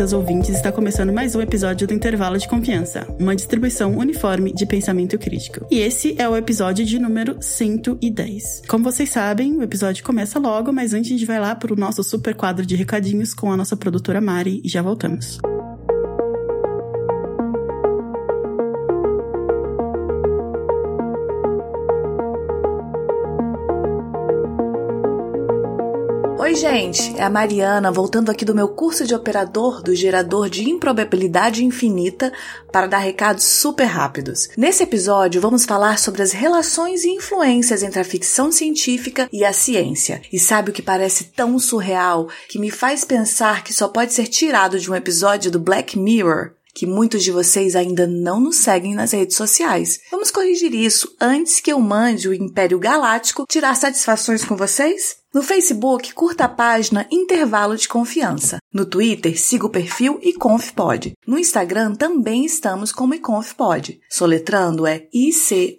Queridas ouvintes, está começando mais um episódio do Intervalo de Confiança, uma distribuição uniforme de pensamento crítico. E esse é o episódio de número 110. Como vocês sabem, o episódio começa logo, mas antes a gente vai lá para o nosso super quadro de recadinhos com a nossa produtora Mari e já voltamos. Gente, é a Mariana voltando aqui do meu curso de operador do gerador de improbabilidade infinita para dar recados super rápidos. Nesse episódio, vamos falar sobre as relações e influências entre a ficção científica e a ciência. E sabe o que parece tão surreal que me faz pensar que só pode ser tirado de um episódio do Black Mirror? que muitos de vocês ainda não nos seguem nas redes sociais. Vamos corrigir isso antes que eu mande o Império Galáctico tirar satisfações com vocês? No Facebook, curta a página Intervalo de Confiança. No Twitter, siga o perfil iconfpod. No Instagram também estamos como iconfpod. Soletrando é I-C-O-N-F-P-O-D.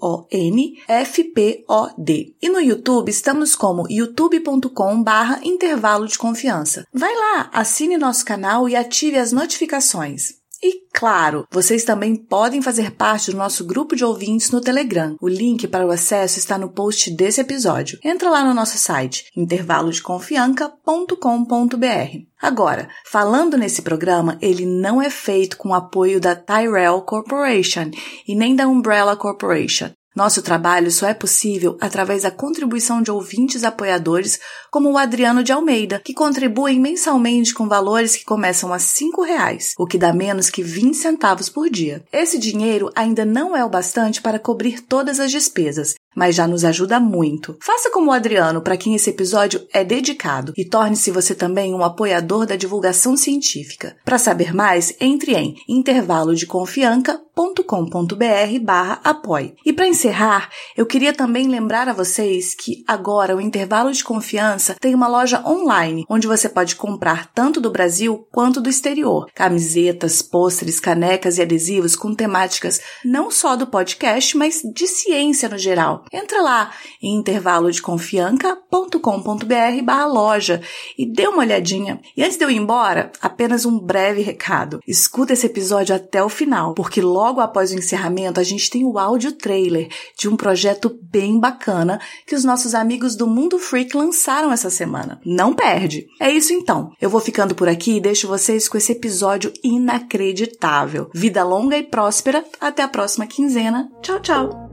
E no YouTube estamos como youtube.com barra intervalo de confiança. Vai lá, assine nosso canal e ative as notificações. E claro, vocês também podem fazer parte do nosso grupo de ouvintes no Telegram. O link para o acesso está no post desse episódio. Entra lá no nosso site intervalodeconfianca.com.br. Agora, falando nesse programa, ele não é feito com o apoio da Tyrell Corporation e nem da Umbrella Corporation. Nosso trabalho só é possível através da contribuição de ouvintes apoiadores como o Adriano de Almeida, que contribuem mensalmente com valores que começam a R$ reais, o que dá menos que 20 centavos por dia. Esse dinheiro ainda não é o bastante para cobrir todas as despesas, mas já nos ajuda muito. Faça como o Adriano, para quem esse episódio é dedicado, e torne-se você também um apoiador da divulgação científica. Para saber mais, entre em intervalodeconfianca.com.br barra apoie. E para encerrar, eu queria também lembrar a vocês que agora o Intervalo de Confiança tem uma loja online, onde você pode comprar tanto do Brasil quanto do exterior. Camisetas, pôsteres, canecas e adesivos com temáticas não só do podcast, mas de ciência no geral. Entra lá em intervalodeconfianca.com.br barra loja e dê uma olhadinha. E antes de eu ir embora, apenas um breve recado. Escuta esse episódio até o final, porque logo após o encerramento a gente tem o áudio trailer de um projeto bem bacana que os nossos amigos do Mundo Freak lançaram essa semana. Não perde! É isso então. Eu vou ficando por aqui e deixo vocês com esse episódio inacreditável. Vida longa e próspera. Até a próxima quinzena. Tchau, tchau!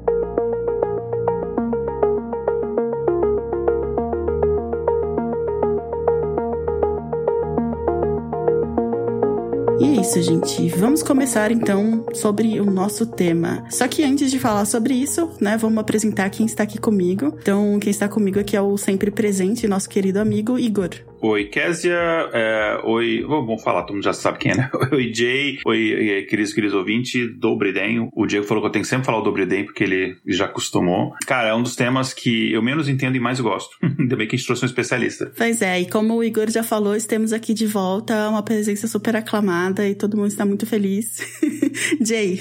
E é isso, gente. Vamos começar então sobre o nosso tema. Só que antes de falar sobre isso, né, vamos apresentar quem está aqui comigo. Então, quem está comigo aqui é o sempre presente, nosso querido amigo Igor. Oi, Késia. É, oi. Vamos falar, todo mundo já sabe quem é, né? Oi, Jay. Oi, queridos, queridos ouvintes. Dobredenho. O Diego falou que eu tenho que sempre falar o Dobredenho porque ele já acostumou. Cara, é um dos temas que eu menos entendo e mais gosto. Ainda bem que a gente trouxe um especialista. Pois é, e como o Igor já falou, estamos aqui de volta, uma presença super aclamada e todo mundo está muito feliz. Jay.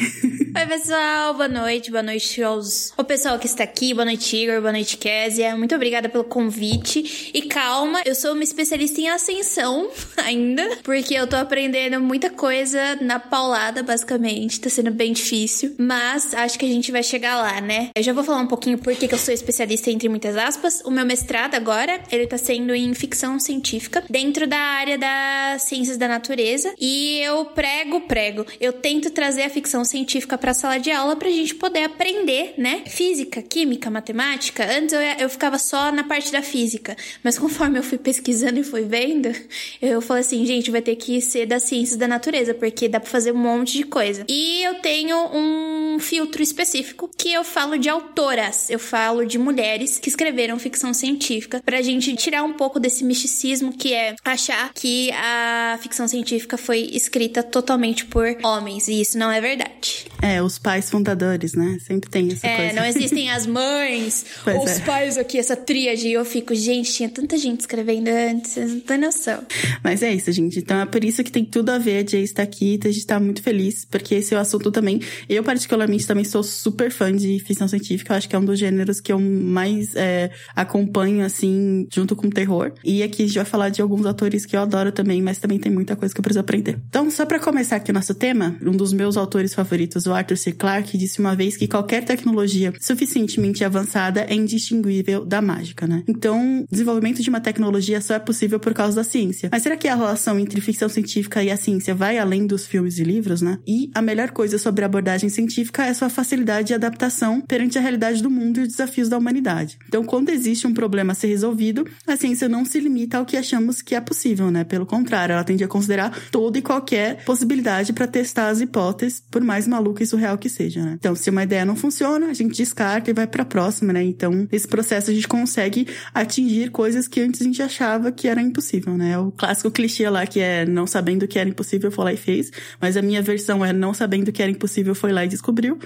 Oi, pessoal. Boa noite. Boa noite aos... o pessoal que está aqui. Boa noite, Igor. Boa noite, Késia. Muito obrigada pelo convite. E calma, eu sou uma especialista especialista em ascensão ainda, porque eu tô aprendendo muita coisa na paulada, basicamente. Tá sendo bem difícil, mas acho que a gente vai chegar lá, né? Eu já vou falar um pouquinho por que eu sou especialista entre muitas aspas. O meu mestrado agora, ele tá sendo em ficção científica, dentro da área das ciências da natureza, e eu prego, prego. Eu tento trazer a ficção científica pra sala de aula pra gente poder aprender, né? Física, química, matemática. Antes eu, eu ficava só na parte da física, mas conforme eu fui pesquisando e fui vendo, eu falei assim, gente, vai ter que ser das ciências da natureza, porque dá pra fazer um monte de coisa. E eu tenho um filtro específico que eu falo de autoras, eu falo de mulheres que escreveram ficção científica, pra gente tirar um pouco desse misticismo que é achar que a ficção científica foi escrita totalmente por homens, e isso não é verdade. É, os pais fundadores, né? Sempre tem essa é, coisa. não existem as mães, os é. pais aqui, essa tríade, e eu fico, gente, tinha tanta gente escrevendo antes, vocês não têm noção. Mas é isso, gente. Então é por isso que tem tudo a ver a Jay estar aqui. Então a gente tá muito feliz, porque esse é o assunto também. Eu, particularmente, também sou super fã de ficção científica. Eu acho que é um dos gêneros que eu mais é, acompanho, assim, junto com o terror. E aqui a gente vai falar de alguns autores que eu adoro também, mas também tem muita coisa que eu preciso aprender. Então, só pra começar aqui o nosso tema, um dos meus autores favoritos, o Arthur C. Clarke, disse uma vez que qualquer tecnologia suficientemente avançada é indistinguível da mágica, né? Então, desenvolvimento de uma tecnologia só é possível por causa da ciência. Mas será que a relação entre ficção científica e a ciência vai além dos filmes e livros, né? E a melhor coisa sobre a abordagem científica é sua facilidade de adaptação perante a realidade do mundo e os desafios da humanidade. Então, quando existe um problema a ser resolvido, a ciência não se limita ao que achamos que é possível, né? Pelo contrário, ela tende a considerar toda e qualquer possibilidade para testar as hipóteses, por mais maluca e surreal que seja, né? Então, se uma ideia não funciona, a gente descarta e vai para a próxima, né? Então, nesse processo a gente consegue atingir coisas que antes a gente achava que era impossível, né? O clássico clichê lá que é não sabendo que era impossível, foi lá e fez. Mas a minha versão é não sabendo que era impossível, foi lá e descobriu.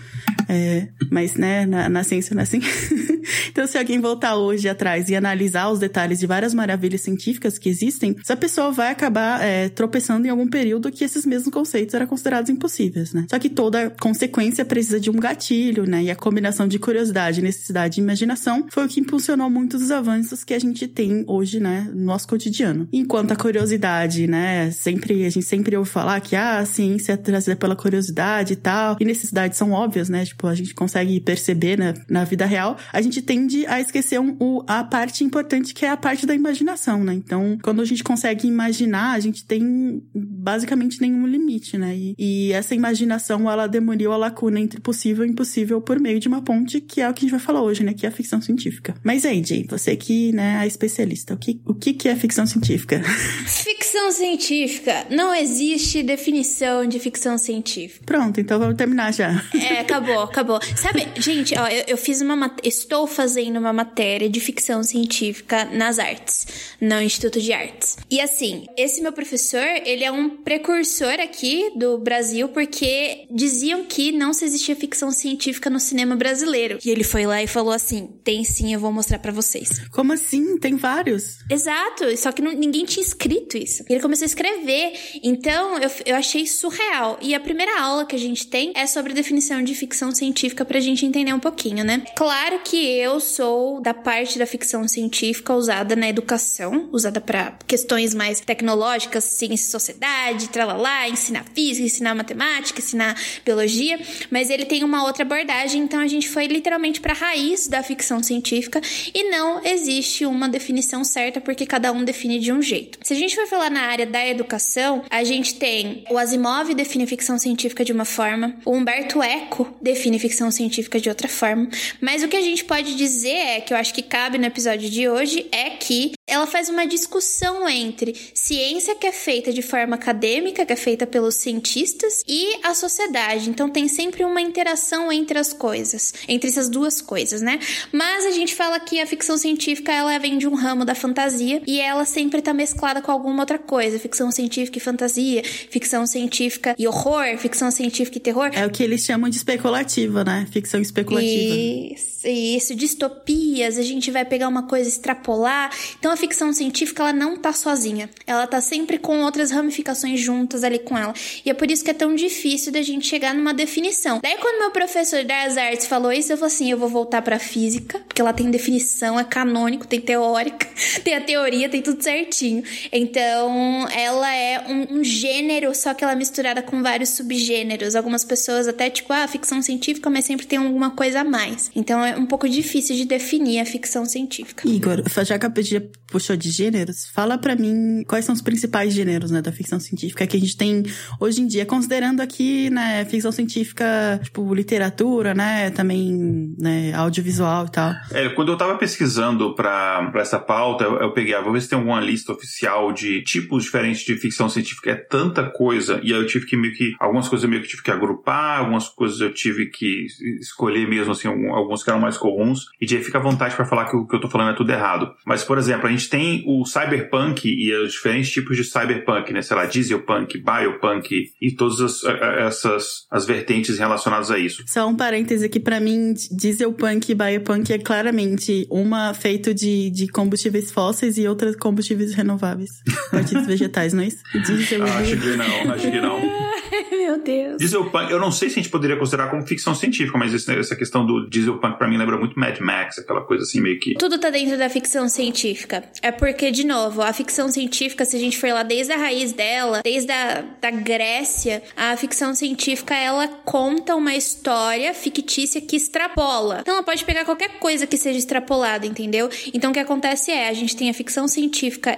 É, mas, né, na, na ciência não é assim. então, se alguém voltar hoje atrás e analisar os detalhes de várias maravilhas científicas que existem, essa pessoa vai acabar é, tropeçando em algum período que esses mesmos conceitos eram considerados impossíveis, né? Só que toda consequência precisa de um gatilho, né? E a combinação de curiosidade, necessidade e imaginação foi o que impulsionou muitos dos avanços que a gente tem hoje, né, no nosso cotidiano. Enquanto a curiosidade, né, sempre a gente sempre ouve falar que ah, a ciência é trazida pela curiosidade e tal, e necessidades são óbvias, né? Tipo, a gente consegue perceber né, na vida real, a gente tende a esquecer um, o, a parte importante que é a parte da imaginação, né? Então, quando a gente consegue imaginar, a gente tem basicamente nenhum limite, né? E, e essa imaginação, ela demoliu a lacuna entre possível e impossível por meio de uma ponte, que é o que a gente vai falar hoje, né? Que é a ficção científica. Mas aí, Jay, você que né, é especialista, o que, o que, que é ficção científica? Ficção científica. Não existe definição de ficção científica. Pronto, então vamos terminar já. É, acabou, acabou. Sabe, gente, ó, eu, eu fiz uma mat- estou fazendo uma matéria de ficção científica nas artes, no Instituto de Artes. E assim, esse meu professor, ele é um precursor aqui do Brasil porque diziam que não se existia ficção científica no cinema brasileiro. E ele foi lá e falou assim: "Tem sim, eu vou mostrar pra vocês". Como assim? Tem vários. Exato, só que não- ninguém tinha escrito isso. Ele começou a escrever, então eu, eu achei surreal. E a primeira aula que a gente tem é sobre definição de ficção científica pra gente entender um pouquinho, né? Claro que eu sou da parte da ficção científica usada na educação, usada pra questões mais tecnológicas, ciência e sociedade, tralalá, ensinar física, ensinar matemática, ensinar biologia, mas ele tem uma outra abordagem, então a gente foi literalmente pra raiz da ficção científica e não existe uma definição certa porque cada um define de um jeito. Se a gente for falar na área da educação, a gente tem o Asimov define ficção científica de uma forma, o Humberto Eco define ficção científica de outra forma, mas o que a gente pode dizer é que eu acho que cabe no episódio de hoje é que ela faz uma discussão entre ciência que é feita de forma acadêmica, que é feita pelos cientistas, e a sociedade. Então tem sempre uma interação entre as coisas, entre essas duas coisas, né? Mas a gente fala que a ficção científica ela vem de um ramo da fantasia e ela sempre tá mesclada com alguma outra coisa, ficção científica e fantasia, ficção científica e horror, ficção científica e terror. É o que eles chamam de especulativa, né? Ficção especulativa. Isso, isso, distopias, a gente vai pegar uma coisa e extrapolar. Então a ficção científica ela não tá sozinha. Ela tá sempre com outras ramificações juntas ali com ela. E é por isso que é tão difícil da gente chegar numa definição. Daí quando meu professor das artes falou isso, eu falei assim, eu vou voltar pra física, porque ela tem definição, é canônico, tem teórica, tem a teoria, tem tudo certinho. Então, ela é um, um gênero, só que ela é misturada com vários subgêneros. Algumas pessoas até tipo, ah, ficção científica, mas sempre tem alguma coisa a mais. Então é um pouco difícil de definir a ficção científica. Igor, já que eu podia puxou de gêneros, fala para mim quais são os principais gêneros, né, da ficção científica que a gente tem hoje em dia, considerando aqui, né, ficção científica, tipo, literatura, né, também, né, audiovisual e tal. É, quando eu tava pesquisando para essa pauta, eu, eu peguei, ah, vou se tem alguma lista oficial de tipos diferentes de ficção científica. É tanta coisa, e aí eu tive que meio que, algumas coisas eu meio que tive que agrupar, algumas coisas eu tive que escolher mesmo, assim, alguns que eram mais comuns, e aí fica à vontade para falar que o que eu tô falando é tudo errado. Mas, por exemplo, a gente tem o cyberpunk e os diferentes tipos de cyberpunk, né? Sei lá, dieselpunk, biopunk e todas as, essas as vertentes relacionadas a isso. Só um parêntese aqui para mim, dieselpunk e biopunk é claramente uma feito de, de combustíveis fósseis e outra combustíveis renováveis. Partidos vegetais, não é isso? Diesel ah, acho que não, acho que não. Meu Deus. Dieselpunk, eu não sei se a gente poderia considerar como ficção científica, mas essa questão do dieselpunk para mim lembra muito Mad Max, aquela coisa assim meio que. Tudo tá dentro da ficção científica. É porque, de novo, a ficção científica, se a gente for lá desde a raiz dela, desde a da Grécia, a ficção científica ela conta uma história fictícia que extrapola. Então ela pode pegar qualquer coisa que seja extrapolada, entendeu? Então o que acontece é, a gente tem a ficção científica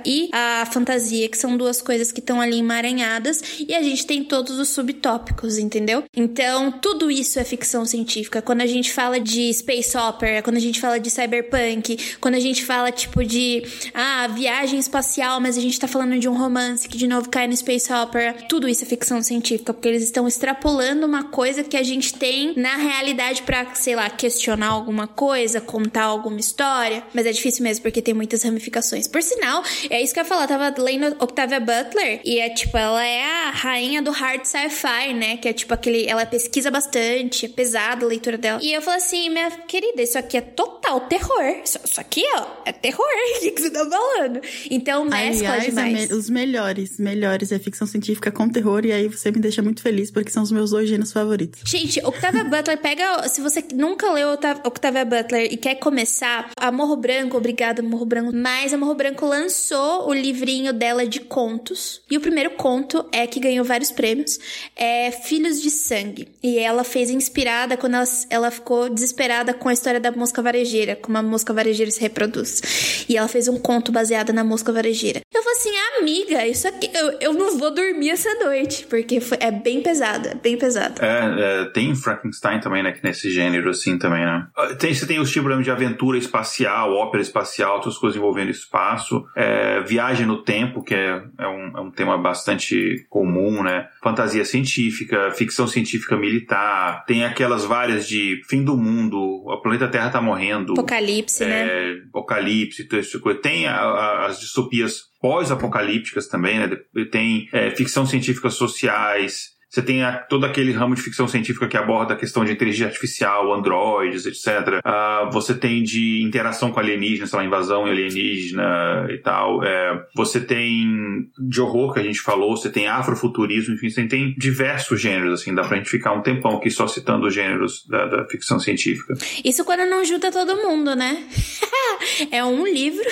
e a fantasia, que são duas coisas que estão ali emaranhadas, e a gente tem todos os subtópicos, entendeu? Então tudo isso é ficção científica. Quando a gente fala de space opera, quando a gente fala de cyberpunk, quando a gente fala tipo de ah, viagem espacial, mas a gente tá falando de um romance que de novo cai no space opera, tudo isso é ficção científica, porque eles estão extrapolando uma coisa que a gente tem na realidade para, sei lá, questionar alguma coisa, contar alguma história, mas é difícil mesmo porque tem muitas ramificações. Por sinal, é isso que eu ia falar, tava lendo Octavia Butler e é tipo, ela é a rainha do hard sci-fi, né? Que é tipo aquele, ela pesquisa bastante, é pesada a leitura dela. E eu falei assim, minha querida, isso aqui é total terror. Isso, isso aqui, ó, é terror. O que, que você tá falando? Então, mescla Aliás, demais. Me, os melhores, melhores é ficção científica com terror, e aí você me deixa muito feliz, porque são os meus dois gêneros favoritos. Gente, Octavia Butler, pega. Se você nunca leu Octavia Butler e quer começar, a Morro Branco, obrigada, Morro Branco. Mas a Morro Branco lançou o livrinho dela de contos. E o primeiro conto é que ganhou vários prêmios. É Filhos de Sangue. E ela fez inspirada quando ela, ela ficou desesperada com a história da mosca varejeira, como a mosca varejeira se reproduz. E ela fez um conto baseado na mosca varejeira. Eu falei assim, amiga, isso aqui, eu, eu não vou dormir essa noite, porque foi, é bem pesado, é bem pesado. É, é, tem Frankenstein também, né, que nesse gênero assim também, né? Ah, tem, você tem os tipos de aventura espacial, ópera espacial, outras coisas envolvendo espaço, é, viagem no tempo, que é, é, um, é um tema bastante comum, né? Fantasia científica, ficção científica militar, tem aquelas várias de fim do mundo, o planeta Terra tá morrendo. Apocalipse, né? é, né? Apocalipse, tudo isso. Tem a, a, as distopias pós-apocalípticas também, né? Tem é, ficção científica sociais, você tem a, todo aquele ramo de ficção científica que aborda a questão de inteligência artificial, androides, etc. Uh, ah, você tem de interação com alienígenas, sei lá, invasão alienígena e tal. É, você tem de horror que a gente falou, você tem afrofuturismo, enfim, você tem diversos gêneros, assim, dá pra gente ficar um tempão aqui só citando os gêneros da, da ficção científica. Isso quando não junta todo mundo, né? é um livro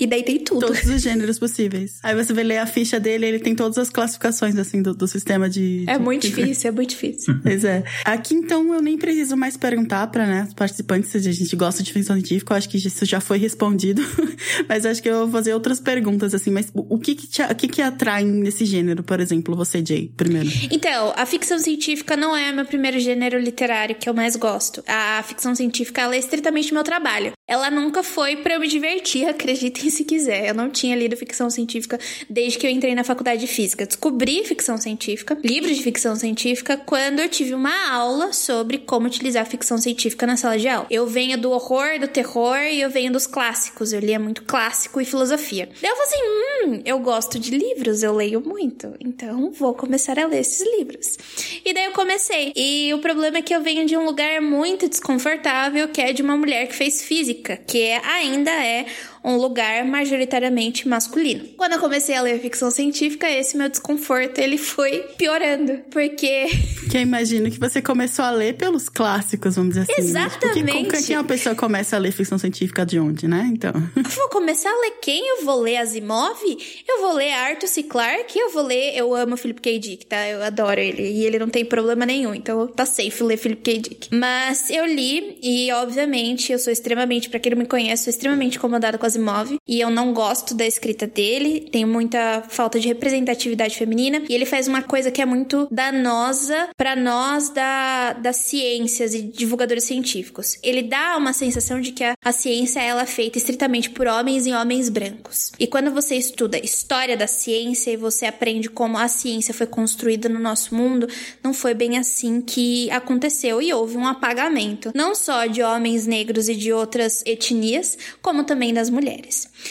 e daí tem tudo. Todos os gêneros possíveis. Aí você vai ler a ficha dele, ele tem todas as classificações, assim, do, do sistema de é muito difícil, é muito difícil. Pois é. Aqui, então, eu nem preciso mais perguntar para né, os participantes se a gente gosta de ficção científica. Eu acho que isso já foi respondido. mas acho que eu vou fazer outras perguntas, assim. Mas o que que, te, o que que atrai nesse gênero, por exemplo, você, Jay, primeiro? Então, a ficção científica não é meu primeiro gênero literário que eu mais gosto. A ficção científica, ela é estritamente meu trabalho. Ela nunca foi para eu me divertir, acreditem se quiser. Eu não tinha lido ficção científica desde que eu entrei na faculdade de física. Descobri ficção científica, livros de ficção científica quando eu tive uma aula sobre como utilizar ficção científica na sala de aula. Eu venho do horror, do terror e eu venho dos clássicos. Eu lia muito clássico e filosofia. Daí eu falei assim: hum, eu gosto de livros, eu leio muito. Então vou começar a ler esses livros. E daí eu comecei. E o problema é que eu venho de um lugar muito desconfortável, que é de uma mulher que fez física, que é, ainda é um lugar majoritariamente masculino. Quando eu comecei a ler ficção científica, esse meu desconforto ele foi piorando, porque que eu imagino que você começou a ler pelos clássicos, vamos dizer assim. Exatamente. Né? Porque que uma pessoa começa a ler ficção científica de onde, né? Então. Eu vou começar a ler quem? Eu vou ler Asimov? Eu vou ler Arthur C. Clarke? Eu vou ler. Eu amo Philip K. Dick, tá? Eu adoro ele. E ele não tem problema nenhum. Então tá safe ler Philip K. Dick. Mas eu li e, obviamente, eu sou extremamente, para quem não me conhece, sou extremamente incomodada com as Asimov e eu não gosto da escrita dele, tem muita falta de representatividade feminina e ele faz uma coisa que é muito danosa para nós da, das ciências e divulgadores científicos. Ele dá uma sensação de que a, a ciência ela é feita estritamente por homens e homens brancos. E quando você estuda história da ciência e você aprende como a ciência foi construída no nosso mundo, não foi bem assim que aconteceu e houve um apagamento, não só de homens negros e de outras etnias, como também das mulheres.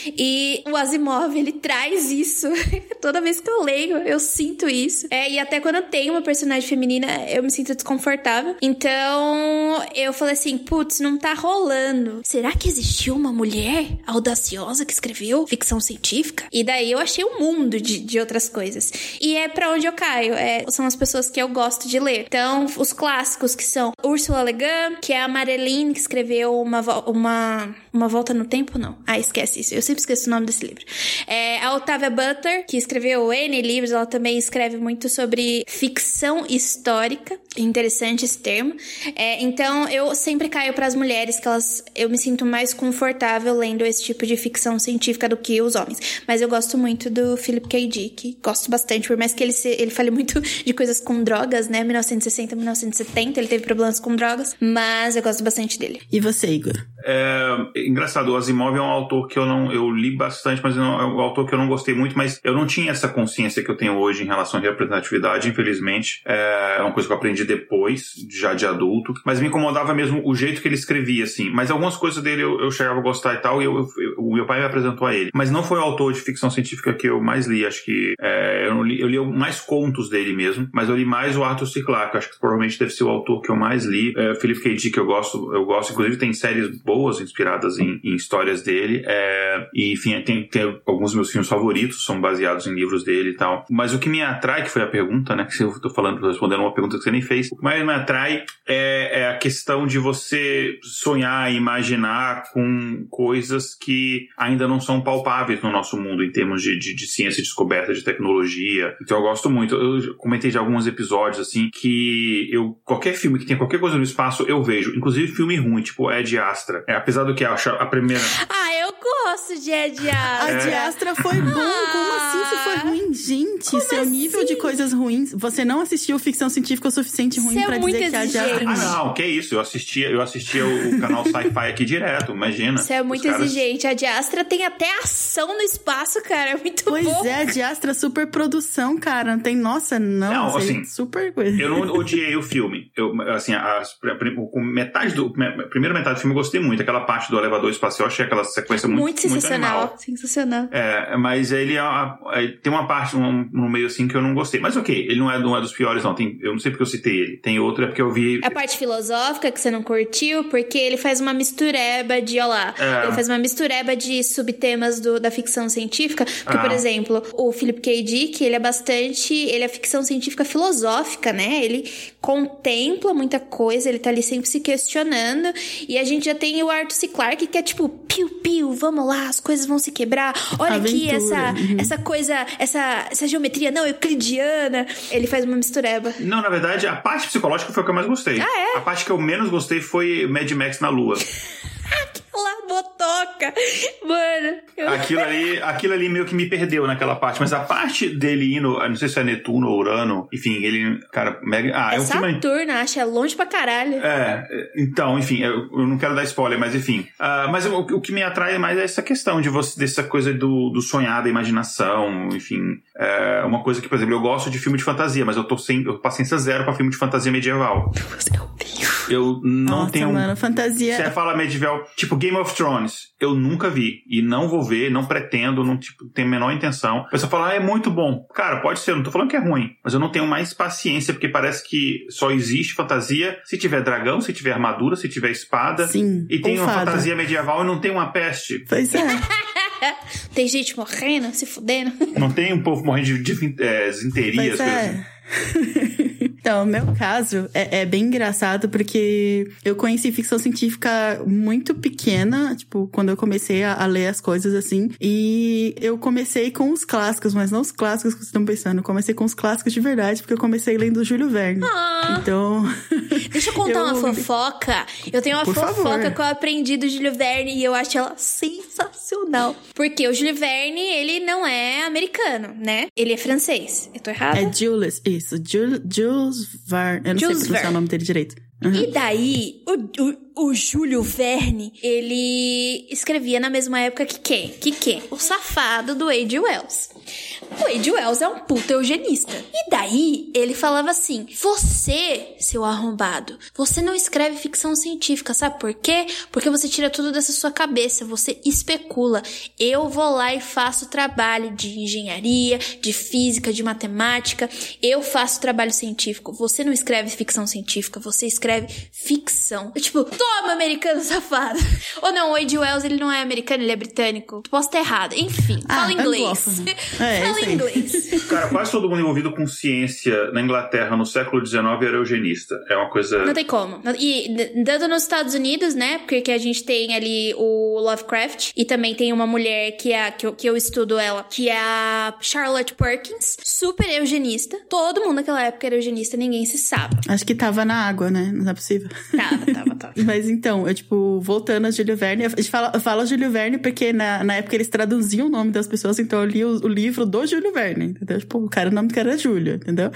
E o Asimov, ele traz isso. Toda vez que eu leio, eu sinto isso. É, e até quando eu tenho uma personagem feminina, eu me sinto desconfortável. Então, eu falei assim, putz, não tá rolando. Será que existiu uma mulher audaciosa que escreveu ficção científica? E daí eu achei um mundo de, de outras coisas. E é para onde eu caio. É, são as pessoas que eu gosto de ler. Então, os clássicos que são Ursula Le Guin, que é a Marilyn que escreveu uma, uma, uma volta no tempo, não. Ah, esquece isso. Eu sempre esqueço o nome desse livro. É a Octavia Butler, que escreveu N livros, ela também escreve muito sobre ficção histórica. Interessante esse termo. É, então, eu sempre caio para as mulheres, que elas eu me sinto mais confortável lendo esse tipo de ficção científica do que os homens. Mas eu gosto muito do Philip K. Dick, gosto bastante, por mais que ele, se, ele fale muito de coisas com drogas, né? 1960, 1970, ele teve problemas com drogas, mas eu gosto bastante dele. E você, Igor? É, engraçado, o Asimov é um autor que eu não eu li bastante, mas não, é um autor que eu não gostei muito, mas eu não tinha essa consciência que eu tenho hoje em relação à representatividade, infelizmente. É, é uma coisa que eu aprendi depois, já de adulto, mas me incomodava mesmo o jeito que ele escrevia, assim. Mas algumas coisas dele eu, eu chegava a gostar e tal, e eu, eu, o meu pai me apresentou a ele. Mas não foi o autor de ficção científica que eu mais li, acho que é, eu, li, eu li mais contos dele mesmo, mas eu li mais o Arthur C. Clarke, acho que provavelmente deve ser o autor que eu mais li. É, Philip K. Dick eu gosto, eu gosto, inclusive tem séries boas inspiradas em, em histórias dele. É, e, enfim, tem, tem alguns dos meus filmes favoritos, são baseados em livros dele e tal. Mas o que me atrai, que foi a pergunta, né? Que eu tô falando, respondendo uma pergunta que você nem fez. O que mais me atrai é, é a questão de você sonhar e imaginar com coisas que ainda não são palpáveis no nosso mundo em termos de, de, de ciência, descoberta, de tecnologia. Então eu gosto muito. Eu comentei de alguns episódios, assim, que eu qualquer filme que tenha qualquer coisa no espaço, eu vejo. Inclusive filme ruim, tipo Ed Astra. É, apesar do que a, a primeira. Ah, eu gosto de Ed Astra. A de Astra foi bom. Como assim isso foi ruim? Gente, Como seu assim? nível de coisas ruins. Você não assistiu ficção científica o suficiente ruim Você é pra muito dizer que a de Astra é. Ah, não, que isso. Eu assistia, eu assistia o canal Sci-Fi aqui direto, imagina. Você é muito caras- exigente. A de Astra tem até ação no espaço, cara. É muito Pois bom. é, de Astra super produção, cara. Não tem, nossa, não. Não, assim, super coisa. Eu não odiei o filme. Eu, assim, as, com metade do. A primeira metade do filme eu gostei muito. Aquela parte do elevador espacial, achei aquela sequência muito, muito sensacional. animal. sensacional. É, mas ele é uma- é, tem uma parte um- no meio assim que eu não gostei. Mas ok, ele não é, não é dos piores, não. Tem, eu não sei porque eu citei ele. Tem outro, é porque eu vi. A parte filosófica que você não curtiu, porque ele faz uma mistureba de, ó lá, É. ele faz uma mistureba de subtemas do, da ficção científica. Porque, Ah. por exemplo, o Philip K. Dick, ele é bastante. Ele é ficção científica filosófica, né? Ele contempla muita coisa, ele tá ali sempre se questionando. E a gente já tem o Arthur C. Clarke, que é tipo, piu-piu, vamos lá, as coisas vão se quebrar. Olha aqui Aventura, essa, uhum. essa coisa, essa, essa geometria não euclidiana. Ele faz uma mistureba. Não, na verdade, a parte psicológica foi a que eu mais gostei. Ah, é? A parte que eu menos gostei foi Mad Max na Lua. Aquela motoca. Mano, eu... Aquilo ali, aquilo ali meio que me perdeu naquela parte. Mas a parte dele indo, não sei se é Netuno ou Urano, enfim, ele, cara, mega. Ah, é, É um filme. Saturno, acho, é longe pra caralho. É, então, enfim, eu, eu não quero dar spoiler, mas enfim. Ah, mas o, o que me atrai mais é essa questão de você, dessa coisa do, do sonhar, da imaginação, enfim. É uma coisa que, por exemplo, eu gosto de filme de fantasia, mas eu tô sem eu, paciência zero pra filme de fantasia medieval. É. Eu não Nossa, tenho. mano, fantasia. Você fala medieval, tipo Game of Thrones, eu nunca vi e não vou ver, não pretendo, não tipo, tenho a menor intenção. A pessoa fala, ah, é muito bom. Cara, pode ser, eu não tô falando que é ruim, mas eu não tenho mais paciência, porque parece que só existe fantasia se tiver dragão, se tiver armadura, se tiver espada. Sim, E tem uma fada. fantasia medieval e não tem uma peste. Pois é. Tem gente morrendo, se fudendo. Não tem um povo morrendo de, de é, desinteria, as coisas é. então, Então, o meu caso é, é, bem engraçado porque eu conheci ficção científica muito pequena, tipo, quando eu comecei a, a, ler as coisas assim. E eu comecei com os clássicos, mas não os clássicos que vocês estão pensando. Eu comecei com os clássicos de verdade, porque eu comecei lendo Júlio Verne. Ah, então. Deixa eu contar eu... uma fofoca. Eu tenho uma Por fofoca favor. que eu aprendi do Júlio Verne e eu acho ela sensacional. Porque o Júlio Verne, ele não é americano, né? Ele é francês. Eu tô errada? É Jules, isso. Jules, Jules Verne. Eu não Jules sei pronunciar Verne. o nome dele direito. Uhum. E daí, o, o, o Júlio Verne, ele escrevia na mesma época que quem? Que quem? O safado do Age Wells. O Age Wells é um puta eugenista. E daí, ele falava assim: Você, seu arrombado, você não escreve ficção científica, sabe por quê? Porque você tira tudo dessa sua cabeça, você especula. Eu vou lá e faço trabalho de engenharia, de física, de matemática. Eu faço trabalho científico. Você não escreve ficção científica, você escreve ficção. Eu, tipo, Toma, americano safado. Ou não, o Wade Wells, ele não é americano, ele é britânico. Posso estar errado. Enfim, ah, fala inglês. É, fala inglês. Cara, quase todo mundo envolvido com ciência na Inglaterra no século XIX era eugenista. É uma coisa... Não tem como. E dando nos Estados Unidos, né, porque a gente tem ali o Lovecraft e também tem uma mulher que é que eu, que eu estudo ela, que é a Charlotte Perkins, super eugenista. Todo mundo naquela época era eugenista, ninguém se sabe. Acho que tava na água, né? Não é possível. Tava, tava, tava. Mas então, eu, tipo, voltando a Júlio Verne, a gente fala, fala Júlio Verne porque na, na época eles traduziam o nome das pessoas, então eu li o, o livro do Júlio Verne, entendeu? Tipo, o cara, o nome do cara era Júlio, entendeu?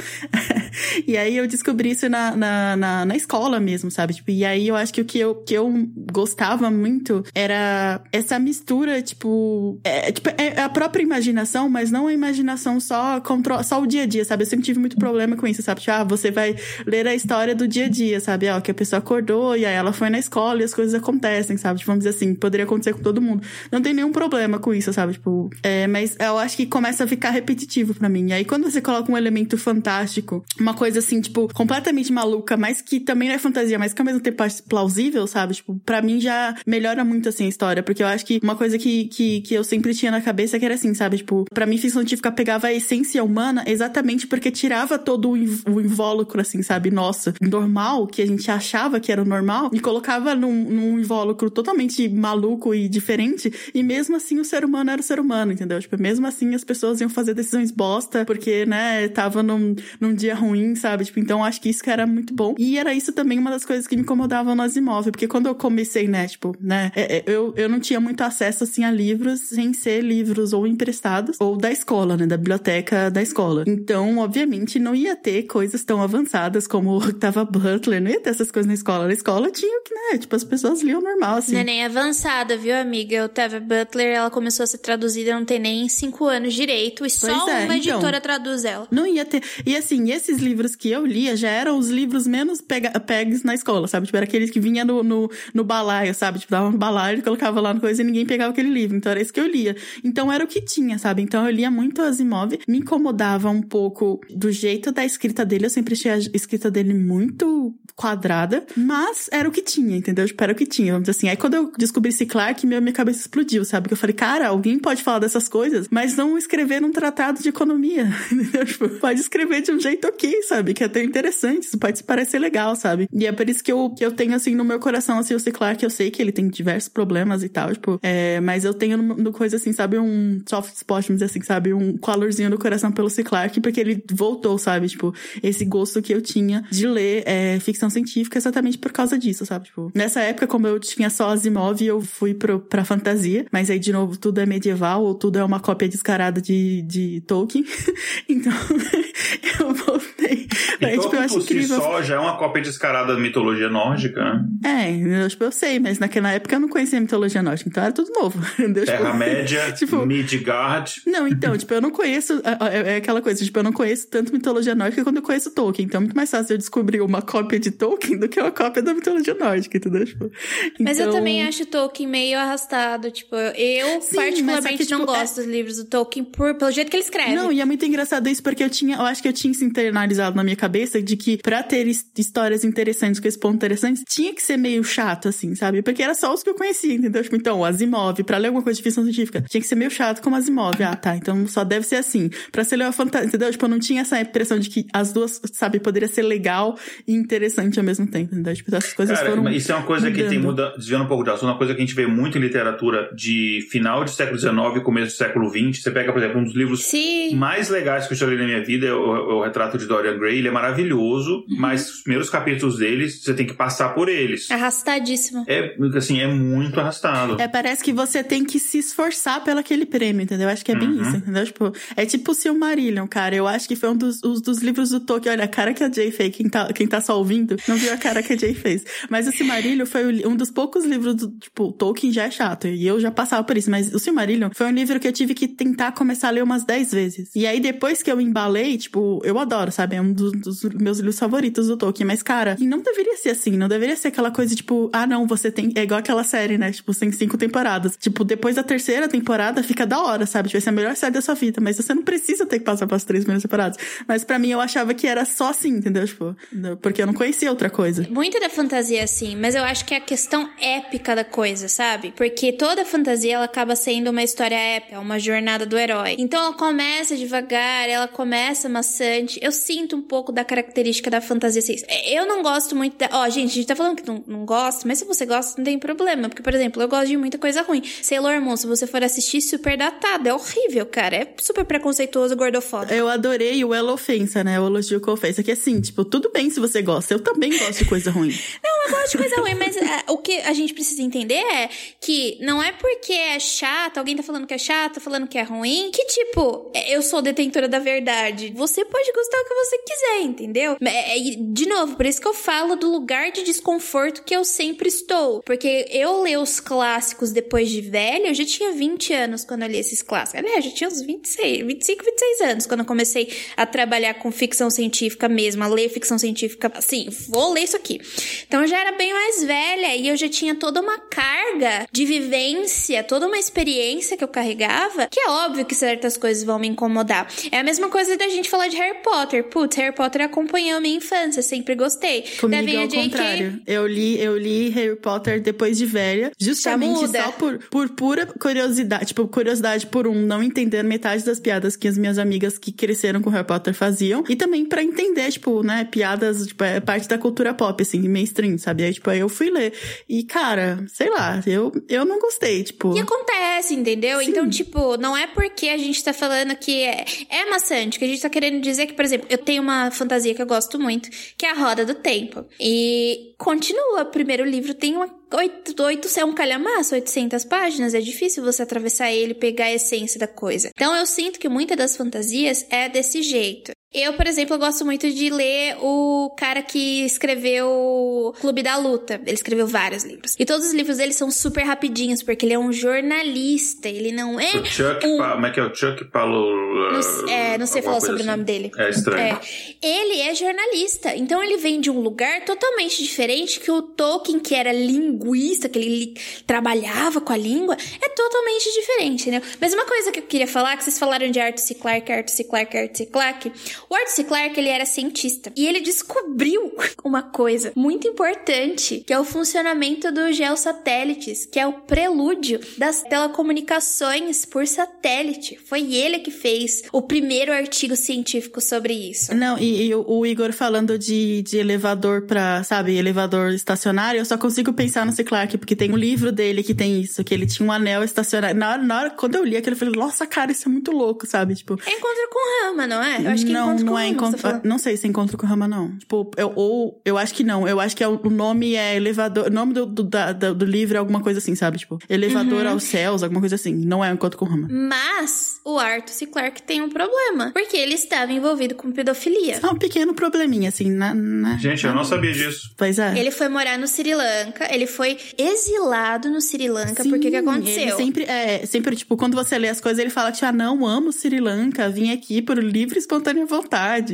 e aí eu descobri isso na, na, na, na, escola mesmo, sabe? Tipo, e aí eu acho que o que eu, que eu gostava muito era essa mistura, tipo, é, tipo, é a própria imaginação, mas não a imaginação só, control, só o dia a dia, sabe? Eu sempre tive muito problema com isso, sabe? Tipo, ah, você vai ler a história do dia a dia, sabe? Ó, que a pessoa acordou e aí ela foi na escola e as coisas acontecem, sabe? Tipo, vamos dizer assim, poderia acontecer com todo mundo. Não tem nenhum problema com isso, sabe? Tipo, é, mas eu acho que começa a ficar repetitivo para mim. E aí, quando você coloca um elemento fantástico, uma coisa assim, tipo, completamente maluca, mas que também não é fantasia, mas que ao mesmo tempo é plausível, sabe? Tipo, pra mim já melhora muito assim a história, porque eu acho que uma coisa que, que, que eu sempre tinha na cabeça é que era assim, sabe? Tipo, pra mim, ficção científica pegava a essência humana exatamente porque tirava todo o invólucro, assim, sabe? Nossa, normal, que a gente achava que era o normal, e colocava num, num invólucro totalmente maluco e diferente, e mesmo assim o ser humano era o ser humano, entendeu? Tipo, mesmo assim as pessoas iam fazer decisões bosta, porque, né, tava num, num dia ruim, sabe? Tipo, então acho que isso que era muito bom. E era isso também uma das coisas que me incomodavam no Asimov, porque quando eu comecei, né, tipo, né, é, é, eu, eu não tinha muito acesso, assim, a livros sem ser livros ou emprestados, ou da escola, né, da biblioteca da escola. Então, obviamente, não ia ter coisas tão avançadas como Octava Butler, não ia ter essas coisas na escola. Na escola tinha que, né, tipo, as pessoas liam normal, assim. Não é nem avançada, viu, amiga? O Tava Butler, ela começou a ser traduzida, não tem nem cinco anos direito, e só é, uma então, editora traduz ela. Não ia ter. E assim, esses livros que eu lia já eram os livros menos pega, pegs na escola, sabe? Tipo, era aqueles que vinha no, no, no balaio, sabe? Tipo, dava um balaio, colocava lá no coisa e ninguém pegava aquele livro. Então era isso que eu lia. Então era o que tinha, sabe? Então eu lia muito Asimov, me incomodava um pouco do jeito da escrita dele, eu sempre achei a escrita dele muito quadrada, mas era o que tinha, entendeu? Tipo, era o que tinha, vamos dizer assim. Aí quando eu descobri esse Clark, minha, minha cabeça explodiu, sabe? Porque eu falei, cara, alguém pode falar dessas coisas, mas não escrever num tratado de economia, entendeu? Tipo, pode escrever de um jeito ok, sabe? Que é até interessante, isso pode parecer legal, sabe? E é por isso que eu, que eu tenho, assim, no meu coração, assim, o C. Clark, eu sei que ele tem diversos problemas e tal, tipo, é, mas eu tenho no, no, coisa, assim, sabe? Um soft spot, vamos dizer assim, sabe? Um calorzinho no coração pelo. Clark, porque ele voltou, sabe? Tipo, esse gosto que eu tinha de ler é, ficção científica exatamente por causa disso, sabe? Tipo, nessa época, como eu tinha só Asimov, eu fui pro, pra fantasia, mas aí, de novo, tudo é medieval ou tudo é uma cópia descarada de, de Tolkien. então, eu voltei. E aí, tipo, eu acho incrível. Si só já é uma cópia descarada da mitologia nórdica, né? É, eu, tipo, eu sei, mas naquela época eu não conhecia a mitologia nórdica, então era tudo novo. Terra-média, tipo, Midgard. Não, então, tipo, eu não conheço. É, é, é, aquela coisa, tipo, eu não conheço tanto mitologia nórdica quando eu conheço Tolkien. Então é muito mais fácil eu descobrir uma cópia de Tolkien do que uma cópia da mitologia nórdica, Tipo, mas eu então também acho Tolkien meio arrastado. Tipo, eu Sim, particularmente que, tipo, não é gosto é... dos livros do Tolkien por, pelo jeito que ele escreve. Não, e é muito engraçado isso porque eu tinha, eu acho que eu tinha isso internalizado na minha cabeça de que pra ter histórias interessantes com esse ponto interessantes, tinha que ser meio chato, assim, sabe? Porque era só os que eu conhecia, entendeu? Tipo, então, Asimov, pra ler alguma coisa de ficção científica, tinha que ser meio chato como Asimov. Ah, tá, então só deve ser assim. Pra ser ler uma fantasia, entendeu? Tipo, eu não tinha essa impressão de que as duas, sabe, poderia ser legal e interessante ao mesmo tempo, entendeu? Tipo, essas coisas Cara, foram. Isso é uma coisa que tem muda, desviando um pouco da assunto, uma coisa que a gente vê muito em literatura de final de século XIX e começo do século XX. Você pega, por exemplo, um dos livros Sim. mais legais que eu já li na minha vida é o, é o Retrato de Dorian Gray. Ele é maravilhoso, Uhum. mas os primeiros capítulos deles, você tem que passar por eles. Arrastadíssimo. É, assim, é muito arrastado. É, parece que você tem que se esforçar pelo aquele prêmio, entendeu? Acho que é bem Uhum. isso, entendeu? Tipo, é tipo o Silmarillion, cara. Eu acho que foi um dos, os- dos livros do Tolkien. Olha, a cara que a Jay fez, quem tá, quem tá só ouvindo, não viu a cara que a Jay fez. Mas o Silmarillion foi um dos poucos livros do, tipo, Tolkien já é chato. E eu já passava por isso. Mas o Silmarillion foi um livro que eu tive que tentar começar a ler umas 10 vezes. E aí, depois que eu embalei, tipo, eu adoro, sabe? É um dos, dos meus livros favoritos do Tolkien. Mas, cara, e não deveria ser assim. Não deveria ser aquela coisa, tipo, ah, não, você tem. É igual aquela série, né? Tipo, tem cinco temporadas. Tipo, depois da terceira temporada fica da hora, sabe? Tipo, essa é a melhor série da sua vida. Mas você não precisa ter que passar pelas três primeiras temporadas. Mas pra mim, eu achava que era só assim, entendeu? Tipo, porque eu não conhecia outra coisa. Muito da fantasia assim, mas eu acho que é a questão épica da coisa, sabe? Porque toda fantasia ela acaba sendo uma história épica, uma jornada do herói. Então ela começa devagar, ela começa maçante. Eu sinto um pouco da característica da fantasia assim. Eu não gosto muito da. Ó, gente, a gente tá falando que não, não gosta, mas se você gosta, não tem problema. Porque, por exemplo, eu gosto de muita coisa ruim. Sailor Moon, se você for assistir, super datado. É horrível, cara. É super preconceituoso, gordofóbico. Eu adorei o Ela Ofensa, né? O elogio com ofensa. Que assim, tipo, tudo bem se você gosta. Eu também gosto de coisa ruim. Não, eu gosto de coisa ruim, mas ah, o que a gente precisa entender é que não é porque é chato, alguém tá falando que é chato, falando que é ruim, que tipo, é, eu sou detentora da verdade. Você pode gostar o que você quiser, entendeu? É, é, de novo, por isso que eu falo do lugar de desconforto que eu sempre estou. Porque eu ler os clássicos depois de velho, eu já tinha 20 anos quando eu li esses clássicos. Aliás, eu já tinha uns 26, 25, 26 anos quando eu comecei a trabalhar com ficção científica mesmo, a ler ficção científica assim, vou ler isso aqui. Então eu já era bem mais velha e eu já tinha toda uma carga de vivência, toda uma experiência que eu carregava, que é óbvio que certas coisas vão me incomodar. É a mesma coisa da gente falar de Harry Potter. Putz, Harry Potter acompanhou minha infância, sempre gostei. Comigo é o J.K. contrário. Eu li, eu li Harry Potter depois de velha, justamente só por, por pura curiosidade. Tipo, curiosidade por um, não entender metade das piadas que as minhas amigas que cresceram com Harry Potter faziam. E também pra entender, tipo, né, piadas, tipo, é parte da cultura pop, assim, mainstream, sabe? Tipo, aí eu fui ler. E, cara, sei lá, eu, eu não gostei, tipo. E acontece, entendeu? Então, tipo, não é porque a gente tá falando que é, é maçante, que a gente tá querendo dizer que, por exemplo, eu tenho uma fantasia que eu gosto muito, que é a Roda do Tempo. E continua, o primeiro livro tem uma oito, oito, é um calhamaço, 800 páginas, é difícil você atravessar ele e pegar a essência da coisa. Então eu sinto que muitas das fantasias é desse jeito. Eu, por exemplo, gosto muito de ler o cara que escreveu Clube da Luta. Ele escreveu vários livros. E todos os livros dele são super rapidinhos, porque ele é um jornalista. Ele não é. O Chuck, um... Pa- como é que é o Chuck Paulo? Não, é, não sei falar sobre o nome dele. É estranho. É. Ele é jornalista, então ele vem de um lugar totalmente diferente que o Tolkien, que era linguista, que ele li- trabalhava com a língua, é totalmente diferente, entendeu? Mas uma coisa que eu queria falar, que vocês falaram de Arthur C. Clarke, Arthur C. Clarke, Arthur C. Clarke. O Arthur C. Clarke, ele era cientista. E ele descobriu uma coisa muito importante, que é o funcionamento dos geossatélites, que é o prelúdio das telecomunicações por satélite. Foi ele que fez o primeiro artigo científico sobre isso. Não, e, e o, Igor falando de, de elevador pra, sabe, elevador estacionário, eu só consigo pensar no C. Clarke, porque tem um livro dele que tem isso, que ele tinha um anel estacionário. Na hora, na hora quando eu li aquilo, eu falei, nossa, cara, isso é muito louco, sabe? Tipo. É encontro com rama, não é? Eu acho que não, encontro não com é encontro. tá não sei se é encontro com rama, não. Tipo, eu, ou eu acho que não. Eu acho que é, o nome é elevador. O nome do, do, da- do livro é alguma coisa assim, sabe? Tipo, elevador Uhum. aos céus, alguma coisa assim. Não é um encontro com rama. Mas o Arthur C. Clarke tem um problema, porque ele estava envolvido com pedofilia. Só um pequeno probleminha, assim, na. na Gente, eu não sabia disso. Pois é. Ele foi morar no Sri Lanka, ele foi exilado no Sri Lanka, Sim, porque que Ele aconteceu? sempre, é, sempre, tipo, quando você lê as coisas, ele fala que, ah, não, amo Sri Lanka, vim aqui por livre e espontânea vontade.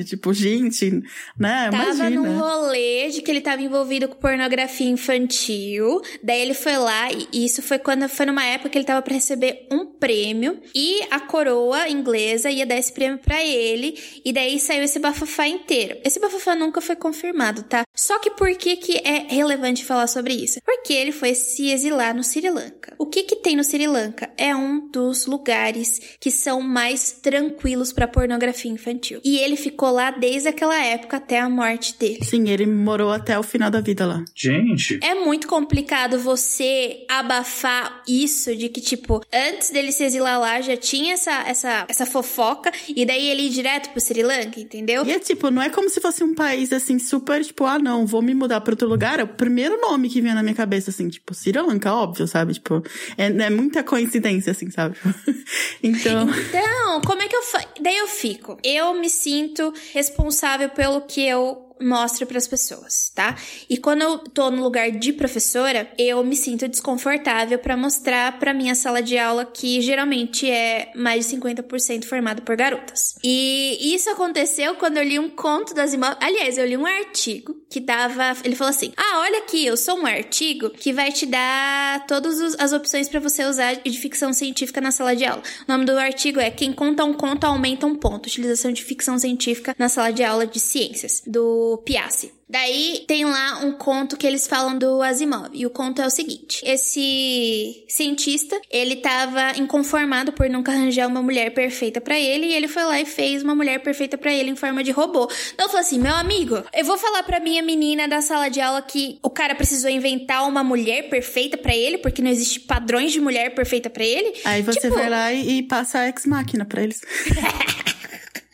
Tipo, gente, né? Tava Imagina. num rolê de que ele tava envolvido com pornografia infantil. Daí ele foi lá, e isso foi quando foi numa época que ele tava pra receber um prêmio. E a coroa inglesa ia dar esse prêmio pra ele. E daí saiu esse bafafá inteiro. Esse bafafá nunca foi confirmado, tá? Só que por que, que é relevante falar sobre isso? Porque ele foi se exilar no Sri Lanka. O que que tem no Sri Lanka? É um dos lugares que são mais tranquilos pra pornografia infantil. E ele ficou lá desde aquela época até a morte dele. Sim, ele morou até o final da vida lá. Gente. É muito complicado você abafar isso de que, tipo, antes dele se exilar lá já tinha essa, essa, essa fofoca e daí ele ir direto pro Sri Lanka, entendeu? E é tipo, não é como se fosse um país assim super, tipo, ah, não, vou me mudar pra outro lugar. É o primeiro nome que vem na minha cabeça, assim, tipo, Sri Lanka, óbvio, sabe? Tipo, é, é muita coincidência, assim, sabe? então. Então, como é que eu faço? Daí eu fico. Eu me sinto responsável pelo que eu mostro para as pessoas, tá? E quando eu tô no lugar de professora, eu me sinto desconfortável para mostrar para minha sala de aula que geralmente é mais de 50% formada por garotas. E isso aconteceu quando eu li um conto das imóveis. Aliás, eu li um artigo que dava, ele falou assim: "Ah, olha aqui, eu sou um artigo que vai te dar todas as opções para você usar de ficção científica na sala de aula". O nome do artigo é Quem conta um conto aumenta um ponto. Utilização de ficção científica na sala de aula de ciências do Piassi. Daí tem lá um conto que eles falam do Asimov. E o conto é o seguinte: esse cientista, ele tava inconformado por nunca arranjar uma mulher perfeita para ele e ele foi lá e fez uma mulher perfeita para ele em forma de robô. Então eu falei assim: "Meu amigo, eu vou falar para minha menina da sala de aula que o cara precisou inventar uma mulher perfeita para ele, porque não existe padrões de mulher perfeita para ele". Aí você Tipo, vai lá e, e passa a ex-máquina pra eles.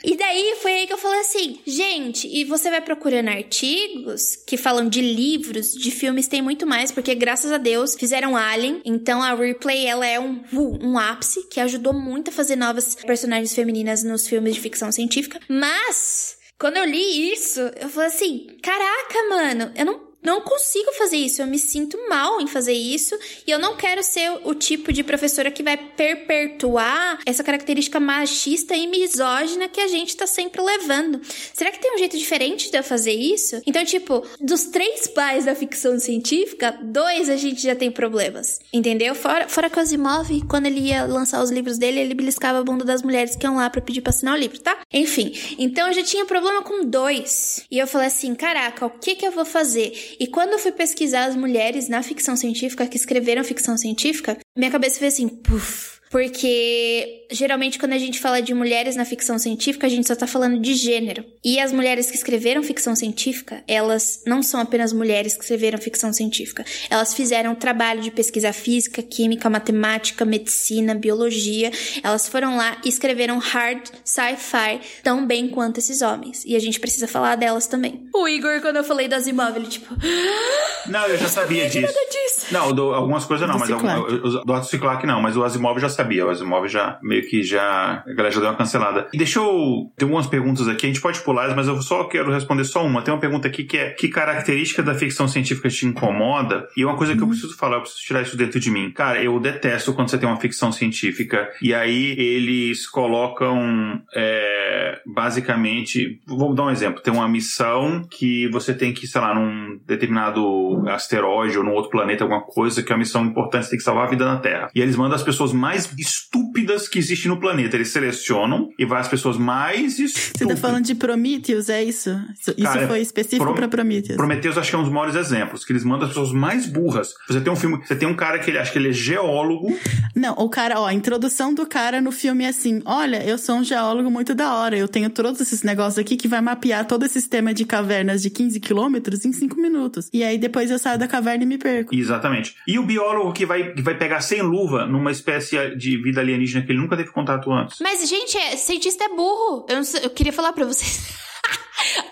E daí foi aí que eu falei assim, gente, e você vai procurando artigos que falam de livros, de filmes, tem muito mais, porque graças a Deus fizeram Alien, então a Ripley ela é um, uh, um ápice que ajudou muito a fazer novas personagens femininas nos filmes de ficção científica. Mas quando eu li isso, eu falei assim, caraca, mano, eu não não consigo fazer isso, eu me sinto mal em fazer isso e eu não quero ser o tipo de professora que vai perpetuar essa característica machista e misógina que a gente tá sempre levando. Será que tem um jeito diferente de eu fazer isso? Então, tipo, dos três pais da ficção científica, dois a gente já tem problemas, entendeu? Fora, fora que o Asimov, quando ele ia lançar os livros dele, ele beliscava a bunda das mulheres que iam lá pra pedir pra assinar o livro, tá? Enfim, então eu já tinha problema com dois. E eu falei assim, caraca, o que que eu vou fazer? E quando eu fui pesquisar as mulheres na ficção científica que escreveram ficção científica, minha cabeça fez assim, puf. Porque geralmente quando a gente fala de mulheres na ficção científica, a gente só tá falando de gênero. E as mulheres que escreveram ficção científica, elas não são apenas mulheres que escreveram ficção científica. Elas fizeram um trabalho de pesquisa física, química, matemática, medicina, biologia. Elas foram lá e escreveram hard sci-fi tão bem quanto esses homens. E a gente precisa falar delas também. O Igor, quando eu falei do Asimov, ele tipo... Não, eu já sabia disso. Nada disso. Não, do- algumas coisas não, Do mas Ciclac. alguma- do Arthur Ciclac não, mas o Asimov já sabia. O Asimov já meio que já. A galera já deu uma cancelada. E deixa eu. Tem algumas perguntas aqui, a gente pode pular, mas eu só quero responder só uma. Tem uma pergunta aqui que é: que característica da ficção científica te incomoda? E é uma coisa que eu preciso falar, eu preciso tirar isso dentro de mim. Cara, eu detesto quando você tem uma ficção científica e aí eles colocam é, basicamente. Vou dar um exemplo. Tem uma missão que você tem que, sei lá, num determinado asteroide ou num outro planeta, alguma coisa, que é uma missão importante, você tem que salvar a vida na Terra. E eles mandam as pessoas mais estúpidas que existem no planeta. Eles selecionam e vai as pessoas mais estúpidas. Você tá falando de Prometheus, é isso? Isso, isso Cara, foi específico Pro- pra Prometheus. Prometheus acho que é um dos maiores exemplos, que eles mandam as pessoas mais burras. Você tem um filme, você tem um cara que ele acha que ele é geólogo, Não, o cara, ó, a introdução do cara no filme é assim: olha, eu sou um geólogo muito da hora, eu tenho todos esses negócios aqui que vai mapear todo esse sistema de cavernas de 15 quilômetros em 5 minutos. E aí depois eu saio da caverna e me perco. Exatamente. E o biólogo que vai, que vai pegar sem luva numa espécie de vida alienígena que ele nunca teve contato antes. Mas, gente, é, cientista é burro. Eu, sei- eu queria falar pra vocês.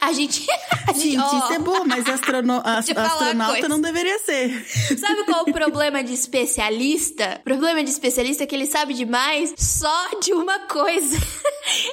a gente. A gente, Gente, ó, isso é bom, mas astrono astronauta não deveria ser. Sabe qual o problema de especialista? O problema de especialista é que ele sabe demais só de uma coisa.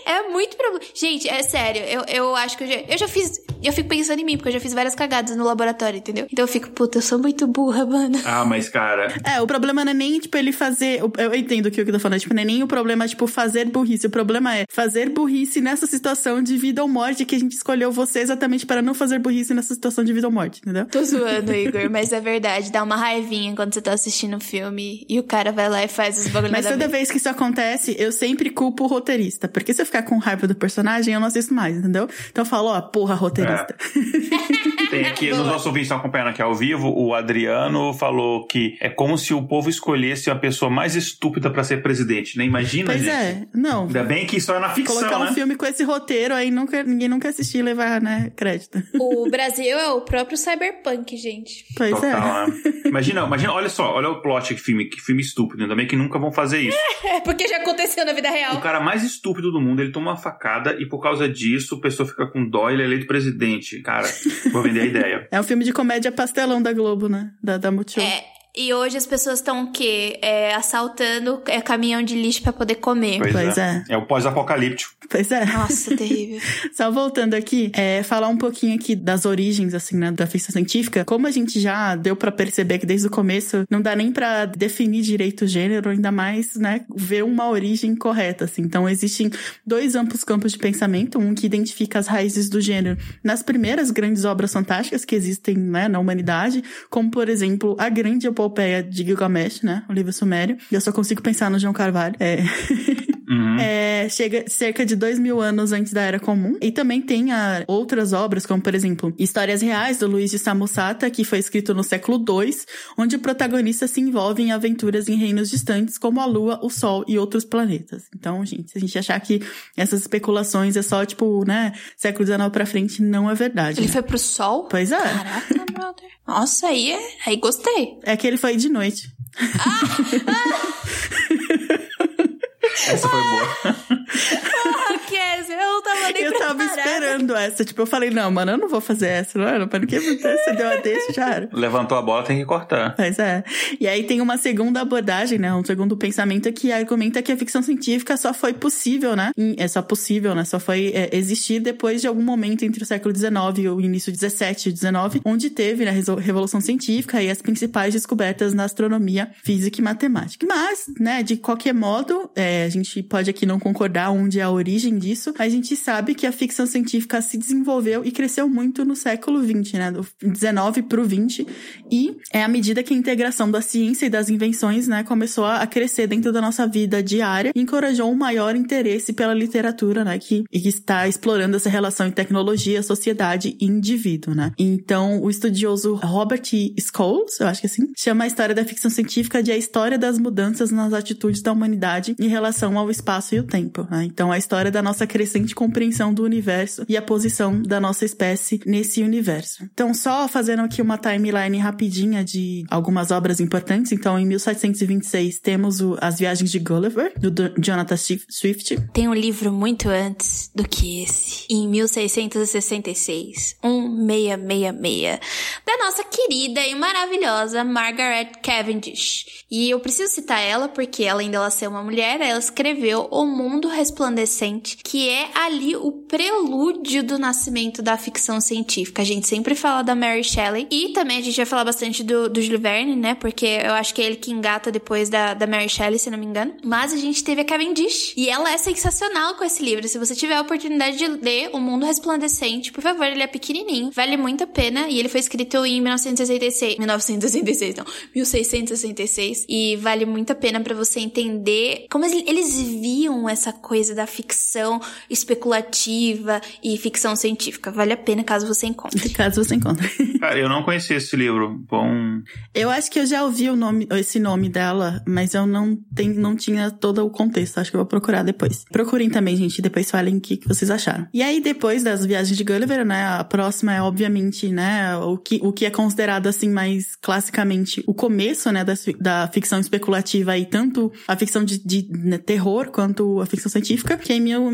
é muito problema. Gente, é sério, eu, eu acho que eu já, eu já fiz. Eu fico pensando em mim, porque eu já fiz várias cagadas no laboratório, entendeu? Então eu fico, puta, eu sou muito burra, mano. Ah, mas cara. É, o problema não é nem, tipo, ele fazer. Eu entendo o que eu tô falando, tipo, não é nem o problema, tipo, fazer burrice. O problema é fazer burrice nessa situação de vida ou morte que a gente escolheu você exatamente para não fazer burrice nessa situação de vida ou morte, entendeu? Tô zoando, Igor, mas é verdade. Dá uma raivinha quando você tá assistindo um filme e o cara vai lá e faz os bagulhos. Mas toda vez que isso acontece, eu sempre culpo o roteirista. Porque se eu ficar com raiva do personagem, eu não assisto mais, entendeu? Então eu falo, ó, porra, roteirista. É. Tem aqui, nos nossos ouvintes estão acompanhando aqui ao vivo, o Adriano falou que é como se o povo escolhesse a pessoa mais estúpida para ser presidente, né? Imagina, Pois gente. é, não. Ainda bem que isso é na ficção, Colocar um né? filme com esse roteiro, aí nunca, ninguém nunca assistiu e levar, né, crédito. O Brasil é o próprio cyberpunk, gente. Pois é. Total, né? Imagina, imagina, olha só, olha o plot que filme, que filme estúpido, ainda bem que nunca vão fazer isso. É, porque já aconteceu na vida O real. cara mais estúpido do mundo, ele toma uma facada e por causa disso, a pessoa fica com dó e ele é eleito presidente. Cara, vou vender a ideia. É um filme de comédia pastelão da Globo, né? Da, da Multishow. É, e hoje as pessoas estão o quê? É, assaltando é, caminhão de lixo pra poder comer. Pois, Pois é. é. É o pós-apocalíptico. Pois é. Nossa, terrível. Só voltando aqui, é, falar um pouquinho aqui das origens, assim, né, da ficção científica. Como a gente já deu pra perceber que desde o começo não dá nem pra definir direito o gênero, ainda mais, né, ver uma origem correta, assim. Então, existem dois amplos campos de pensamento, um que identifica as raízes do gênero nas primeiras grandes obras fantásticas que existem, né, na humanidade, como, por exemplo, a grande epopeia de Gilgamesh, né, o livro sumério. E eu só consigo pensar no João Carvalho. É... Uhum. É, chega cerca de dois mil anos antes da Era Comum. E também tem a, outras obras, como por exemplo, Histórias Reais, do Luiz de Samosata, que foi escrito no século II, onde o protagonista se envolve em aventuras em reinos distantes, como a Lua, o Sol e outros planetas. Então, gente, se a gente achar que essas especulações é só, tipo, né, século XIX pra frente, não é verdade. Ele né? foi pro sol? Pois é. Caraca, brother. Nossa, aí, é- aí gostei. É que ele foi de noite. Essa foi boa. Eu não tava preparada. esperando essa. Tipo, eu falei, não, mano, eu não vou fazer essa, não era? Para que você deu a deixa, já era. Levantou a bola, tem que cortar. Pois é. E aí tem uma segunda abordagem, né? Um segundo pensamento que argumenta que a ficção científica só foi possível, né? É só possível, né? Só foi é, existir depois de algum momento entre o século XIX e o início 17 e 19, onde teve né, a Revolução Científica e as principais descobertas na astronomia, física e matemática. Mas, né, de qualquer modo, é, a gente pode aqui não concordar onde é a origem disso, a gente sabe que a ficção científica se desenvolveu e cresceu muito no século XX, né? Do 19 pro 20. E é à medida que a integração da ciência e das invenções, né, começou a crescer dentro da nossa vida diária e encorajou um maior interesse pela literatura, né, que, que está explorando essa relação entre tecnologia, sociedade e indivíduo, né? Então, o estudioso Robert E. Scholes, eu acho que é assim, chama a história da ficção científica de a história das mudanças nas atitudes da humanidade em relação ao espaço e o tempo, né? Então, a história da nossa crescente compreensão do universo e a posição da nossa espécie nesse universo. Então, só fazendo aqui uma timeline rapidinha de algumas obras importantes. Então, em 1726 temos o As Viagens de Gulliver, do Jonathan Swift- Swift. Tem um livro muito antes do que esse. Em 1666, 1666, da nossa querida e maravilhosa Margaret Cavendish. E eu preciso citar ela porque, além dela ser uma mulher, ela escreveu O Mundo Resplandecente, que é ali o prelúdio do nascimento da ficção científica. A gente sempre fala da Mary Shelley e também a gente vai falar bastante do, do Jules Verne, né? Porque eu acho que é ele que engata depois da, da Mary Shelley, se não me engano. Mas a gente teve a Cavendish e ela é sensacional com esse livro. Se você tiver a oportunidade de ler O Mundo Resplandecente, por favor, ele é pequenininho, vale muito a pena e ele foi escrito em 1966, 1966 não, 1666 e vale muito a pena pra você entender como eles viam essa coisa da ficção especulativa e ficção científica. Vale a pena caso você encontre. Caso você encontre. Cara, eu não conhecia esse livro. Bom. Eu acho que eu já ouvi o nome, esse nome dela, mas eu não, tenho, não tinha todo o contexto. Acho que eu vou procurar depois. Procurem também, gente, e depois falem o que, que vocês acharam. E aí, depois das viagens de Gulliver, né, a próxima é, obviamente, né, o que, o que é considerado, assim, mais classicamente o começo, né, da, da ficção especulativa e tanto a ficção de, de né, terror quanto a ficção científica, que é em mil,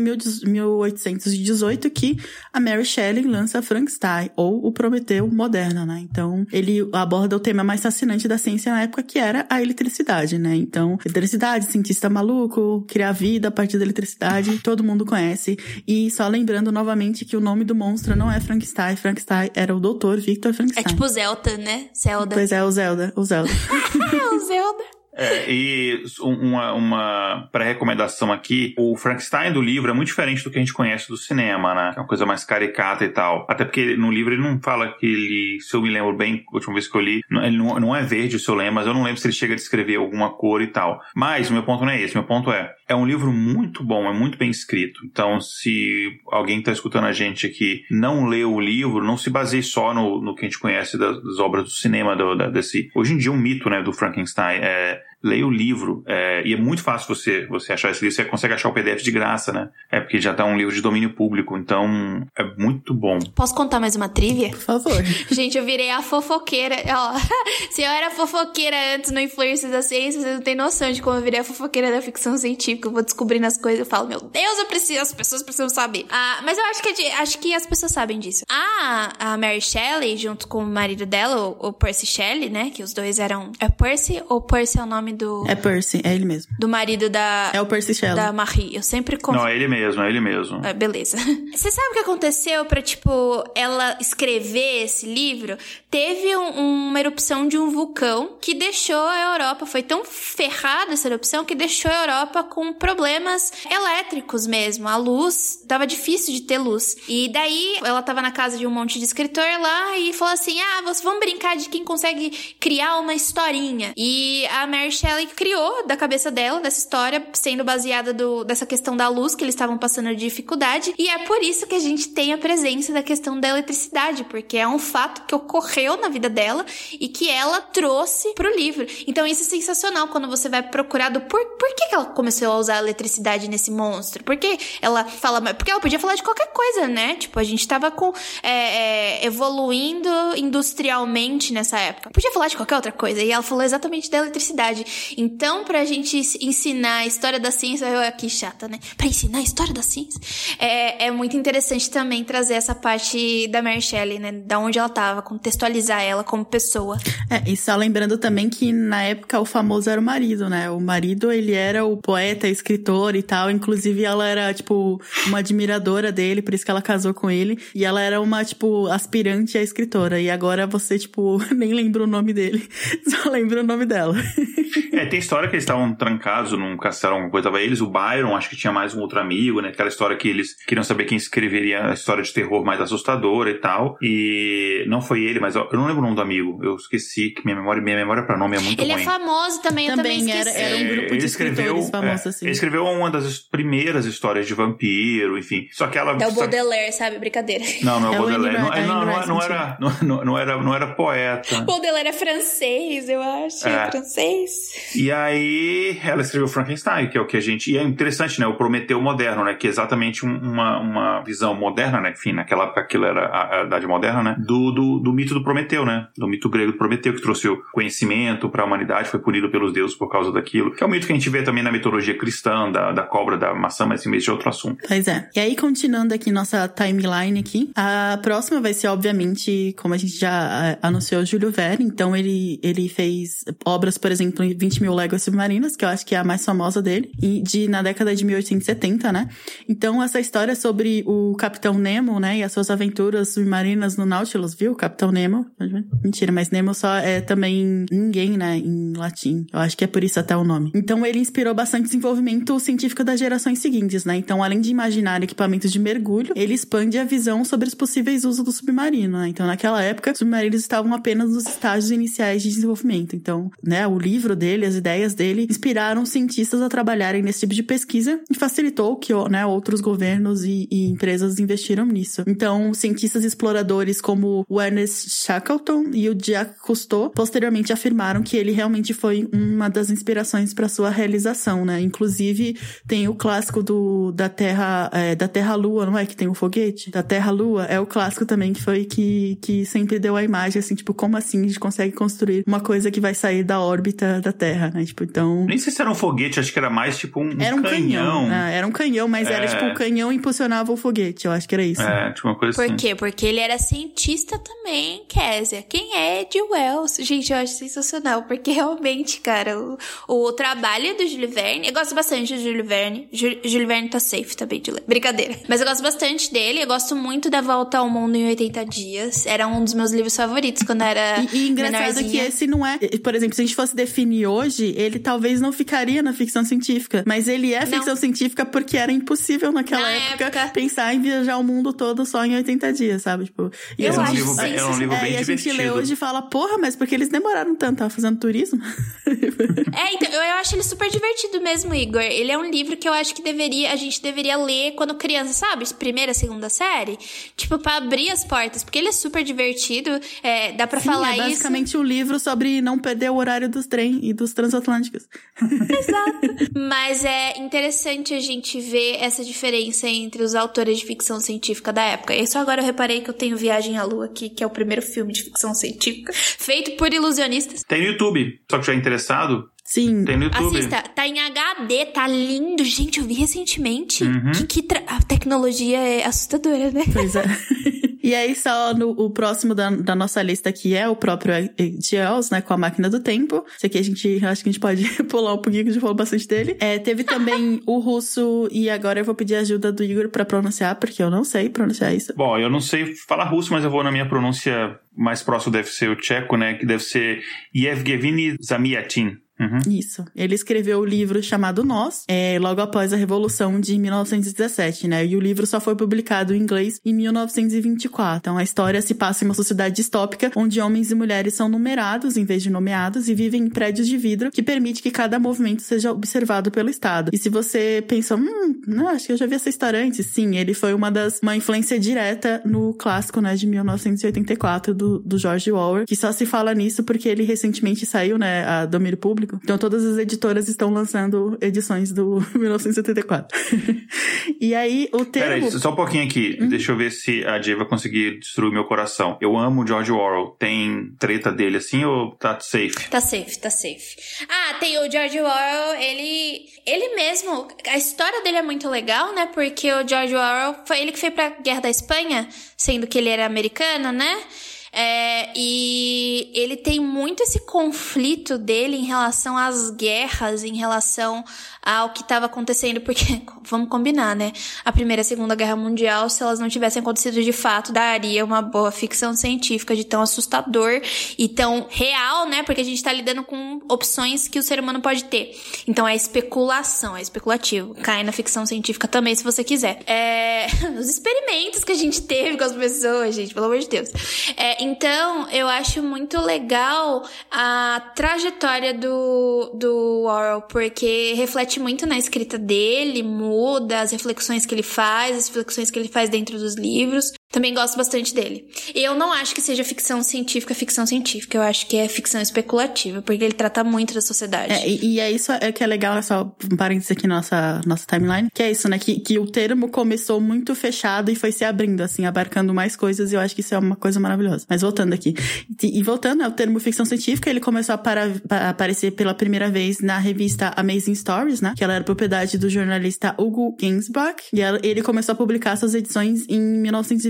mil, 1818 que a Mary Shelley lança Frankenstein, ou o Prometeu moderno, né? Então, ele aborda o tema mais fascinante da ciência na época, que era a eletricidade, né? Então, eletricidade, cientista maluco, criar vida a partir da eletricidade, todo mundo conhece. E só lembrando novamente que o nome do monstro não é Frankenstein, Frankenstein era o Dr. Victor Frankenstein. É tipo Zelda, né? Zelda. Pois é, o Zelda, o Zelda. o Zelda. É, e uma, uma pré-recomendação aqui, o Frankenstein do livro é muito diferente do que a gente conhece do cinema, né? É uma coisa mais caricata e tal. Até porque no livro ele não fala que ele, se eu me lembro bem, a última vez que eu li, ele não, não é verde, se eu lembro, mas eu não lembro se ele chega a descrever alguma cor e tal. Mas o meu ponto não é esse, meu ponto é, é um livro muito bom, é muito bem escrito. Então, se alguém está escutando a gente aqui não leu o livro, não se baseie só no, no que a gente conhece das, das obras do cinema, do, da, desse... Hoje em dia, um mito, né, do Frankenstein é leia o livro. É, e é muito fácil você, você achar esse livro. Você consegue achar o PDF de graça, né? É porque já tá um livro de domínio público. Então, é muito bom. Posso contar mais uma trivia? Por favor. Gente, eu virei a fofoqueira. Ó, se eu era fofoqueira antes no Influências da Ciência, vocês não têm noção de como eu virei a fofoqueira da ficção científica. Eu vou descobrindo as coisas e falo, meu Deus, eu preciso, as pessoas precisam saber. Ah, mas eu acho que, acho que as pessoas sabem disso. A, a Mary Shelley, junto com o marido dela, o, o Percy Shelley, né? Que os dois eram. É Percy ou Percy é o nome do. É Percy, é ele mesmo. Do marido da. É o Percy Shelley. Da Marie. Eu sempre confundo. Não, é ele mesmo, é ele mesmo. É, beleza. Você sabe o que aconteceu pra, tipo, ela escrever esse livro? Teve um, uma erupção de um vulcão que deixou a Europa. Foi tão ferrada essa erupção que deixou a Europa com problemas elétricos mesmo. A luz. Tava difícil de ter luz. E daí ela tava na casa de um monte de escritor lá e falou assim: ah, vamos brincar de quem consegue criar uma historinha. E a Mary Shelley criou da cabeça dela, dessa história, sendo baseada do, dessa questão da luz que eles estavam passando de dificuldade. E é por isso que a gente tem a presença da questão da eletricidade, porque é um fato que ocorreu na vida dela e que ela trouxe pro livro. Então isso é sensacional quando você vai procurar do por, por que, que ela começou a usar a eletricidade nesse monstro? Porque ela fala. Porque ela podia falar de qualquer coisa, né? Tipo, a gente tava com. É, é, evoluindo industrialmente nessa época. Podia falar de qualquer outra coisa. E ela falou exatamente da eletricidade. Então, pra gente ensinar a história da ciência, eu aqui chata, né? Pra ensinar a história da ciência, é, é muito interessante também trazer essa parte da Mary Shelley, né? Da onde ela tava, contextualizar ela como pessoa. É, e só lembrando também que na época o famoso era o marido, né? O marido, ele era o poeta, escritor e tal. Inclusive, ela era, tipo, uma admiradora dele, por isso que ela casou com ele. E ela era uma, tipo, aspirante a escritora. E agora você, tipo, nem lembra o nome dele, só lembra o nome dela. É, tem história que eles estavam trancados num castelo, alguma coisa. Tava eles, o Byron, acho que tinha mais um outro amigo, né? Aquela história que eles queriam saber quem escreveria a história de terror mais assustadora e tal. E não foi ele, mas eu não lembro o nome do amigo. Eu esqueci que minha memória, minha memória pra nome é muito ele ruim. Ele é famoso também, eu também, também era, era um grupo de ele escreveu, famosos, é, assim. Ele escreveu uma das primeiras histórias de vampiro, enfim. Só que ela... É o Baudelaire, sabe? Brincadeira. Não, não é, é o Baudelaire. Não, não, não, não, não, era, não, não, era, não era poeta. Baudelaire é francês, eu acho. É. francês. E aí ela escreveu Frankenstein, que é o que a gente. E é interessante, né? O Prometeu moderno, né? Que é exatamente uma, uma visão moderna, né? Enfim, naquela época aquilo era a, a idade moderna, né? Do, do, do mito do Prometeu, né? Do mito grego do Prometeu, que trouxe o conhecimento para a humanidade, foi punido pelos deuses por causa daquilo. Que é o mito que a gente vê também na mitologia cristã, da, da cobra, da maçã, mas esse mês de outro assunto. Pois é. E aí, continuando aqui nossa timeline aqui, a próxima vai ser, obviamente, como a gente já anunciou, Júlio Verne. Então, ele, ele fez obras, por exemplo, em 20 mil léguas submarinas, que eu acho que é a mais famosa dele, e de, na década de 1870, né? Então, essa história sobre o Capitão Nemo, né, e as suas aventuras submarinas no Nautilus, viu? Capitão Nemo. Mentira, mas Nemo só é também ninguém, né, em latim. Eu acho que é por isso até o nome. Então, ele inspirou bastante desenvolvimento científico das gerações seguintes, né? Então, além de imaginar equipamentos de mergulho, ele expande a visão sobre os possíveis usos do submarino, né? Então, naquela época, os submarinos estavam apenas nos estágios iniciais de desenvolvimento. Então, né, o livro dele, as ideias dele, inspiraram cientistas a trabalharem nesse tipo de pesquisa e facilitou que né, outros governos e, e empresas investiram nisso. Então, cientistas exploradores como o Ernest Shackleton e o Jacques Cousteau posteriormente afirmaram que ele realmente foi uma das inspirações para sua realização, né? Inclusive, tem o clássico do, da Terra, é, da Terra-Lua, não é? Que tem o foguete? Da Terra-Lua, é o clássico também que foi que, que sempre deu a imagem, assim, tipo, como assim a gente consegue construir uma coisa que vai sair da órbita da Terra, né? Tipo, então. Nem sei se era um foguete, acho que era mais tipo um, Era um canhão. canhão. Ah, era um canhão, mas era É. tipo o canhão impulsionava o foguete. Eu acho que era isso. É, tipo uma coisa Por assim. quê? Porque ele era cientista também, Kézia. Quem é Ed Wells? Gente, eu acho sensacional, porque realmente, cara, o, o trabalho do Júlio Verne... Eu gosto bastante do Júlio Verne. Júlio Verne tá safe também de ler. Brincadeira. Mas eu gosto bastante dele. Eu gosto muito da Volta ao Mundo em 80 Dias. Era um dos meus livros favoritos quando eu era E, e engraçado menorzinha. que esse não é. Por exemplo, se a gente fosse definir hoje, ele talvez não ficaria na ficção científica. Mas ele é Não. ficção científica porque era impossível naquela Na época, época. pensar em viajar o mundo todo só em 80 dias, sabe? Tipo, e Eu Era um acho livro bem, era um livro é, bem e a gente lê divertido. hoje e fala, porra, mas porque eles demoraram tanto? Tava fazendo turismo? É, então, eu, eu acho ele super divertido mesmo, Igor. Ele é um livro que eu acho que deveria, a gente deveria ler quando criança, sabe? Primeira, segunda série. Tipo, pra abrir as portas. Porque ele é super divertido. É, dá pra Sim, falar é isso. basicamente um livro sobre não perder o horário dos trem e dos transatlânticos. Mas é interessante a gente ver essa diferença entre os autores de ficção científica da época. E só agora eu reparei que eu tenho Viagem à Lua aqui, que é o primeiro filme de ficção científica, feito por ilusionistas. Tem no YouTube. Só que já é interessado, Sim. tem no YouTube. Assista, tá em HD, tá lindo. Gente, eu vi recentemente. Uhum. Que, que tra- A tecnologia é assustadora, né? Pois é. E aí, só no, o próximo da, da nossa lista aqui é o próprio Giels, né? Com a máquina do tempo. Isso aqui a gente, acho que a gente pode pular um pouquinho, que a gente falou bastante dele. É, teve também o russo, e agora eu vou pedir ajuda do Igor pra pronunciar, porque eu não sei pronunciar isso. Bom, eu não sei falar russo, mas eu vou na minha pronúncia mais próxima deve ser o tcheco, né? Que deve ser Yevgeny Zamiatin. Uhum. Isso. Ele escreveu o livro chamado Nós, é, logo após a Revolução de 1917, né? E o livro só foi publicado em inglês em 1924. Então a história se passa em uma sociedade distópica onde homens e mulheres são numerados em vez de nomeados e vivem em prédios de vidro que permite que cada movimento seja observado pelo Estado. E se você pensa, hum, não, acho que eu já vi essa história antes. Sim, ele foi uma das uma influência direta no clássico, né, de 1984 do, do George Orwell, que só se fala nisso porque ele recentemente saiu, né, a domínio público. Então todas as editoras estão lançando edições do 1974. e aí o termo Peraí, só um pouquinho aqui. Uhum. Deixa eu ver se a Jay vai conseguir destruir meu coração. Eu amo o George Orwell. Tem treta dele assim ou tá safe? Tá safe, tá safe. Ah, tem o George Orwell, ele. Ele mesmo. A história dele é muito legal, né? Porque o George Orwell foi ele que foi pra Guerra da Espanha, sendo que ele era americano, né? É, e ele tem muito esse conflito dele em relação às guerras, em relação ao que estava acontecendo, porque, vamos combinar, né? A Primeira e a Segunda Guerra Mundial, se elas não tivessem acontecido de fato, daria uma boa ficção científica de tão assustador e tão real, né? Porque a gente tá lidando com opções que o ser humano pode ter. Então é especulação, é especulativo. Cai na ficção científica também, se você quiser. É... Os experimentos que a gente teve com as pessoas, gente, pelo amor de Deus. É, então, eu acho muito legal a trajetória do, do Orwell, porque reflete muito na escrita dele, muda as reflexões que ele faz, as reflexões que ele faz dentro dos livros. Também gosto bastante dele. Eu não acho que seja ficção científica, ficção científica. Eu acho que é ficção especulativa, porque ele trata muito da sociedade. É, e, e é isso é que é legal, é só um parênteses aqui na nossa, nossa timeline, que é isso, né? Que, que o termo começou muito fechado e foi se abrindo, assim, abarcando mais coisas, e eu acho que isso é uma coisa maravilhosa. Mas voltando aqui. E, e voltando, né, o termo ficção científica, ele começou a, para, a aparecer pela primeira vez na revista Amazing Stories, né? Que ela era propriedade do jornalista Hugo Ginsbach, e ela- ele começou a publicar suas edições em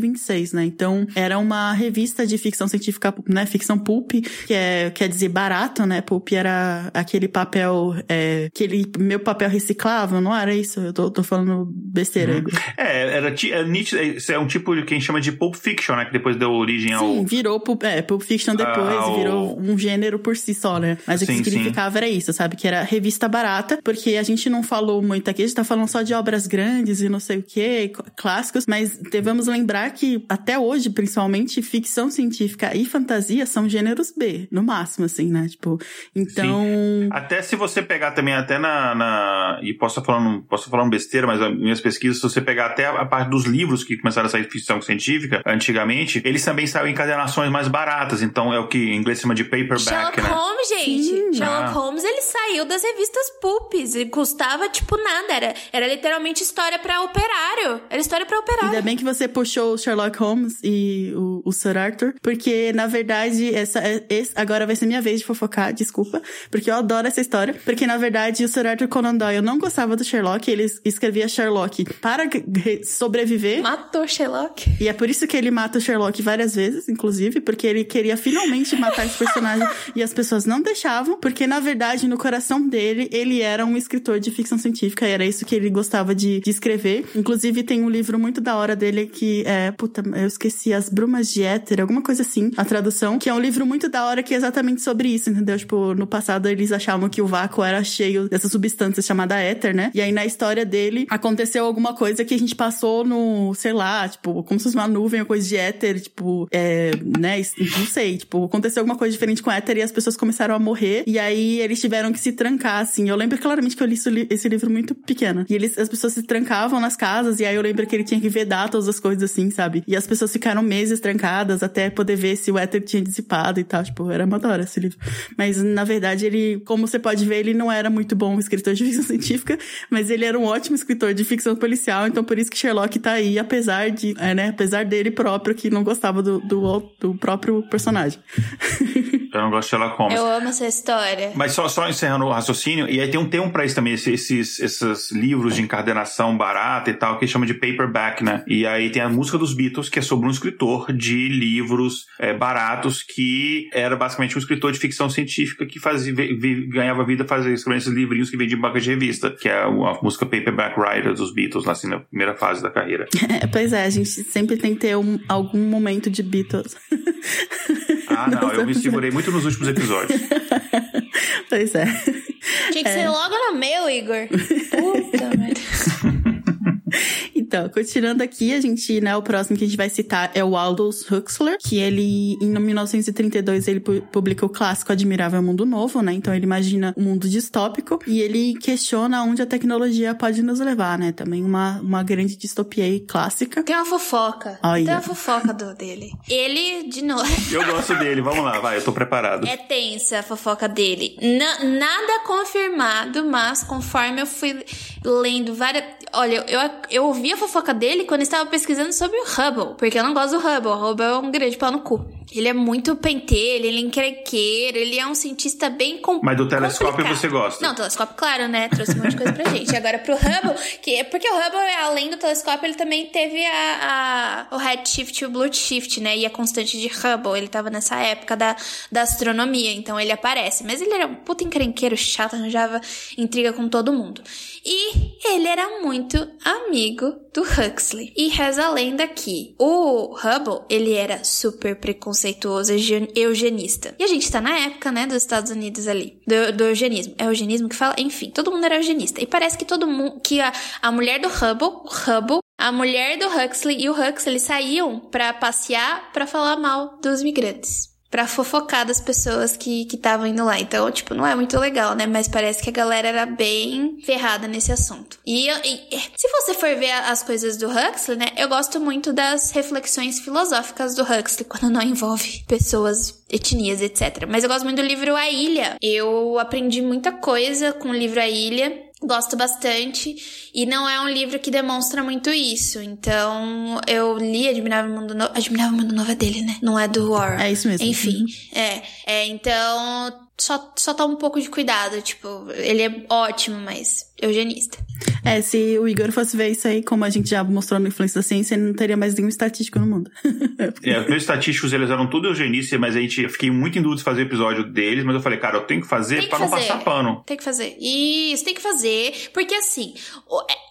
1926, né? Então, era uma revista de ficção científica, né? Ficção pulp, que é, quer dizer barato, né? Pulp era aquele papel, é, aquele meu papel reciclável, não era isso? Eu tô, tô falando besteira. Igor. É, era, ti- é, nítido- é, um tipo de que a gente chama de Pulp Fiction, né? Que depois deu origem ao. Sim, virou Pulp, é, Pulp Fiction depois, Ah, o- virou um gênero por si só, né? Mas o que Sim, significava era isso, sabe? Que era revista barata, porque a gente não falou muito aqui, a gente tá falando só de obras grandes e não sei o que, clássicos, mas devemos lembrar que até hoje, principalmente, ficção científica e fantasia são gêneros B, no máximo, assim, né? Tipo, então. Até se você pegar também, até na. na- e posso estar falando, posso estar falando besteira, mas as minhas pesquisas, se você pegar até a, a parte dos livros que começaram a sair de ficção científica, antigamente, eles também saíram em encadernações mais baratas. Então é o que em inglês chama de paperback, Sherlock né? Holmes, gente. Sim. Sherlock Ah. Holmes, ele saiu das revistas pulps. E custava, tipo, nada. Era, era literalmente história pra operário. Era história pra operário. Ainda bem que você puxou o Sherlock Holmes e o, o Sir Arthur, porque na verdade essa, esse, agora vai ser minha vez de fofocar, desculpa, porque eu adoro essa história, porque na verdade o Sir Arthur Conan Doyle não gostava do Sherlock, ele escrevia Sherlock para sobreviver. Matou Sherlock. E é por isso que ele mata o Sherlock várias vezes, inclusive, porque ele queria finalmente matar esse personagem e as pessoas não deixavam, porque na verdade no coração dele ele era um escritor de ficção científica, era isso que ele gostava de, de escrever. Inclusive tem um livro muito da hora dele que é, puta, eu esqueci, As Brumas de Éter, alguma coisa assim, a tradução, que é um livro muito da hora que é exatamente sobre isso, entendeu? Tipo, no passado eles achavam que o vácuo era cheio dessa substância chamada éter, né? E aí na história dele aconteceu alguma coisa que a gente passou no, sei lá, tipo, como se fosse uma nuvem ou coisa de éter, tipo, é, né? Não sei, tipo, aconteceu alguma coisa diferente com éter e as pessoas começaram a morrer. E aí eles tiveram que se trancar, assim. Eu lembro claramente que eu li esse livro muito pequena. E eles, as pessoas se trancavam nas casas, e aí eu lembro que ele tinha que vedar todas as coisas assim, sabe? E as pessoas ficaram meses trancadas até poder ver se o éter tinha dissipado e tal. Tipo, era uma hora esse livro. Mas, na verdade, ele, como você pode ver, ele não era muito bom escritor de ficção científica, mas ele era um ótimo escritor de ficção policial, então por isso que Sherlock tá aí, apesar de, é, né, apesar dele próprio, que não gostava do, do, do próprio personagem. Eu não gosto de Sherlock Holmes. Eu amo essa história. Mas só, só encerrando o raciocínio, e aí tem um termo pra isso também, esses, esses livros de encadernação barata e tal, que chama de paperback, né? E aí tem a música dos Beatles, que é sobre um escritor de livros é, baratos, que era basicamente um escritor de ficção científica que fazia, ganhava vida fazendo escrevendo esses livrinhos que vendiam em banca de revista, que é a, a música Paperback Writer dos Beatles, lá assim, na primeira fase da carreira. É, pois é, a gente sempre tem que ter um, algum momento de Beatles. Ah, não, eu me segurei muito nos últimos episódios. pois é. Tinha que é. ser logo no meu, Igor. Puta merda. Então, continuando aqui, a gente, né, o próximo que a gente vai citar é o Aldous Huxley, que ele, em 1932, ele publica o clássico Admirável Mundo Novo, né? Então ele imagina um mundo distópico e ele questiona onde a tecnologia pode nos levar, né? Também uma, uma grande distopia aí clássica. Tem uma fofoca. Olha. Tem uma fofoca do, dele. Ele, de novo. Eu gosto dele, vamos lá, vai, eu tô preparado. É tensa a fofoca dele. N nada confirmado, mas conforme eu fui lendo várias. Olha, eu, eu ouvi a fofoca dele quando estava pesquisando sobre o Hubble, porque eu não gosto do Hubble. O Hubble é um grande pau no cu. Ele é muito pentelho, ele é encrenqueiro, ele é um cientista bem complicado. Mas do telescópio complicado. você gosta? Não, telescópio, claro, né? Trouxe um monte de coisa pra gente. Agora pro Hubble, que é porque o Hubble, além do telescópio, ele também teve a, a, o redshift e o blueshift, né? E a constante de Hubble. Ele tava nessa época da, da astronomia, então ele aparece. Mas ele era um puta encrenqueiro, chato, arranjava intriga com todo mundo. E ele era muito amigo do Huxley. E reza a lenda que o Hubble, ele era super preconceituoso, eugenista. E a gente tá na época, né, dos Estados Unidos ali, do, do eugenismo. É eugenismo que fala? Enfim, todo mundo era eugenista. E parece que todo mundo, que a, a mulher do Hubble, Hubble, a mulher do Huxley e o Huxley saíam para passear para falar mal dos migrantes pra fofocar das pessoas que estavam indo lá. Então, tipo, não é muito legal, né? Mas parece que a galera era bem ferrada nesse assunto. E, e, se você for ver as coisas do Huxley, né? Eu gosto muito das reflexões filosóficas do Huxley, quando não envolve pessoas, etnias, etc. Mas eu gosto muito do livro A Ilha. Eu aprendi muita coisa com o livro A Ilha. Gosto bastante. E não é um livro que demonstra muito isso. Então, eu li Admirável Mundo Novo. Admirável Mundo Novo é dele, né? Não é do War. É isso mesmo. Enfim. É. É, então só, só toma um pouco de cuidado. Tipo, ele é ótimo, mas eugenista. É, se o Igor fosse ver isso aí, como a gente já mostrou no Influência da Ciência, ele não teria mais nenhum estatístico no mundo. é, os meus estatísticos, eles eram tudo eugenistas, mas a gente, eu fiquei muito em dúvida de fazer o episódio deles, mas eu falei, cara, eu tenho que fazer para não passar pano. Tem que fazer. Isso, tem que fazer, porque assim,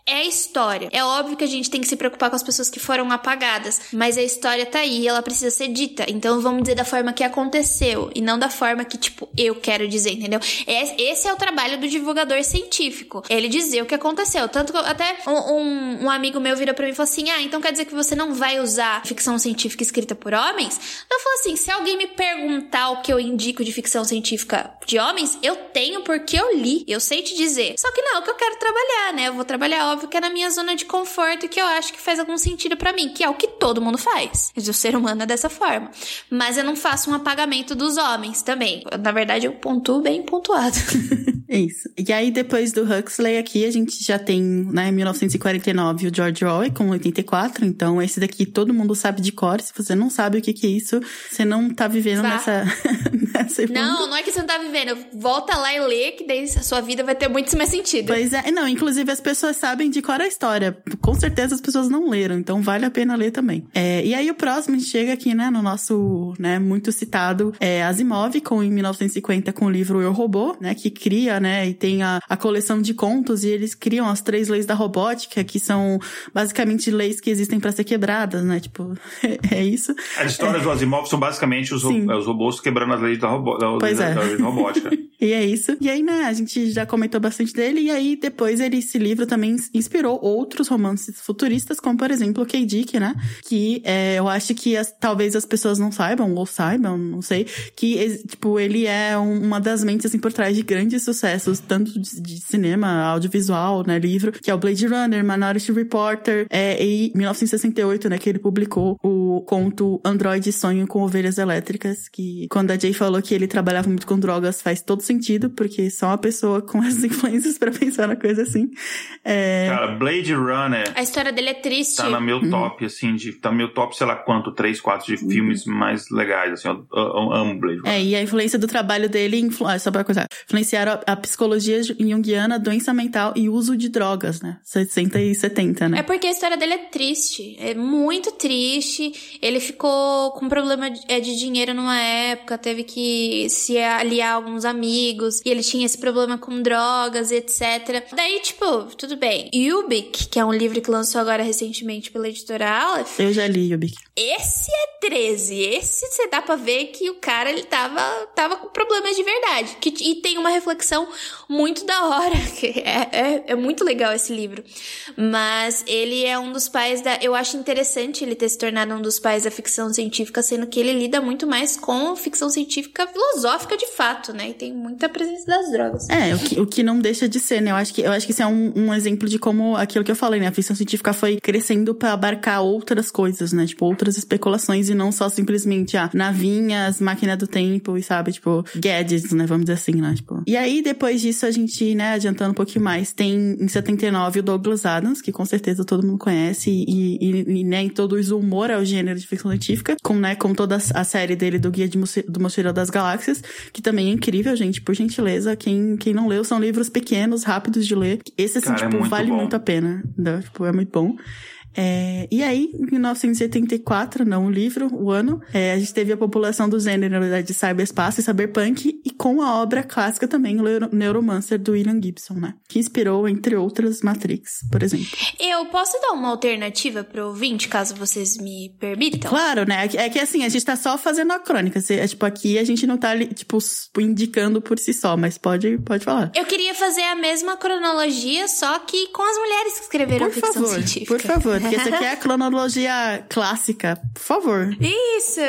é, é história. É óbvio que a gente tem que se preocupar com as pessoas que foram apagadas, mas a história tá aí, ela precisa ser dita. Então vamos dizer da forma que aconteceu, e não da forma que, tipo, eu quero dizer, entendeu? Esse é o trabalho do divulgador científico. Ele dizer o que aconteceu. Tanto que até um, um, amigo meu virou pra mim e falou assim: Ah, então quer dizer que você não vai usar ficção científica escrita por homens? Eu falo assim: se alguém me perguntar o que eu indico de ficção científica de homens, eu tenho porque eu li. Eu sei te dizer. Só que não é o que eu quero trabalhar, né? Eu vou trabalhar, óbvio que é na minha zona de conforto que eu acho que faz algum sentido para mim, que é o que todo mundo faz. O ser humano é dessa forma. Mas eu não faço um apagamento dos homens também. Na verdade, eu pontuo bem pontuado. Isso. E aí, depois do Huxley aqui, a gente já tem, né, 1949, o George Orwell com 84. Então, esse daqui todo mundo sabe de cor. Se você não sabe o que, que é isso, você não tá vivendo Vá. nessa, nessa Não, não é que você não tá vivendo. Volta lá e lê, que daí a sua vida vai ter muito mais sentido. Pois é. Não, inclusive as pessoas sabem de cor a história. Com certeza as pessoas não leram, então vale a pena ler também. É, e aí o próximo a gente chega aqui, né, no nosso, né, muito citado é Asimov, com em 1950 com o livro Eu Robô, né, que cria né? E tem a, a coleção de contos e eles criam as três leis da robótica, que são basicamente leis que existem para ser quebradas, né? Tipo, é, é isso. As histórias é. do Asimov são basicamente os, os, robôs quebrando as leis da, robô, da, da, é. da robótica. e é isso. E aí, né, a gente já comentou bastante dele, e aí depois ele, esse livro também inspirou outros romances futuristas, como por exemplo o K. Dick, né? Que é, eu acho que as, talvez as pessoas não saibam, ou saibam, não sei, que, tipo, ele é uma das mentes, assim, por trás de grandes sucessos tanto de, de, cinema, audiovisual, né, livro, que é o Blade Runner, Minority Reporter, é, em 1968, né, que ele publicou o conto Android Sonho com Ovelhas Elétricas, que quando a Jay falou que ele trabalhava muito com drogas, faz todo sentido, porque só uma pessoa com essas influências para pensar na coisa assim. É... Cara, Blade Runner... A história dele é triste. Tá no meu uhum. top, assim, de, tá no meu top, sei lá quanto, três, quatro de uhum. filmes mais legais, assim, eu, eu, eu amo Blade Runner. É, e a influência do trabalho dele, influ... ah, só pra coisa, influenciaram a, a psicologia junguiana, doença mental e uso de drogas, né? 60 e 70, né? É porque a história dele é triste. É muito triste. Ele ficou com problema de, é, de dinheiro numa época, teve que se aliar a alguns amigos, e ele tinha esse problema com drogas, etc. Daí, tipo, tudo bem. Ubik, que é um livro que lançou agora recentemente pela editora Aleph. Eu já li Ubik. Esse é 13. Esse você dá pra ver que o cara, ele tava, tava com problemas de verdade. Que, e tem uma reflexão muito da hora. É, é, é, muito legal esse livro. Mas ele é um dos pais da. Eu acho interessante ele ter se tornado um dos pais da ficção científica, sendo que ele lida muito mais com ficção científica filosófica de fato, né? E tem muita presença das drogas. É, o que, o que não deixa de ser, né? Eu acho que, eu acho que isso é um, um exemplo de como aquilo que eu falei, né? A ficção científica foi crescendo para abarcar outras coisas, né? Tipo, outras especulações e não só simplesmente, ah, navinhas, máquina do tempo e sabe, tipo, gadgets, né? Vamos dizer assim, né? Tipo. E aí, depois disso, a gente, né, adiantando um pouquinho mais, tem em 79 o Douglas Adams, que com certeza todo mundo conhece, e, e, e né, introduz o humor ao gênero de ficção científica, com, né, com toda a série dele do Guia de, do Mochileiro das Galáxias, que também é incrível, gente, por gentileza. Quem, quem não leu, são livros pequenos, rápidos de ler. Esse, assim, Cara, é tipo, é vale bom. muito a pena. Né? Tipo, é muito bom. É, e aí, em 1984, não o livro, o ano, é, a gente teve a população do gênero de cyberspace e cyberpunk, e com a obra clássica também, o Neuromancer, do William Gibson, né? Que inspirou, entre outras, Matrix, por exemplo. Eu posso dar uma alternativa pro ouvinte, caso vocês me permitam? Claro, né? É que assim, a gente tá só fazendo a crônica. É, tipo, aqui a gente não tá, tipo, indicando por si só, mas pode, pode falar. Eu queria fazer a mesma cronologia, só que com as mulheres que escreveram por ficção favor, científica. Por favor porque essa aqui é a cronologia clássica. Por favor. Isso!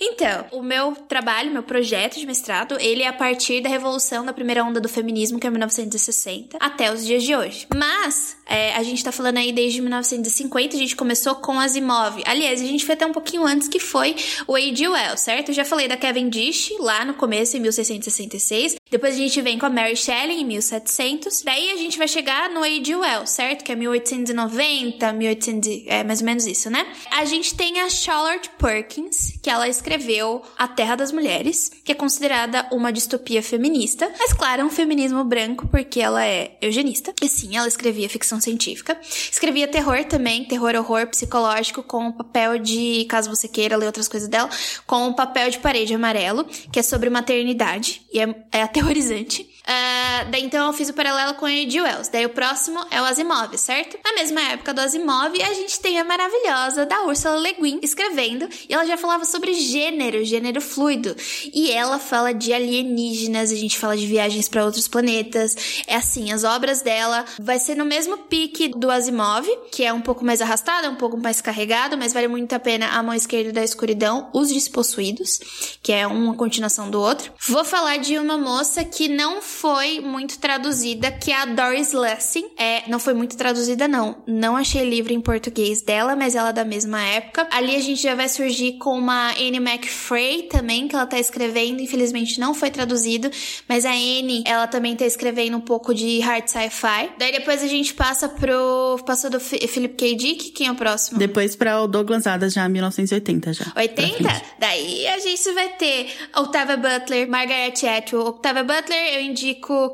Então, o meu trabalho, meu projeto de mestrado, ele é a partir da revolução da primeira onda do feminismo, que é 1960, até os dias de hoje. Mas, é, a gente tá falando aí desde 1950, a gente começou com Asimov. Aliás, a gente foi até um pouquinho antes, que foi o A.G. Wells, certo? Eu já falei da Kevin Dish lá no começo, em 1666. Depois a gente vem com a Mary Shelley, em 1700. Daí a gente vai chegar no A.G. Wells, certo? Que é 1890, 1890 é mais ou menos isso, né? A gente tem a Charlotte Perkins, que ela escreveu A Terra das Mulheres, que é considerada uma distopia feminista, mas claro, é um feminismo branco porque ela é eugenista. E sim, ela escrevia ficção científica. Escrevia terror também, terror horror psicológico com o papel de, caso você queira ler outras coisas dela, com o papel de parede amarelo, que é sobre maternidade e é, é aterrorizante. Uh, daí então eu fiz o paralelo com o H.G. Wells. Daí o próximo é o Asimov, certo? Na mesma época do Asimov, a gente tem a maravilhosa da Ursula Le Guin escrevendo, e ela já falava sobre gênero, gênero fluido. E ela fala de alienígenas, a gente fala de viagens para outros planetas. É assim, as obras dela vai ser no mesmo pique do Asimov, que é um pouco mais arrastado, um pouco mais carregado, mas vale muito a pena A Mão Esquerda da Escuridão, Os Despossuídos, que é uma continuação do outro. Vou falar de uma moça que não foi muito traduzida, que é a Doris Lessing. É, não foi muito traduzida, não. Não achei livro em português dela, mas ela é da mesma época. Ali a gente já vai surgir com uma Anne McFrey também, que ela tá escrevendo. Infelizmente não foi traduzido, mas a Anne, ela também tá escrevendo um pouco de hard sci-fi. Daí depois a gente passa pro. Passou do Philip K. Dick, quem é o próximo? Depois pra o Douglas Adams, já 1980 já. 80? Daí a gente vai ter Octavia Butler, Margaret Atwood. Octavia Butler, eu indico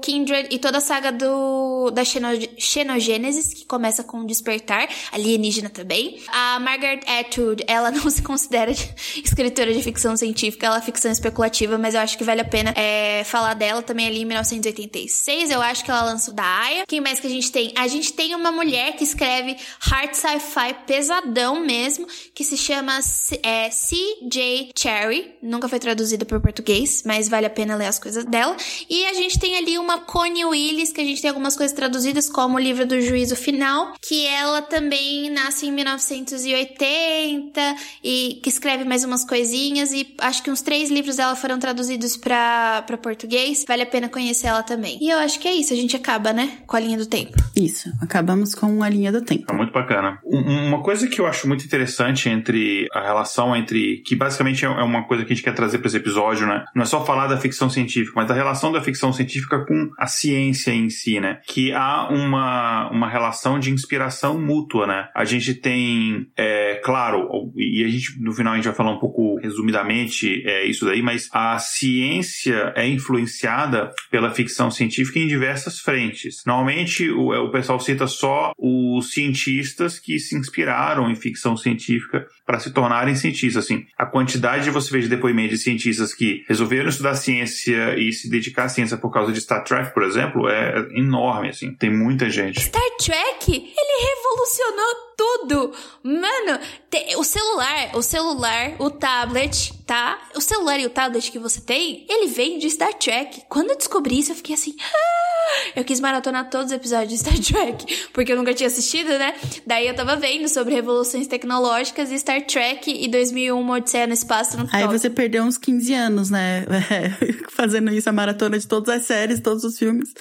Kindred e toda a saga do da Xeno, Xenogênesis, que começa com Despertar, alienígena também. A Margaret Atwood, ela não se considera de, escritora de ficção científica, ela é ficção especulativa, mas eu acho que vale a pena é, falar dela também ali em 1986. Eu acho que ela lançou da Aya. Quem mais que a gente tem? A gente tem uma mulher que escreve hard sci-fi pesadão mesmo, que se chama é, C.J. Cherry. Nunca foi traduzida para português, mas vale a pena ler as coisas dela. E a gente tem ali uma Connie Willis, que a gente tem algumas coisas traduzidas, como o livro do Juízo Final, que ela também nasce em 1980 e que escreve mais umas coisinhas. E acho que uns três livros dela foram traduzidos para português. Vale a pena conhecer ela também. E eu acho que é isso, a gente acaba, né? Com a linha do tempo. Isso, acabamos com a linha do tempo. É muito bacana. Uma coisa que eu acho muito interessante entre a relação entre. que basicamente é uma coisa que a gente quer trazer para esse episódio, né? Não é só falar da ficção científica, mas da relação da ficção científica com a ciência em si, né? Que há uma, uma relação de inspiração mútua, né? A gente tem, é, claro, e a gente no final a gente vai falar um pouco resumidamente é, isso daí, mas a ciência é influenciada pela ficção científica em diversas frentes. Normalmente o, é, o pessoal cita só os cientistas que se inspiraram em ficção científica para se tornarem cientistas. Assim, a quantidade de você ver de depoimentos de cientistas que resolveram estudar ciência e se dedicar à ciência por causa de Star Trek, por exemplo, é enorme. Assim, tem muita gente. Star Trek, ele revolucionou tudo. Mano, o celular, o celular, o tablet, tá? O celular e o tablet que você tem, ele vem de Star Trek. Quando eu descobri isso, eu fiquei assim. Ah! Eu quis maratonar todos os episódios de Star Trek, porque eu nunca tinha assistido, né? Daí eu tava vendo sobre revoluções tecnológicas e Star Trek e 2001 Uma Odisseia no Espaço. No Aí você perdeu uns 15 anos, né? Fazendo isso, a maratona de todas as séries, todos os filmes.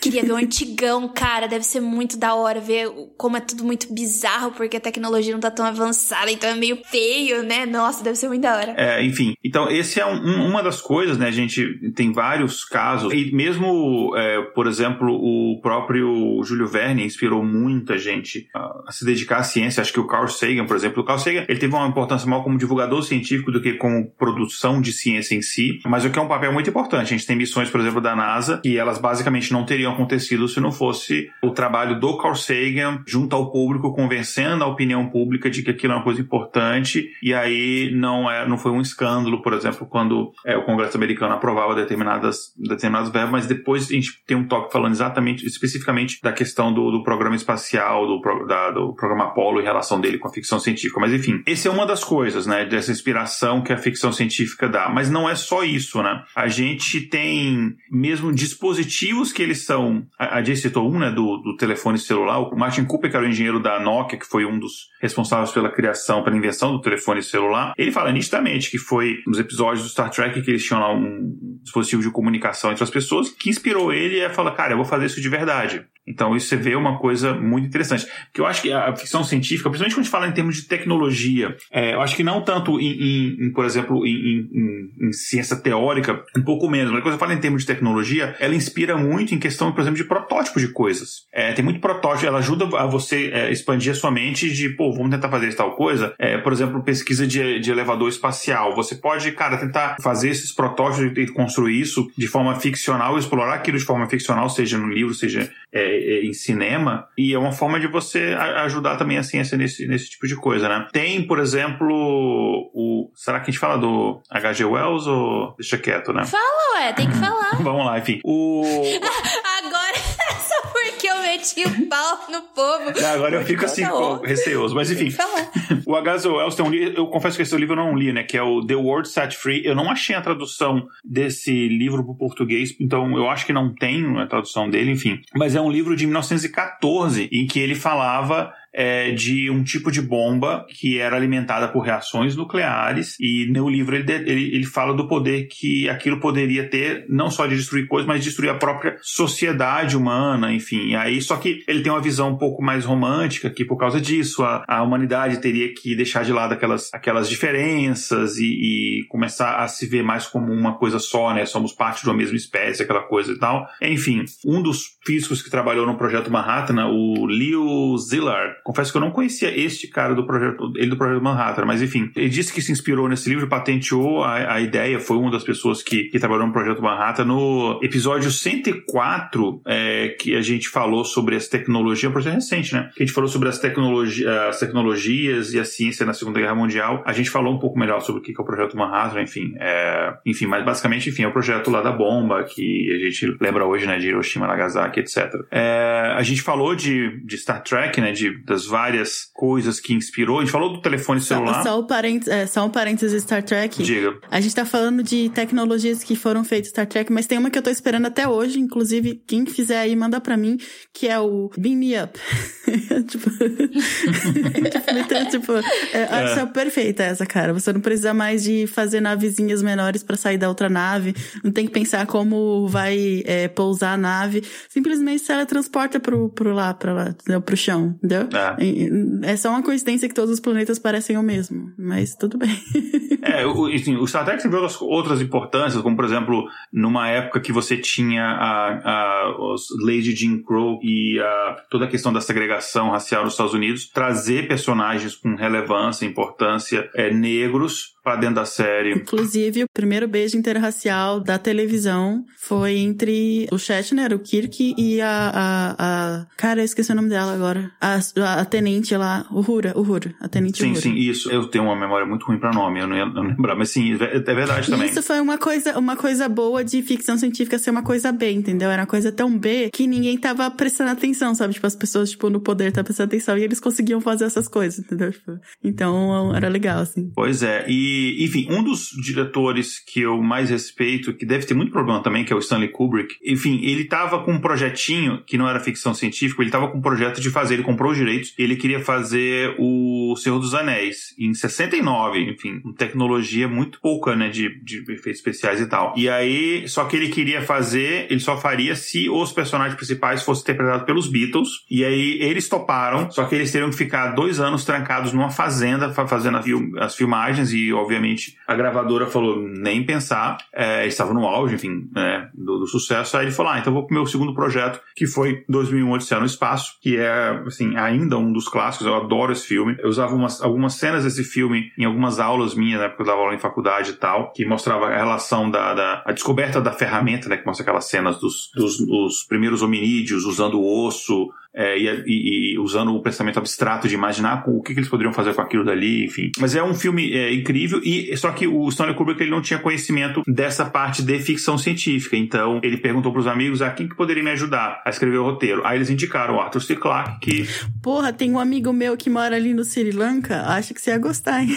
Queria ver o antigão, cara. Deve ser muito da hora ver como é tudo muito bizarro, porque a tecnologia não tá tão avançada, então é meio feio, né? Nossa, deve ser muito da hora. É, enfim, então esse é um, uma das coisas, né? A gente tem vários casos, e mesmo, é, por exemplo, o próprio Júlio Verne inspirou muita gente a, se dedicar à ciência. Acho que o Carl Sagan, por exemplo, o Carl Sagan ele teve uma importância maior como divulgador científico do que como produção de ciência em si, mas o que é um papel muito importante. A gente tem missões, por exemplo, da NASA, que elas basicamente não teriam acontecido se não fosse o trabalho do Carl Sagan junto ao público, convencendo a opinião pública de que aquilo é uma coisa importante, e aí não, é, não foi um escândalo, por exemplo, quando é, o Congresso americano aprovava determinadas, determinadas verbas, mas depois a gente tem um toque falando exatamente, especificamente da questão do, do programa espacial, do, da, do programa Apollo e relação dele com a ficção científica. Mas enfim, essa é uma das coisas, né, dessa inspiração que a ficção científica dá. Mas não é só isso, né? A gente tem mesmo dispositivos que eles são. A, a Jay citou um, né, do, do telefone celular. O Martin Cooper, que era o engenheiro da Nokia, que foi um dos responsáveis pela criação, pela invenção do telefone celular, ele fala nitidamente que foi nos episódios do Star Trek que eles tinham lá um dispositivo de comunicação entre as pessoas que inspirou ele a falar, cara, eu vou fazer isso de verdade. Então isso você vê uma coisa muito interessante. Que eu acho que a ficção científica, principalmente quando a gente fala em termos de tecnologia, é, eu acho que não tanto em, em, em por exemplo, em, em, ciência teórica, um pouco menos, mas quando você fala em termos de tecnologia, ela inspira muito em questão, por exemplo, de protótipos de coisas. É, tem muito protótipo, ela ajuda a você é, expandir a sua mente de, pô, vamos tentar fazer tal coisa. É, por exemplo, pesquisa de, de elevador espacial. Você pode, cara, tentar fazer esses protótipos e construir isso de forma ficcional, explorar aquilo de forma ficcional, seja no livro, seja é, em cinema, e é uma forma de você ajudar também a ciência nesse, nesse tipo de coisa, né? Tem, por exemplo, o. Será que a gente fala do H.G. Wells ou deixa quieto, né? Fala, ué, tem que falar. Vamos lá, enfim. O. Agora, meti o pau no povo. Não, agora eu fico assim, receoso. Mas enfim. o. Wells tem um livro, eu confesso que esse livro eu não li, né? Que é o The World Set Free. Eu não achei a tradução desse livro para o português, então eu acho que não tem a tradução dele, enfim. Mas é um livro de 1914 em que ele falava é, de um tipo de bomba que era alimentada por reações nucleares. E no livro ele, ele, ele fala do poder que aquilo poderia ter, não só de destruir coisas, mas destruir a própria sociedade humana, enfim. Aí, só que ele tem uma visão um pouco mais romântica, que por causa disso a, a humanidade teria que deixar de lado aquelas, aquelas diferenças e, e começar a se ver mais como uma coisa só, né? Somos parte de uma mesma espécie, aquela coisa e tal. Enfim, um dos físicos que trabalhou no projeto Manhattan, o Leo Szilard, confesso que eu não conhecia este cara do projeto, ele do projeto Manhattan, mas enfim, ele disse que se inspirou nesse livro, patenteou a, a ideia, foi uma das pessoas que, que trabalhou no projeto Manhattan. No episódio 104, é, que a gente falou sobre as tecnologias, um projeto recente, né? Que a gente falou sobre as, tecnologi as tecnologias e a ciência na Segunda Guerra Mundial. A gente falou um pouco melhor sobre o que é o projeto Manhattan, enfim. É, enfim, mas basicamente, enfim, é o projeto lá da bomba, que a gente lembra hoje, né, de Hiroshima, Nagasaki, etc. É, a gente falou de, de Star Trek, né, de, das várias coisas que inspirou. A gente falou do telefone celular. Só, só, um, parênteses, é, só um parênteses Star Trek. Diga. A gente tá falando de tecnologias que foram feitas Star Trek, mas tem uma que eu tô esperando até hoje, inclusive, quem fizer aí, manda pra mim, que é o Beam Me Up. tipo, tipo, então, tipo é, é. acho perfeita essa, cara. Você não precisa mais de fazer navezinhas menores para sair da outra nave, não tem que pensar como vai é, pousar a nave, simplesmente se ela transporta pro, pro lá, pra lá, entendeu? pro chão, entendeu? É. é só uma coincidência que todos os planetas parecem o mesmo, mas tudo bem. é, o, assim, o Star Trek teve outras, outras importâncias, como por exemplo, numa época que você tinha a, a, os leis de Jim Crow e a, toda a questão da segregação racial nos Estados Unidos, trazer personagens com relevância, importância, é, negros para dentro da série. Inclusive, o primeiro beijo interracial da televisão foi entre o Shatner, o Kirk e a. a, a... Cara, eu esqueci o nome dela agora. A, a, a tenente lá, o Hura, o Hura, a tenente Sim, Uhura. sim, isso. Eu tenho uma memória muito ruim para nome, eu não ia não lembrar, mas sim, é, é verdade também. Isso foi uma coisa, uma coisa boa de ficção científica ser uma coisa B, entendeu? Era uma coisa tão B que ninguém tava prestando atenção, sabe? Tipo, as pessoas, tipo, no poder tá prestando atenção e eles conseguiam fazer essas coisas, entendeu? Tipo, então, era legal, assim. Pois é, e enfim, um dos diretores que eu mais respeito, que deve ter muito problema também, que é o Stanley Kubrick, enfim, ele tava com um projetinho que não era ficção científica, ele tava com um projeto de fazer, ele comprou os direitos, ele queria fazer o Senhor dos Anéis, em 69, enfim, tecnologia muito pouca, né, de, de efeitos especiais e tal. E aí, só que ele queria fazer, ele só faria se os personagens principais fossem interpretados pelos Beatles, e aí eles toparam, só que eles teriam que ficar dois anos trancados numa fazenda fazendo as filmagens e, obviamente, a gravadora falou nem pensar, é, estava no auge, enfim, né, do, do, sucesso. Aí ele falou: ah, então vou pro meu segundo projeto, que foi 2001 Odisseia no Espaço, que é, assim, ainda um dos clássicos. Eu adoro esse filme. Eu usava umas, algumas cenas desse filme em algumas aulas minhas, né, porque eu dava aula em faculdade e tal, que mostrava a relação da, da a descoberta da ferramenta, né, que mostra aquelas cenas dos, dos, dos primeiros hominídeos usando o osso, é, e, e, usando o pensamento abstrato de imaginar o que, que, eles poderiam fazer com aquilo dali, enfim. Mas é um filme é, incrível, e só que o Stanley Kubrick ele não tinha conhecimento dessa parte de ficção científica, então ele perguntou para os amigos a ah, quem que poderia me ajudar a escrever o roteiro. Aí eles indicaram o Arthur C. Clarke, que... Porra, tem um amigo meu que mora ali no Sri Lanka, acho que você ia gostar, hein?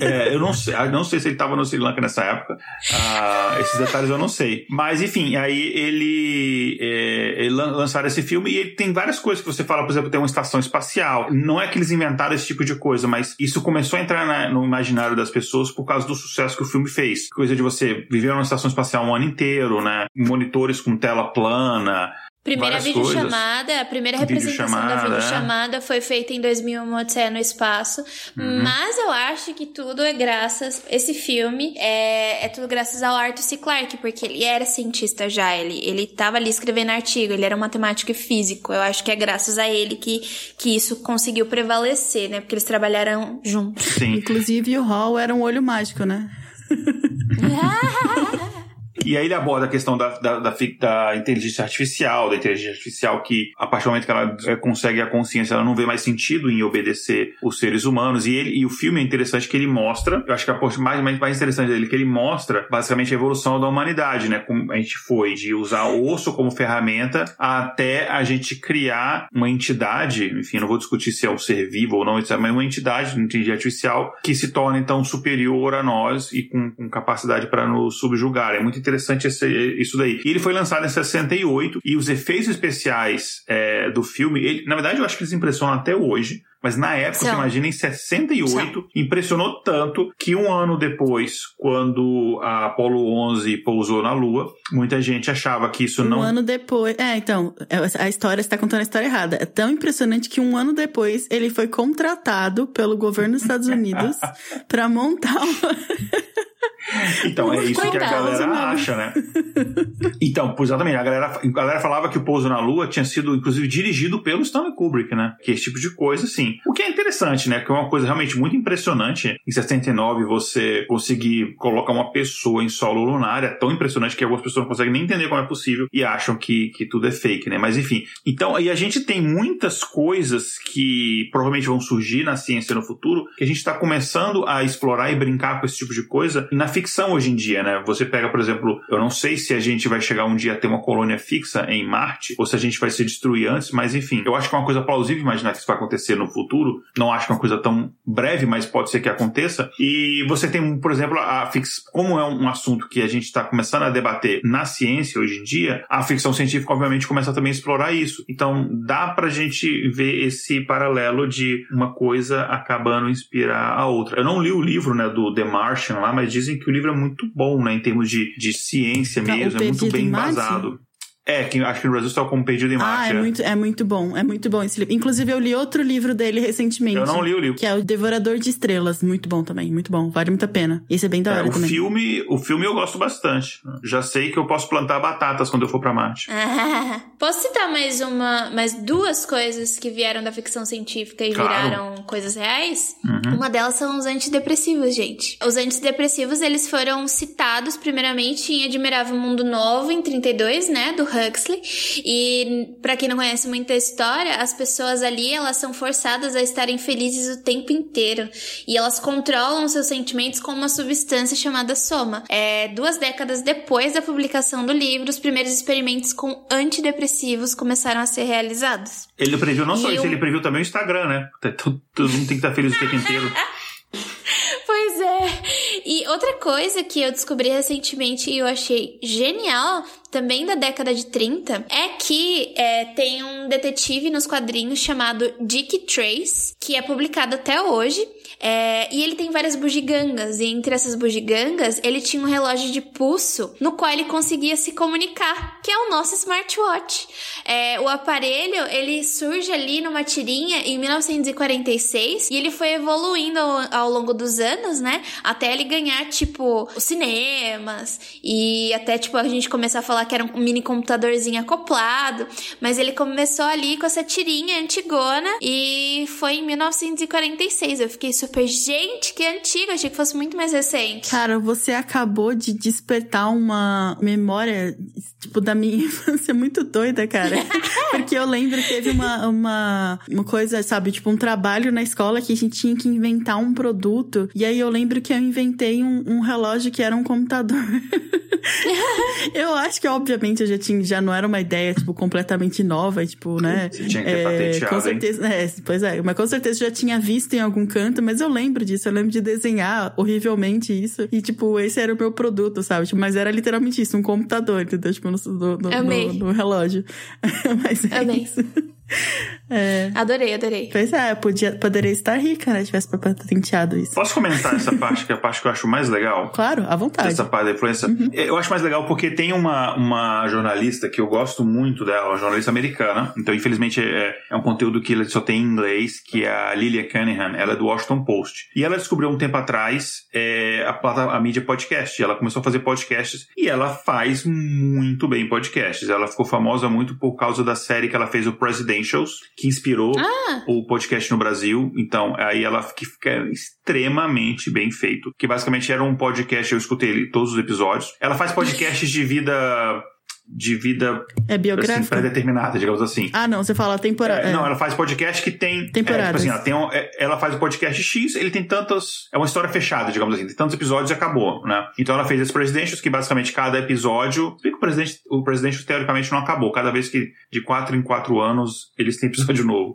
é, eu não sei, não sei se ele estava no Sri Lanka nessa época, ah, esses detalhes eu não sei. Mas enfim, aí ele, é, ele lançaram esse filme e ele tem várias coisas coisas que você fala, por exemplo, tem uma estação espacial. Não é que eles inventaram esse tipo de coisa, mas isso começou a entrar na, no imaginário das pessoas por causa do sucesso que o filme fez. Coisa de você viver numa estação espacial um ano inteiro, né? Monitores com tela plana, Primeira videochamada, a primeira representação da videochamada é. foi feita em 2001, Uma Odisseia no Espaço. Uhum. Mas eu acho que tudo é graças. Esse filme é, é tudo graças ao Arthur C. Clarke, porque ele era cientista já. Ele, ele tava ali escrevendo artigo, ele era um matemático e físico. Eu acho que é graças a ele que, que isso conseguiu prevalecer, né? Porque eles trabalharam juntos. Sim. Inclusive o Hall era um olho mágico, né? E aí ele aborda a questão da, da, da, da, inteligência artificial, da inteligência artificial que, a partir do momento que ela é, consegue a consciência, ela não vê mais sentido em obedecer os seres humanos. E, ele, e o filme é interessante que ele mostra, eu acho que a parte mais, mais, mais interessante dele, que ele mostra basicamente a evolução da humanidade, né? Como a gente foi de usar o osso como ferramenta até a gente criar uma entidade, enfim, não vou discutir se é um ser vivo ou não, mas uma entidade, uma inteligência artificial, que se torna então superior a nós e com, com capacidade para nos subjugar. É muito interessante interessante esse, isso daí. E ele foi lançado em 68 e os efeitos especiais é, do filme, ele, na verdade eu acho que eles impressionam até hoje. Mas na época, São. você imagina, em 68, impressionou tanto que um ano depois, quando a Apollo 11 pousou na Lua, muita gente achava que isso Um não ano depois. É, então, a história está contando a história errada. É tão impressionante que um ano depois ele foi contratado pelo governo dos Estados Unidos para montar uma. Então, é isso que a galera acha, né? Então, pois exatamente, a galera, a galera falava que o Pouso na Lua tinha sido, inclusive, dirigido pelo Stanley Kubrick, né? Que esse tipo de coisa, assim. O que é interessante, né? Que é uma coisa realmente muito impressionante em 69 você conseguir colocar uma pessoa em solo lunar. É tão impressionante que algumas pessoas não conseguem nem entender como é possível e acham que, que tudo é fake, né? Mas enfim. Então, e a gente tem muitas coisas que provavelmente vão surgir na ciência no futuro que a gente está começando a explorar e brincar com esse tipo de coisa na ficção hoje em dia, né? Você pega, por exemplo, eu não sei se a gente vai chegar um dia a ter uma colônia fixa em Marte ou se a gente vai se destruir antes, mas enfim, eu acho que é uma coisa plausível imaginar que isso vai acontecer no futuro. Não acho que é uma coisa tão breve, mas pode ser que aconteça. E você tem, por exemplo, a fix... como é um assunto que a gente está começando a debater na ciência hoje em dia, a ficção científica obviamente começa também a explorar isso. Então dá pra gente ver esse paralelo de uma coisa acabando inspirar a outra. Eu não li o livro, né, do The Martian lá, mas dizem que o livro é muito bom, né, em termos de, de ciência Tá, mesmo, é muito bem embasado. É, que acho que no Brasil está como Perdido em Ah, Marte. é é. muito, é muito bom. É muito bom esse livro. Inclusive, eu li outro livro dele recentemente. Eu não li o livro. Que é o Devorador de Estrelas. Muito bom também, muito bom. Vale muito a pena. Esse é bem da É, hora o também. filme, o filme eu gosto bastante. Já sei que eu posso plantar batatas quando eu for pra Marte. Ah, Posso citar mais uma, mais duas coisas que vieram da ficção científica e Claro. viraram coisas reais? Uhum. Uma delas são os antidepressivos, gente. Os antidepressivos, eles foram citados primeiramente em Admirável Mundo Novo, em 32, né, do Huxley. E pra quem não conhece muito a história, as pessoas ali, elas são forçadas a estarem felizes o tempo inteiro. E elas controlam seus sentimentos com uma substância chamada soma. É, duas décadas depois da publicação do livro, os primeiros experimentos com antidepressivos começaram a ser realizados. Ele previu não só E isso, ele previu também o Instagram, né? Todo mundo tem que estar feliz o tempo inteiro. Pois é. E outra coisa que eu descobri recentemente e eu achei genial, também da década de 30, é que é, tem um detetive nos quadrinhos chamado Dick Trace, que é publicado até hoje. é, e ele tem várias bugigangas, e entre essas bugigangas, ele tinha um relógio de pulso no qual ele conseguia se comunicar, que é o nosso smartwatch. É, o aparelho, ele surge ali numa tirinha em 1946 e ele foi evoluindo ao, ao longo dos anos, né? Até ele ganhar, tipo, os cinemas e até, tipo, a gente começar a falar que era um mini computadorzinho acoplado. Mas ele começou ali com essa tirinha antigona e foi em 1946. Eu fiquei super, gente, que antigo, achei que fosse muito mais recente. Cara, você acabou de despertar uma memória, tipo, da minha infância muito doida, cara. Porque eu lembro que teve uma, uma, uma coisa, sabe, tipo, um trabalho na escola que a gente tinha que inventar um produto. E aí eu lembro que eu inventei um, um relógio que era um computador. eu acho que, obviamente, eu já tinha, já não era uma ideia, tipo, completamente nova, tipo, né? Você tinha que ter patenteado, Com hein? certeza, é, pois é, mas com certeza eu já tinha visto em algum canto, mas eu lembro disso, eu lembro de desenhar horrivelmente isso. E, tipo, esse era o meu produto, sabe? Tipo, mas era literalmente isso, um computador, entendeu? Tipo, no, no, no- no relógio. mas é Amei. isso. É. Adorei, adorei. Pois é, podia, poderia estar rica, né? Tivesse patenteado isso. Posso comentar essa parte, que é a parte que eu acho mais legal? Claro, à vontade. Dessa parte da influência. Eu acho mais legal porque tem uma, uma jornalista que eu gosto muito dela, uma jornalista americana. Então, infelizmente, é, é um conteúdo que só tem em inglês, que é a Lilia Cunningham. Ela é do Washington Post. E ela descobriu um tempo atrás é, a, plata- a mídia podcast. Ela começou a fazer podcasts e ela faz muito bem podcasts. Ela ficou famosa muito por causa da série que ela fez, o Presidentials, que inspirou Ah, o podcast no Brasil. Então, aí ela fica extremamente bem feito. Que basicamente era um podcast, eu escutei ele, todos os episódios. Ela faz podcasts de vida. De vida É assim, pré-determinada, digamos assim. ah, não, você fala temporada. É, Não, ela faz podcast que tem. Temporadas. É, tipo assim, ela, tem um- é, ela faz o podcast X, ele tem tantas. É uma história fechada, digamos assim. Tem tantos episódios e acabou, né? Então ela fez esse Presidentials, que basicamente cada episódio. Bem que o presidente, o Presidentials teoricamente não acabou. Cada vez que de quatro em quatro anos eles têm episódio novo.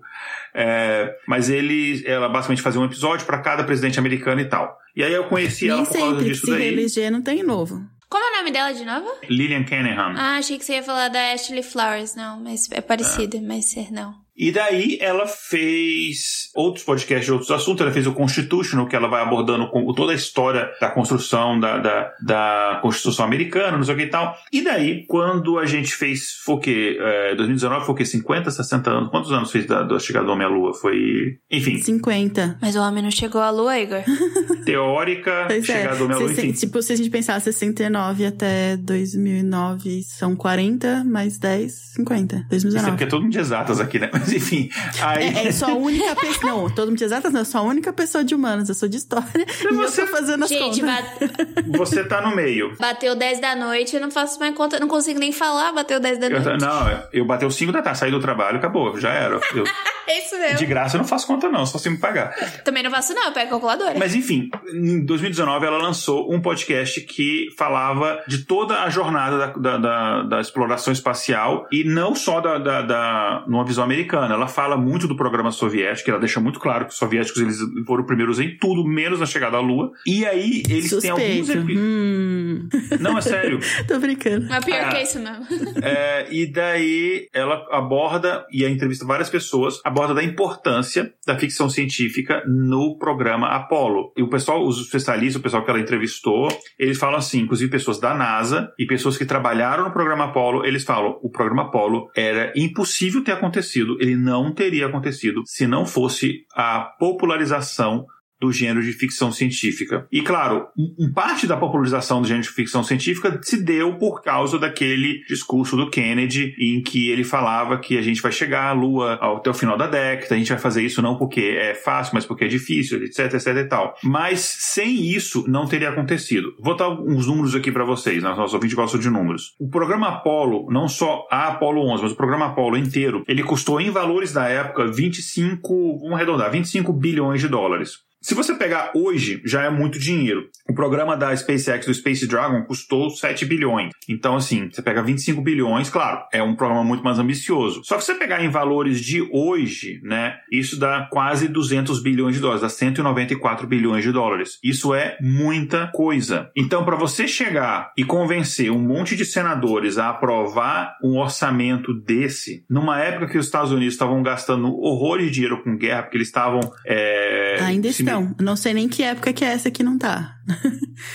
É, mas ele, ela basicamente fazia um episódio para cada presidente americano e tal. E aí eu conheci ela Nem por causa sempre, disso se daí. reeleger não tem novo. Como é o nome dela de novo? Lillian Cunningham. Ah, achei que você ia falar da Ashley Flowers. Não, mas é parecida, mas é não. E daí ela fez outros podcasts de outros assuntos. Ela fez o Constitutional, que ela vai abordando toda a história da construção da, da, da Constituição americana, não sei o que e tal. E daí, quando a gente fez, foi o quê? É, 2019 foi o quê? 50, 60 anos? Quantos anos fez da, da chegada do homem à lua? Foi. Enfim. 50. Mas o homem não chegou à lua, Igor? Teórica, Pois é. chegada do homem à lua, enfim. Tipo, se a gente pensar 69 até 2009 são 40, mais 10, 50. Isso é 2019. porque é todo mundo de exatas aqui, né? Mas enfim. Aí. É, é só a única pessoa. Não, todo mundo de exatas não, eu sou a única pessoa de humanas. Eu sou de história e eu você- tô fazendo as Gente, contas. ba- Você tá no meio. bateu 10 da noite, eu não faço mais conta, não consigo nem falar, bateu 10 da Eu, noite. não, eu bateu 5 da tarde, saí do trabalho, acabou, já era. Eu- É isso mesmo. de graça eu não faço conta, não, só se me pagar. Também não faço, não, eu pego a calculadora. Mas enfim, em 2019 ela lançou um podcast que falava de toda a jornada da, da, da- da exploração espacial e não só da, da, da- numa visão americana. Ela fala muito do programa soviético, ela deixa muito claro que os soviéticos eles foram primeiros em tudo, menos na chegada à Lua. E aí eles têm alguns Suspeito. epi- Hum. Não, é sério. Tô brincando. Mas pior Ah. que isso mesmo. É, e daí ela aborda, e a entrevista várias pessoas, aborda da importância da ficção científica no programa Apollo. E o pessoal, os especialistas, o pessoal que ela entrevistou, eles falam assim, inclusive pessoas da NASA e pessoas que trabalharam no programa Apollo, eles falam, o programa Apollo era impossível ter acontecido, ele não teria acontecido se não fosse a popularização do gênero de ficção científica. E claro, um, parte da popularização do gênero de ficção científica se deu por causa daquele discurso do Kennedy em que ele falava que a gente vai chegar à Lua até o final da década, a gente vai fazer isso não porque é fácil, mas porque é difícil, etc, etc e tal. Mas sem isso não teria acontecido. Vou dar uns números aqui para vocês, né? Nossos ouvintes gostam de números. O programa Apollo, não só a Apollo 11, mas o programa Apollo inteiro, ele custou em valores da época 25, vamos arredondar, 25 bilhões de dólares. Se você pegar hoje, já é muito dinheiro. O programa da SpaceX, do Space Dragon, custou 7 bilhões. Então, assim, você pega 25 bilhões, claro, é um programa muito mais ambicioso. Só que se você pegar em valores de hoje, né, isso dá quase 200 bilhões de dólares, dá 194 bilhões de dólares. Isso é muita coisa. Então, para você chegar e convencer um monte de senadores a aprovar um orçamento desse, numa época que os Estados Unidos estavam gastando horrores de dinheiro com guerra, porque eles estavam. é, Ainda se estão. Não sei nem que época que é essa que não tá.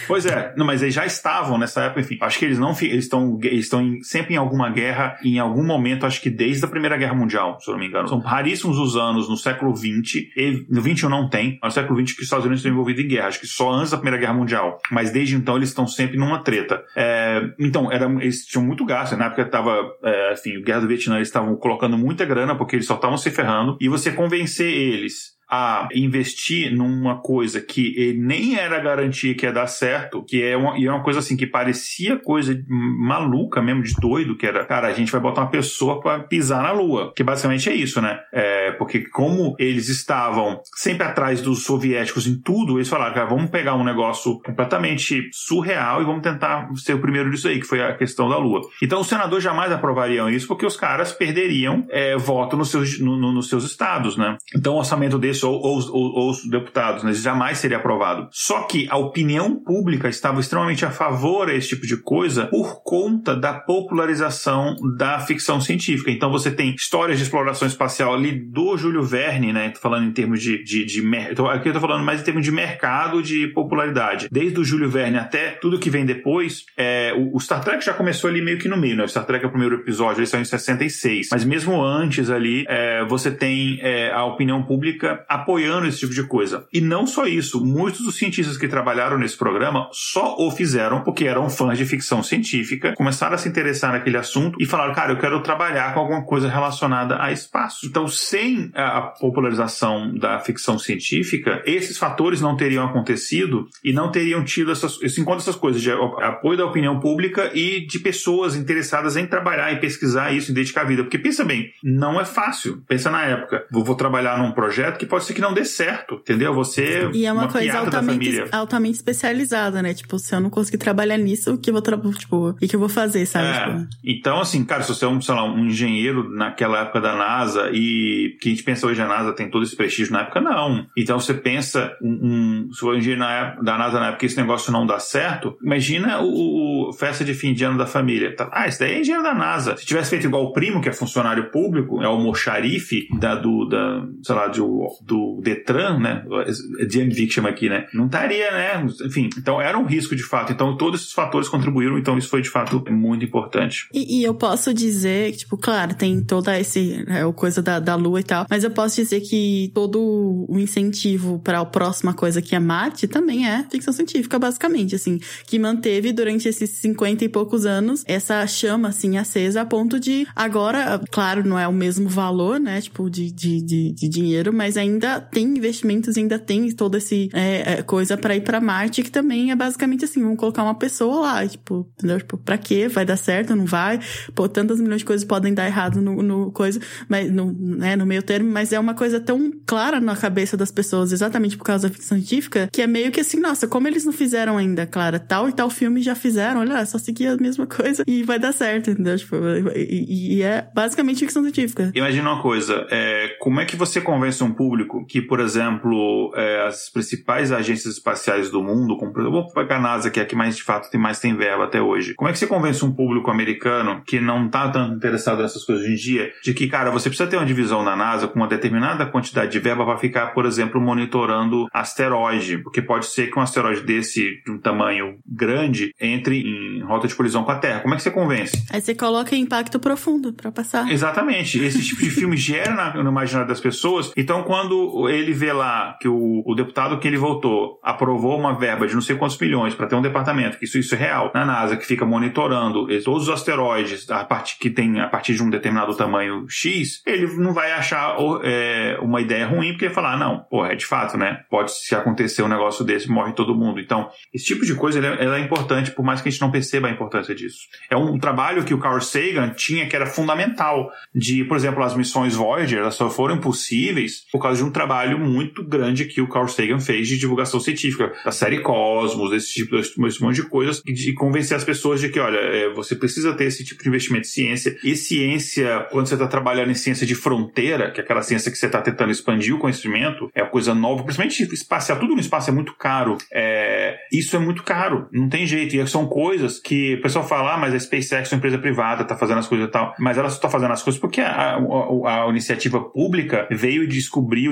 Pois é, não, mas eles já estavam nessa época, enfim. Acho que eles não eles estão eles estão em- sempre em alguma guerra, em algum momento, acho que desde a Primeira Guerra Mundial, se eu não me engano. São raríssimos os anos no século XX, e no XXI não tem, mas no século XX que os Estados Unidos estão envolvidos em guerra, acho que só antes da Primeira Guerra Mundial. Mas desde então eles estão sempre numa treta. É, então, era, eles tinham muito gasto, na época tava, é, enfim, o Guerra do Vietnã, eles estavam colocando muita grana porque eles só estavam se ferrando, e você convencer eles a investir numa coisa que nem era garantia que ia dar certo, que é uma, e é uma coisa assim que parecia coisa maluca mesmo, de doido, que era, cara, a gente vai botar uma pessoa pra pisar na lua, que basicamente é isso, né? É, porque como eles estavam sempre atrás dos soviéticos em tudo, eles falaram, cara, vamos pegar um negócio completamente surreal e vamos tentar ser o primeiro disso aí, que foi a questão da lua. Então os senadores jamais aprovariam isso, porque os caras perderiam é, voto nos seus, no- no- nos seus estados, né? Então o orçamento desse, ou, ou, os- ou- ou os deputados, né, jamais seria aprovado. Só que a opinião pública estava extremamente a favor a esse tipo de coisa por conta da popularização da ficção científica. Então você tem histórias de exploração espacial ali do Júlio Verne, né? Tô falando em termos de. de, de aqui eu tô falando mais em termos de mercado de popularidade. Desde o Júlio Verne até tudo que vem depois, é, o, o Star Trek já começou ali meio que no meio, né? O Star Trek é o primeiro episódio, eles são em 66. Mas mesmo antes ali, é, você tem é, a opinião pública apoiando esse tipo de coisa. E não só isso, muitos dos cientistas que trabalharam nesse programa só o fizeram porque eram fãs de ficção científica, começaram a se interessar naquele assunto e falaram, cara, eu quero trabalhar com alguma coisa relacionada a espaço. Então, sem a popularização da ficção científica, esses fatores não teriam acontecido e não teriam tido essas, esse encontro essas coisas de apoio da opinião pública e de pessoas interessadas em trabalhar, em pesquisar isso, em dedicar a vida. Porque pensa bem, não é fácil. Pensa na época. Vou, vou trabalhar num projeto que pode pode ser que não dê certo, entendeu? Você. E é uma, uma coisa altamente, altamente especializada, né? Tipo, se eu não conseguir trabalhar nisso, o que eu vou trabalhar, tipo, o que eu vou fazer, sabe? É. Tipo... Então, assim, cara, se você é um, sei lá, um engenheiro naquela época da NASA e que a gente pensa hoje a NASA tem todo esse prestígio na época, não. Então você pensa, um, um se for engenheiro época, da NASA na época esse negócio não dá certo, imagina o, o, festa de fim de ano da família. Tá, ah, esse daí é engenheiro da NASA. Se tivesse feito igual o primo, que é funcionário público, é o mocharife da, do, da, sei lá, do, do Detran, né? DMV que chama aqui, né? Não estaria, né? Enfim, então era um risco de fato. Então todos esses fatores contribuíram, então isso foi de fato muito importante. E, e eu posso dizer, tipo, claro, tem toda esse, é, coisa da, da Lua e tal, mas eu posso dizer que todo o incentivo para a próxima coisa que é Marte também é ficção científica, basicamente, assim, que manteve durante esses 50 e poucos anos essa chama, assim, acesa a ponto de agora, claro, não é o mesmo valor, né, tipo, de, de, de, de dinheiro, mas ainda tem investimentos, ainda tem toda essa é, coisa para ir para Marte, que também é basicamente assim, vamos colocar uma pessoa lá, tipo, entendeu? Tipo, pra quê? Vai dar certo? Não vai? Pô, tantas milhões de coisas podem dar errado no, no coisa, mas no, né, no meio termo, mas é uma coisa tão clara na cabeça das pessoas, exatamente por causa da ficção científica, que é meio que assim, nossa, como eles não fizeram ainda, Clara, tal e tal filme já fizeram, olha, só seguir a mesma coisa e vai dar certo, entendeu? Tipo, e, e é basicamente ficção científica. Imagina uma coisa, é, como é que você convence um público que, por exemplo, é, as principais agências espaciais do mundo, como por exemplo, vou pegar a NASA, que é a que mais de fato tem mais tem verba até hoje. Como é que você convence um público americano que não tá tanto interessado nessas coisas hoje em dia, de que, cara, você precisa ter uma divisão na NASA com uma determinada quantidade de verba para ficar, por exemplo, monitorando asteroide, porque pode ser que um asteroide desse, de um tamanho grande, entre em rota de colisão com a Terra. Como é que você convence? Aí você coloca impacto profundo para passar. Exatamente. Esse tipo de filme gera na, no imaginário das pessoas. Então, quando ele vê lá que o, o deputado que ele votou aprovou uma verba de não sei quantos milhões para ter um departamento, que isso, isso é real, na NASA, que fica monitorando todos os asteroides a partir, que tem a partir de um determinado tamanho X, ele não vai achar é, uma ideia ruim, porque vai falar, não, pô, é de fato, né? Pode se acontecer um negócio desse, morre todo mundo. Então, esse tipo de coisa ela, ela é importante, por mais que a gente não perceba a importância disso. É um trabalho que o Carl Sagan tinha que era fundamental. De, por exemplo, as missões Voyager, elas só foram possíveis por causa de um trabalho muito grande que o Carl Sagan fez de divulgação científica, da série Cosmos, esse tipo esse monte de coisas, de convencer as pessoas de que, olha, é, você precisa ter esse tipo de investimento em ciência. E ciência, quando você está trabalhando em ciência de fronteira, que é aquela ciência que você está tentando expandir o conhecimento, é coisa nova, principalmente espacial, tudo no espaço é muito caro. É, isso é muito caro, não tem jeito. E são coisas que o pessoal fala, ah, mas a SpaceX é uma empresa privada, está fazendo as coisas e tal. Mas ela só está fazendo as coisas porque a, a, a, iniciativa pública veio e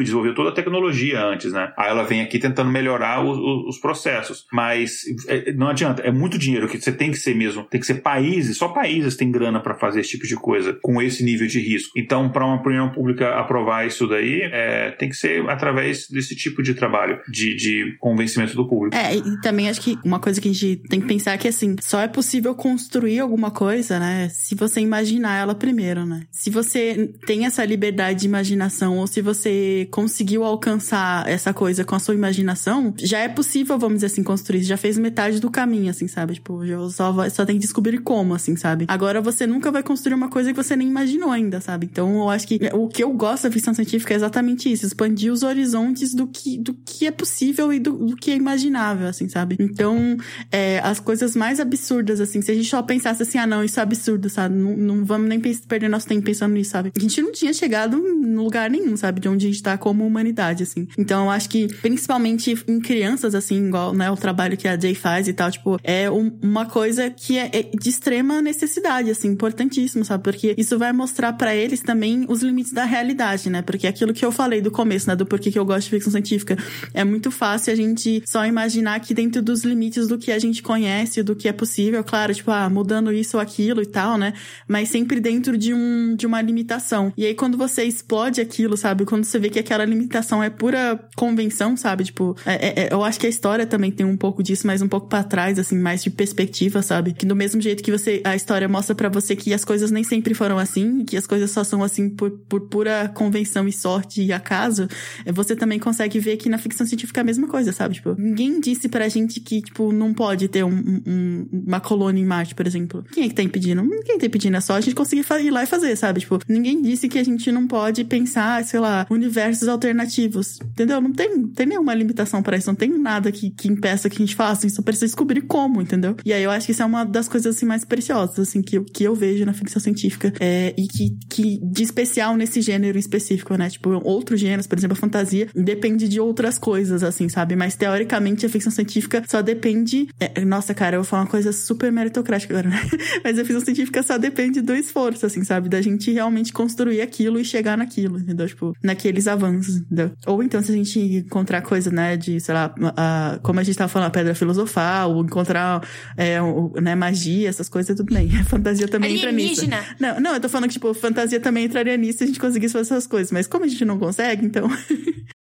desenvolveu toda a tecnologia antes, né? Aí ela vem aqui tentando melhorar os, os processos. Mas é, não adianta, é muito dinheiro que você tem que ser mesmo, tem que ser países, só países têm grana para fazer esse tipo de coisa com esse nível de risco. Então, para uma opinião pública aprovar isso daí, é, tem que ser através desse tipo de trabalho, de, de convencimento do público. É, e também acho que uma coisa que a gente tem que pensar é que, assim, só é possível construir alguma coisa, né, se você imaginar ela primeiro, né? Se você tem essa liberdade de imaginação ou se você conseguiu alcançar essa coisa com a sua imaginação, já é possível, vamos dizer assim, construir. Já fez metade do caminho, assim, sabe? Tipo, só, só tem que descobrir como, assim, sabe? Agora você nunca vai construir uma coisa que você nem imaginou ainda, sabe? Então eu acho que o que eu gosto da ficção científica é exatamente isso, expandir os horizontes do que, do que é possível e do, do que é imaginável, assim, sabe? Então, é, as coisas mais absurdas, assim, se a gente só pensasse assim, ah, não, isso é absurdo, sabe? Não, não vamos nem perder nosso tempo pensando nisso, sabe? A gente não tinha chegado em lugar nenhum, sabe? De onde a gente tá como humanidade, assim. Então, eu acho que, principalmente em crianças, assim, igual, né, o trabalho que a Jay faz e tal, tipo, é um, uma coisa que é, é de extrema necessidade, assim, importantíssimo, sabe? Porque isso vai mostrar para eles também os limites da realidade, né? Porque aquilo que eu falei do começo, né? Do porquê que eu gosto de ficção científica. É muito fácil a gente só imaginar que dentro dos limites do que a gente conhece, do que é possível, claro, tipo, ah, mudando isso ou aquilo e tal, né? Mas sempre dentro de, um, de uma limitação. E aí, quando você explode aquilo, sabe? Quando você vê que aquela limitação é pura convenção, sabe? Tipo, é, é, eu acho que a história também tem um pouco disso, mas um pouco para trás, assim, mais de perspectiva, sabe? Que do mesmo jeito que você, a história mostra para você que as coisas nem sempre foram assim, que as coisas só são assim por, por pura convenção e sorte e acaso, é, você também consegue ver que na ficção científica é a mesma coisa, sabe? Tipo, ninguém disse pra gente que, tipo, não pode ter um, um, uma colônia em Marte, por exemplo. Quem é que tá impedindo? Ninguém tá impedindo, é só a gente conseguir ir lá e fazer, sabe? Tipo, ninguém disse que a gente não pode pensar, sei lá, o universo universos alternativos. Entendeu? Não tem, tem nenhuma limitação para isso, não tem nada que, que impeça que a gente faça, a gente só precisa descobrir como, entendeu? E aí eu acho que isso é uma das coisas assim mais preciosas, assim, que eu, que eu vejo na ficção científica. É, e que, que de especial nesse gênero específico, né? Tipo, outros gêneros, por exemplo, a fantasia, depende de outras coisas, assim, sabe? Mas teoricamente a ficção científica só depende. É, nossa, cara, eu vou falar uma coisa super meritocrática agora, né? Mas a ficção científica só depende do esforço, assim, sabe? Da gente realmente construir aquilo e chegar naquilo, entendeu? Tipo, naqueles avanços, entendeu? Ou então, se a gente encontrar coisa, né, de, sei lá, a, como a gente tava falando, a pedra filosofal, ou encontrar, é, o, né, magia, essas coisas, tudo bem. A fantasia também entra nisso. Não, não, eu tô falando que, tipo, fantasia também entraria nisso se a gente conseguisse fazer essas coisas. Mas como a gente não consegue, então.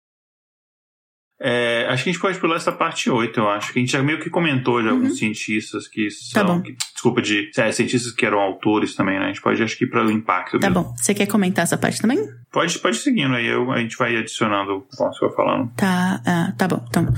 É, acho que a gente pode pular essa parte 8, eu acho. Que a gente já meio que comentou de alguns uhum. cientistas que tá são. Tá que, desculpa, de é, cientistas que eram autores também, né? A gente pode, acho que, ir para o impacto. Tá mesmo. bom. Você quer comentar essa parte também? Pode, pode seguindo aí, eu, a gente vai adicionando conforme você vai falando. Tá, ah, tá bom. Então,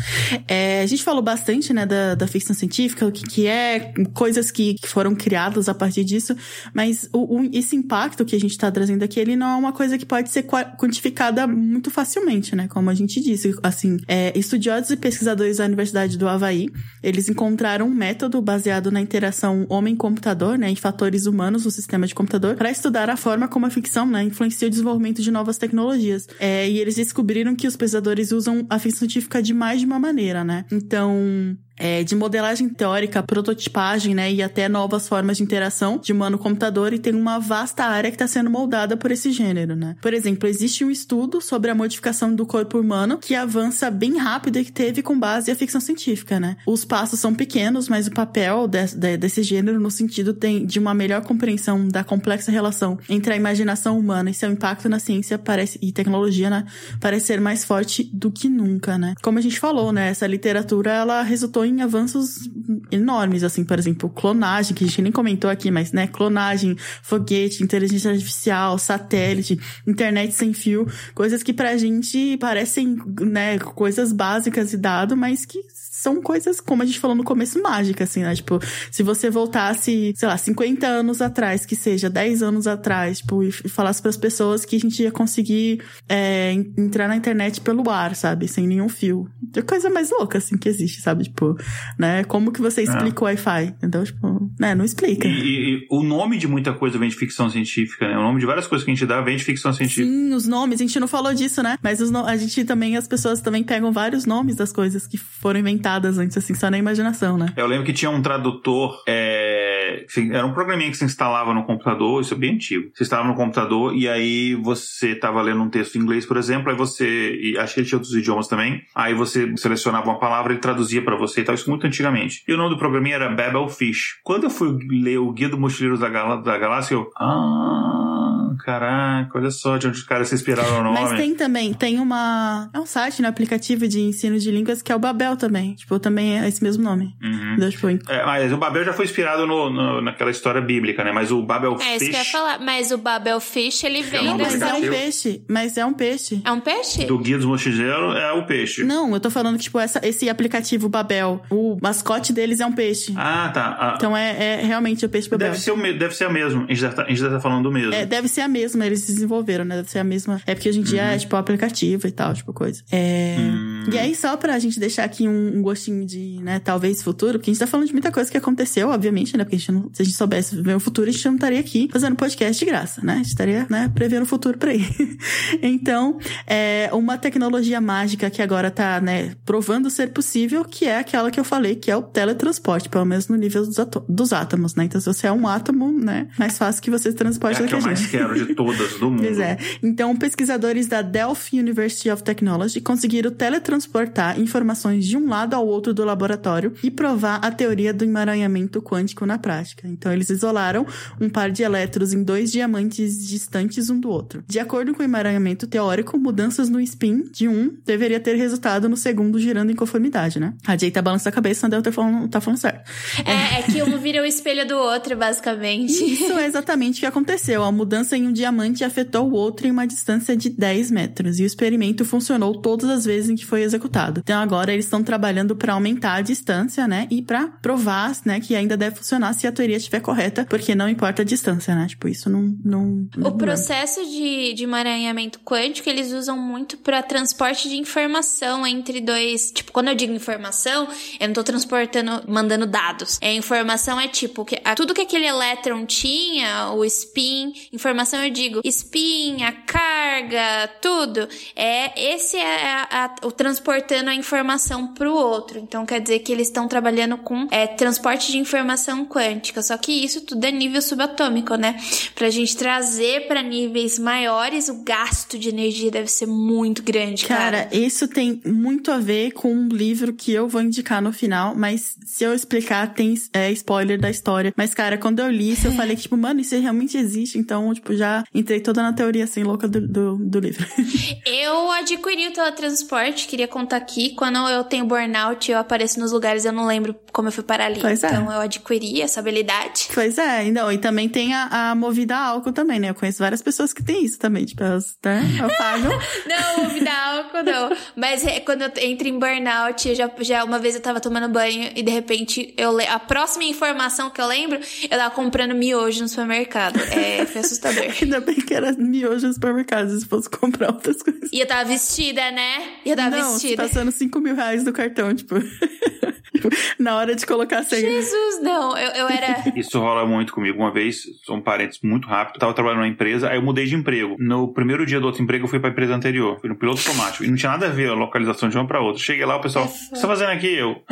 é, a gente falou bastante, né, da, da ficção científica, o que, que é, coisas que, que foram criadas a partir disso, mas o, o, esse impacto que a gente tá trazendo aqui, ele não é uma coisa que pode ser quantificada muito facilmente, né? Como a gente disse, assim, é, estudiosos e pesquisadores da Universidade do Havaí, eles encontraram um método baseado na interação homem-computador, né, em fatores humanos no sistema de computador, para estudar a forma como a ficção, né, influencia o desenvolvimento de novas tecnologias. É, e eles descobriram que os pesquisadores usam a ficção científica de mais de uma maneira, né? Então, é, de modelagem teórica, prototipagem, né, e até novas formas de interação de humano-computador e tem uma vasta área que está sendo moldada por esse gênero, né. Por exemplo, existe um estudo sobre a modificação do corpo humano que avança bem rápido e que teve com base a ficção científica, né. Os passos são pequenos, mas o papel de, de, desse gênero no sentido tem de uma melhor compreensão da complexa relação entre a imaginação humana e seu impacto na ciência parece, e tecnologia, né, parece ser mais forte do que nunca, né. Como a gente falou, né, essa literatura, ela resultou em avanços enormes, assim, por exemplo, clonagem, que a gente nem comentou aqui, mas, né, clonagem, foguete, inteligência artificial, satélite, internet sem fio, coisas que pra gente parecem, né, coisas básicas e dado, mas que são coisas, como a gente falou no começo, mágicas, assim, né? Tipo, se você voltasse, sei lá, 50 anos atrás, que seja 10 anos atrás, tipo, e falasse para as pessoas que a gente ia conseguir é, entrar na internet pelo ar, sabe? Sem nenhum fio. É coisa mais louca, assim, que existe, sabe? Tipo, né? Como que você explica é. o Wi-Fi? Então, tipo, né? Não explica. E, e, o nome de muita coisa vem de ficção científica, né? O nome de várias coisas que a gente dá vem de ficção científica. Sim, os nomes, a gente não falou disso, né? Mas a gente também, as pessoas também pegam vários nomes das coisas que foram inventadas antes, assim, só na imaginação, né? Eu lembro que tinha um tradutor, é... era um programinha que se instalava no computador, isso é bem antigo. Você instalava no computador e aí você estava lendo um texto em inglês, por exemplo, aí você, e acho que ele tinha outros idiomas também, aí você selecionava uma palavra, ele traduzia para você e tal, isso muito antigamente. E o nome do programinha era Babelfish. Quando eu fui ler o Guia do Mochileiro da, Gal da Galáxia, eu, ah, caraca, olha só de onde os caras se inspiraram no nome. Mas tem também, tem uma, é um site no aplicativo de ensino de línguas que é o Babel também. Tipo, também é esse mesmo nome. Uhum. Tipo, é, mas o Babel já foi inspirado no, no, naquela história bíblica, né? Mas o Babel É, isso que eu ia falar. Mas o Babel Fish, ele vem... Não, mas é um peixe. Mas é um peixe. É um peixe? Do Guia dos Mochileiros é o peixe. Não, eu tô falando que, tipo, essa, esse aplicativo Babel, o mascote deles é um peixe. Ah, tá. Ah. Então é, é realmente o peixe Babel. Deve ser, o, deve ser a mesma. A gente, já tá, a gente já tá falando do mesmo. É, deve ser a mesma. Eles desenvolveram, né? Deve ser a mesma. É porque hoje em dia uhum. é, tipo, aplicativo e tal, tipo, coisa. É... Hum. E aí, só pra gente deixar aqui um, um gostinho de, né, talvez futuro, porque a gente tá falando de muita coisa que aconteceu, obviamente, né? Porque a gente não, se a gente soubesse ver o futuro, a gente não estaria aqui fazendo podcast de graça, né? A gente estaria, né, prevendo o futuro por aí. então, é uma tecnologia mágica que agora tá, né, provando ser possível, que é aquela que eu falei, que é o teletransporte, pelo menos no nível dos, dos átomos, né? Então, se você é um átomo, né, mais fácil que você transporte é do que a, que eu gente. mais quero de todas do mundo. Pois é. Então, pesquisadores da Delphi University of Technology conseguiram teletransportar informações de um lado ao outro do laboratório e provar a teoria do emaranhamento quântico na prática. Então, eles isolaram um par de elétrons em dois diamantes distantes um do outro. De acordo com o emaranhamento teórico, mudanças no spin de um deveria ter resultado no segundo girando em conformidade, né? A Jay tá balançando a cabeça, Andel tá falando, tá falando certo. É, é que um vira o espelho do outro, basicamente. Isso é exatamente o que aconteceu. A mudança em um diamante afetou o outro em uma distância de 10 metros. E o experimento funcionou todas as vezes em que foi executado. Então agora eles estão trabalhando para aumentar a distância, né? E para provar, né, que ainda deve funcionar se a teoria estiver correta, porque não importa a distância, né? Tipo, isso não. não, não o processo de, de emaranhamento quântico eles usam muito para transporte de informação entre dois. Tipo, quando eu digo informação, eu não tô transportando, mandando dados. É informação é tipo que a, tudo que aquele elétron tinha, o spin, informação eu digo spin, a carga, tudo. É esse é a, a, o transportando a informação para o outro. Então quer dizer que eles estão trabalhando com é, transporte de informação quântica. Só que isso tudo é nível subatômico, né? Pra gente trazer para níveis maiores, o gasto de energia deve ser muito grande, cara. Cara, isso tem muito a ver com um livro que eu vou indicar no final, mas se eu explicar, tem é, spoiler da história. Mas, cara, quando eu li isso, eu falei que, tipo, mano, isso realmente existe. Então, tipo, já entrei toda na teoria, assim, louca do, do, do livro. eu adquiri o teletransporte, queria contar aqui. Quando eu tenho burnout, eu apareço nos lugares, eu não lembro como eu fui parar ali. Pois é. Então, eu adquiri essa habilidade. Pois é, então, e também tem a, a movida a álcool também, né? Eu conheço várias pessoas que têm isso também, tipo, elas, né? Eu pago. não, movida a álcool não. Mas é, quando eu entro em burnout, eu já, já uma vez eu tava tomando banho e de repente eu a próxima informação que eu lembro, eu tava comprando miojo no supermercado. É, foi assustador. Ainda bem que era miojo no supermercado, se fosse comprar outras coisas. E eu tava vestida, né? E eu tava não, vestida. passando 5 mil reais do cartão, tipo. na hora de colocar a senha. Jesus, não, eu, eu era. Isso rola muito comigo. Uma vez, sou um parênteses muito rápido, tava trabalhando numa empresa, aí eu mudei de emprego. No primeiro dia do outro emprego, eu fui pra empresa anterior, fui no piloto automático. E não tinha nada a ver a localização de uma pra outra. Cheguei lá, o pessoal, o que você tá fazendo aqui? Eu.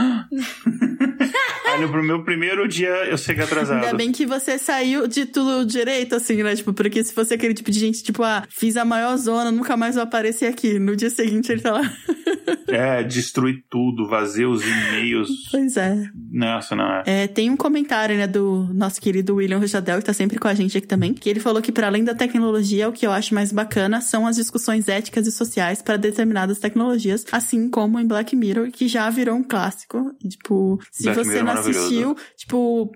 Aí no meu primeiro dia eu cheguei atrasado. Ainda bem que você saiu de tudo direito, assim, né? Tipo, porque se fosse aquele tipo de gente, tipo, ah, fiz a maior zona, nunca mais vou aparecer aqui. No dia seguinte ele tá lá. é, destruir tudo, vazei os e-mails. Pois é. Nossa, não é. é. Tem um comentário, né, do nosso querido William Rojadel, que tá sempre com a gente aqui também, que ele falou que para além da tecnologia, o que eu acho mais bacana são as discussões éticas e sociais para determinadas tecnologias, assim como em Black Mirror, que já virou um clássico. Tipo, se Black você Mirror não assistiu, tipo,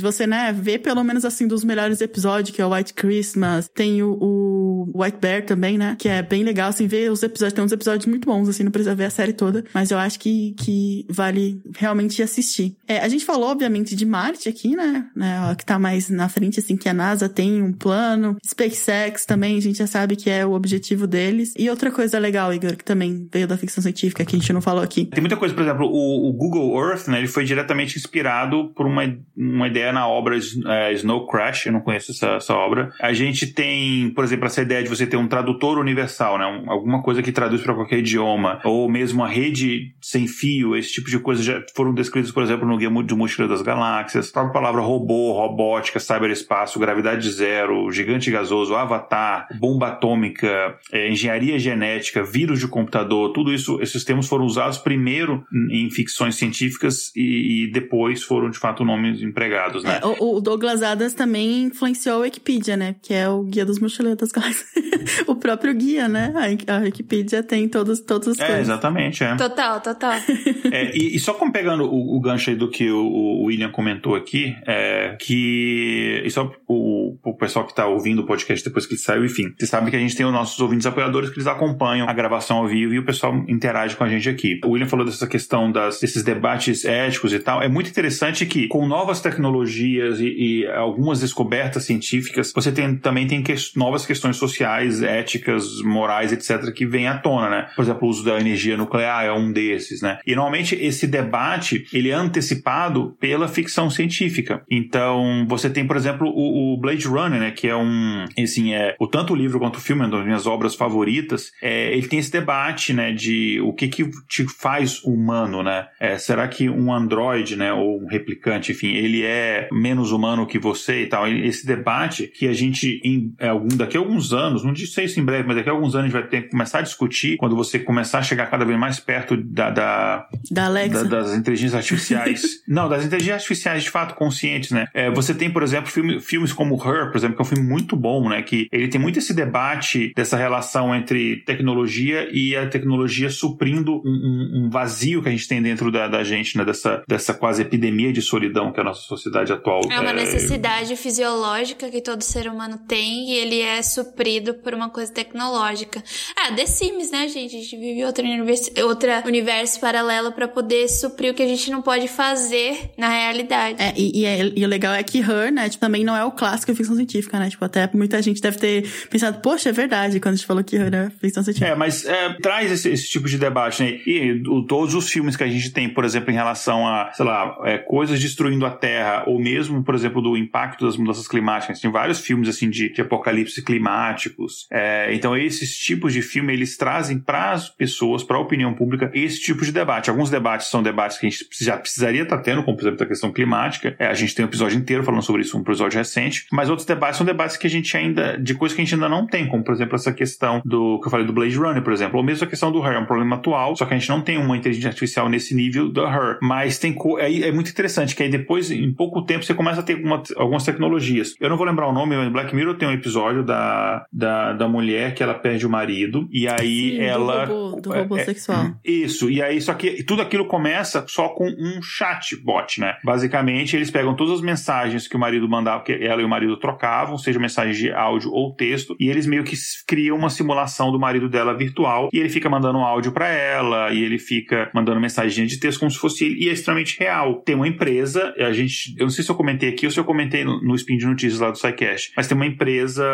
você, né, vê pelo menos assim dos melhores episódios, que é o White Christmas, tem o, o White Bear também, né, que é bem legal, assim, ver os episódios, tem uns episódios muito bons, assim, não precisa ver a série toda, mas eu acho que, que vale realmente assistir. É, a gente falou, obviamente, de Marte aqui, né, né, que tá mais na frente, assim, que a NASA tem um plano, SpaceX também, a gente já sabe que é o objetivo deles. E outra coisa legal, Igor, que também veio da ficção científica, que a gente não falou aqui. Tem muita coisa, por exemplo, o, o Google Earth, né, ele foi diretamente inspirado por uma, uma ideia na obra é, Snow Crash, eu não conheço essa, essa, obra. A gente tem, por exemplo, essa ideia de você ter um tradutor universal, né? Um, alguma coisa que traduz para qualquer idioma, ou mesmo uma rede sem fio, esse tipo de coisa já foram descritas, por exemplo, no Guia do Mochileiro das Galáxias. A própria palavra robô, robótica, cyberespaço, gravidade zero, gigante gasoso, avatar, bomba atômica, é, engenharia genética, vírus de computador, tudo isso, esses termos foram usados primeiro em ficções científicas e, e depois depois foram de fato nomes empregados, né? É, o, Douglas Adams também influenciou a Wikipedia, né? Que é o guia dos mochileiros das galáxias. o próprio guia, né? A, a Wikipedia tem todos, todos os É, coisas. exatamente, é. Total, total. é, e, e, só como pegando o, o gancho aí do que o, o William comentou aqui, é que. E só o, o pessoal que tá ouvindo o podcast depois que ele saiu, enfim. Você sabe que a gente tem os nossos ouvintes apoiadores que eles acompanham a gravação ao vivo e o pessoal interage com a gente aqui. O William falou dessa questão das, desses debates éticos e tal. É muito interessante que, com novas tecnologias e, e algumas descobertas científicas, você tem, também tem que, novas questões sociais, éticas, morais, etc., que vêm à tona, né? Por exemplo, o uso da energia nuclear é um desses, né? E normalmente esse debate ele é antecipado pela ficção científica. Então, você tem, por exemplo, o, o Blade Runner, né? Que é um, assim, é o tanto o livro quanto o filme, uma das minhas obras favoritas. É, ele tem esse debate, né? De o que que te faz humano, né? É, será que um androide, né? ou um replicante, enfim, ele é menos humano que você e tal. Esse debate que a gente, em é, algum, daqui a alguns anos, não sei isso em breve, mas daqui a alguns anos a gente vai ter que começar a discutir quando você começar a chegar cada vez mais perto da, da, da Alexa. Da, das inteligências artificiais. não, das inteligências artificiais de fato conscientes, né? É, você tem, por exemplo, filme, filmes como Her, por exemplo, que é um filme muito bom, né? Que ele tem muito esse debate dessa relação entre tecnologia e a tecnologia suprindo um, um, vazio que a gente tem dentro da, da, gente, né? Dessa, dessa quase epidemia de solidão que a nossa sociedade atual é. uma é... necessidade fisiológica que todo ser humano tem e ele é suprido por uma coisa tecnológica. Ah, The Sims, né, gente? A gente vive outro universo, outro universo paralelo para poder suprir o que a gente não pode fazer na realidade. É, e, e, é, e o legal é que Her, né, tipo, também não é o clássico ficção científica, né? Tipo, até muita gente deve ter pensado, poxa, é verdade, quando a gente falou que Her é ficção científica. É, mas é, traz esse, esse, tipo de debate, né? E o, todos os filmes que a gente tem, por exemplo, em relação a, sei lá, é, coisas destruindo a Terra, ou mesmo, por exemplo, do impacto das mudanças climáticas. Tem vários filmes, assim, de, de apocalipse climáticos. É, então, esses tipos de filme, eles trazem para as pessoas, para a opinião pública, esse tipo de debate. Alguns debates são debates que a gente já precisaria estar tá tendo, como, por exemplo, a questão climática. É, a gente tem um episódio inteiro falando sobre isso, um episódio recente. Mas outros debates são debates que a gente ainda, de coisas que a gente ainda não tem, como, por exemplo, essa questão do, que eu falei do Blade Runner, por exemplo, ou mesmo a questão do Her, é um problema atual, só que a gente não tem uma inteligência artificial nesse nível do Her. Mas tem, é, é muito interessante que aí depois, em pouco tempo, você começa a ter uma, algumas tecnologias. Eu não vou lembrar o nome, mas Black Mirror tem um episódio da, da, da mulher que ela perde o marido, e aí Sim, ela. Do robô, do robô é, sexual. É, isso, e aí, só que tudo aquilo começa só com um chatbot, né? Basicamente, eles pegam todas as mensagens que o marido mandava, que ela e o marido trocavam, seja mensagens de áudio ou texto, e eles meio que criam uma simulação do marido dela virtual, e ele fica mandando um áudio para ela, e ele fica mandando mensagem de texto como se fosse ele, e é extremamente real. Tem uma empresa, a gente, eu não sei se eu comentei aqui ou se eu comentei no, no Spin de Notícias lá do SciCast, mas tem uma empresa,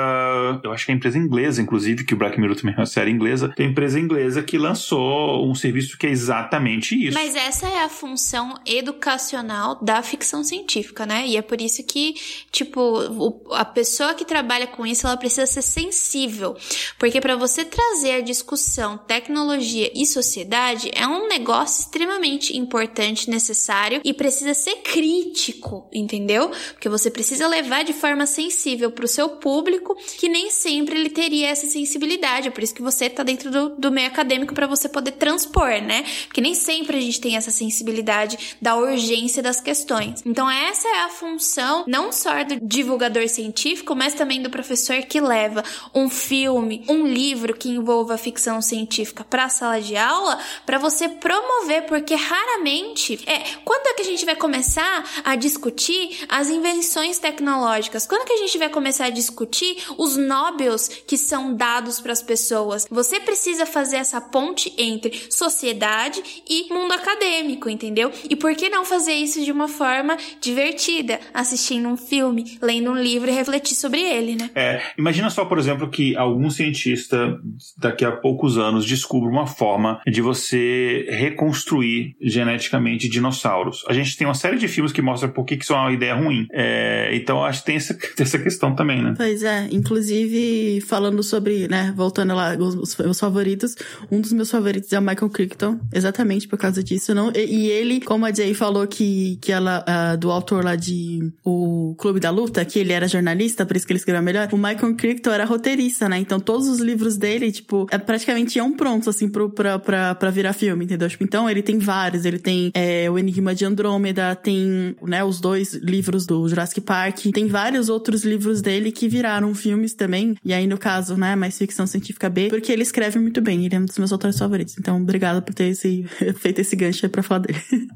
eu acho que é empresa inglesa, inclusive, que o Black Mirror também é uma série inglesa, tem uma empresa inglesa que lançou um serviço que é exatamente isso. Mas essa é a função educacional da ficção científica, né? E é por isso que, tipo, o, a pessoa que trabalha com isso, ela precisa ser sensível. Porque para você trazer a discussão tecnologia e sociedade, é um negócio extremamente importante, necessário e precisa ser crítico, entendeu? Porque você precisa levar de forma sensível para o seu público, que nem sempre ele teria essa sensibilidade. É por isso que você tá dentro do, do meio acadêmico para você poder transpor, né? Porque nem sempre a gente tem essa sensibilidade da urgência das questões. Então, essa é a função não só do divulgador científico, mas também do professor que leva um filme, um livro que envolva ficção científica para a sala de aula, para você promover, porque raramente é quando é que a gente vai começar a discutir as invenções tecnológicas? Quando é que a gente vai começar a discutir os Nobels que são dados para as pessoas? Você precisa fazer essa ponte entre sociedade e mundo acadêmico, entendeu? E por que não fazer isso de uma forma divertida, assistindo um filme, lendo um livro e refletir sobre ele, né? É, imagina só, por exemplo, que algum cientista daqui a poucos anos descubra uma forma de você reconstruir geneticamente dinossauros. A gente tem uma série de filmes que mostram por que isso é uma ideia ruim. É, então acho que tem essa, essa questão também, né? Pois é, inclusive falando sobre, né, voltando lá, os meus favoritos, um dos meus favoritos é o Michael Crichton, exatamente por causa disso. Não, e, e ele, como a Jay falou que, que ela, uh, do autor lá de O Clube da Luta, que ele era jornalista, por isso que ele escreveu melhor, o Michael Crichton era roteirista, né? Então todos os livros dele, tipo, é, praticamente iam prontos, assim, pro, pra, pra, pra virar filme, entendeu? Tipo, então ele tem vários, ele tem é, o Enigma de Andrômeda, tem, né, os dois livros do Jurassic Park, tem vários outros livros dele que viraram filmes também, e aí no caso, né, mais ficção científica B, porque ele escreve muito bem, ele é um dos meus autores favoritos. Então, obrigada por ter esse, feito esse gancho aí pra falar dele.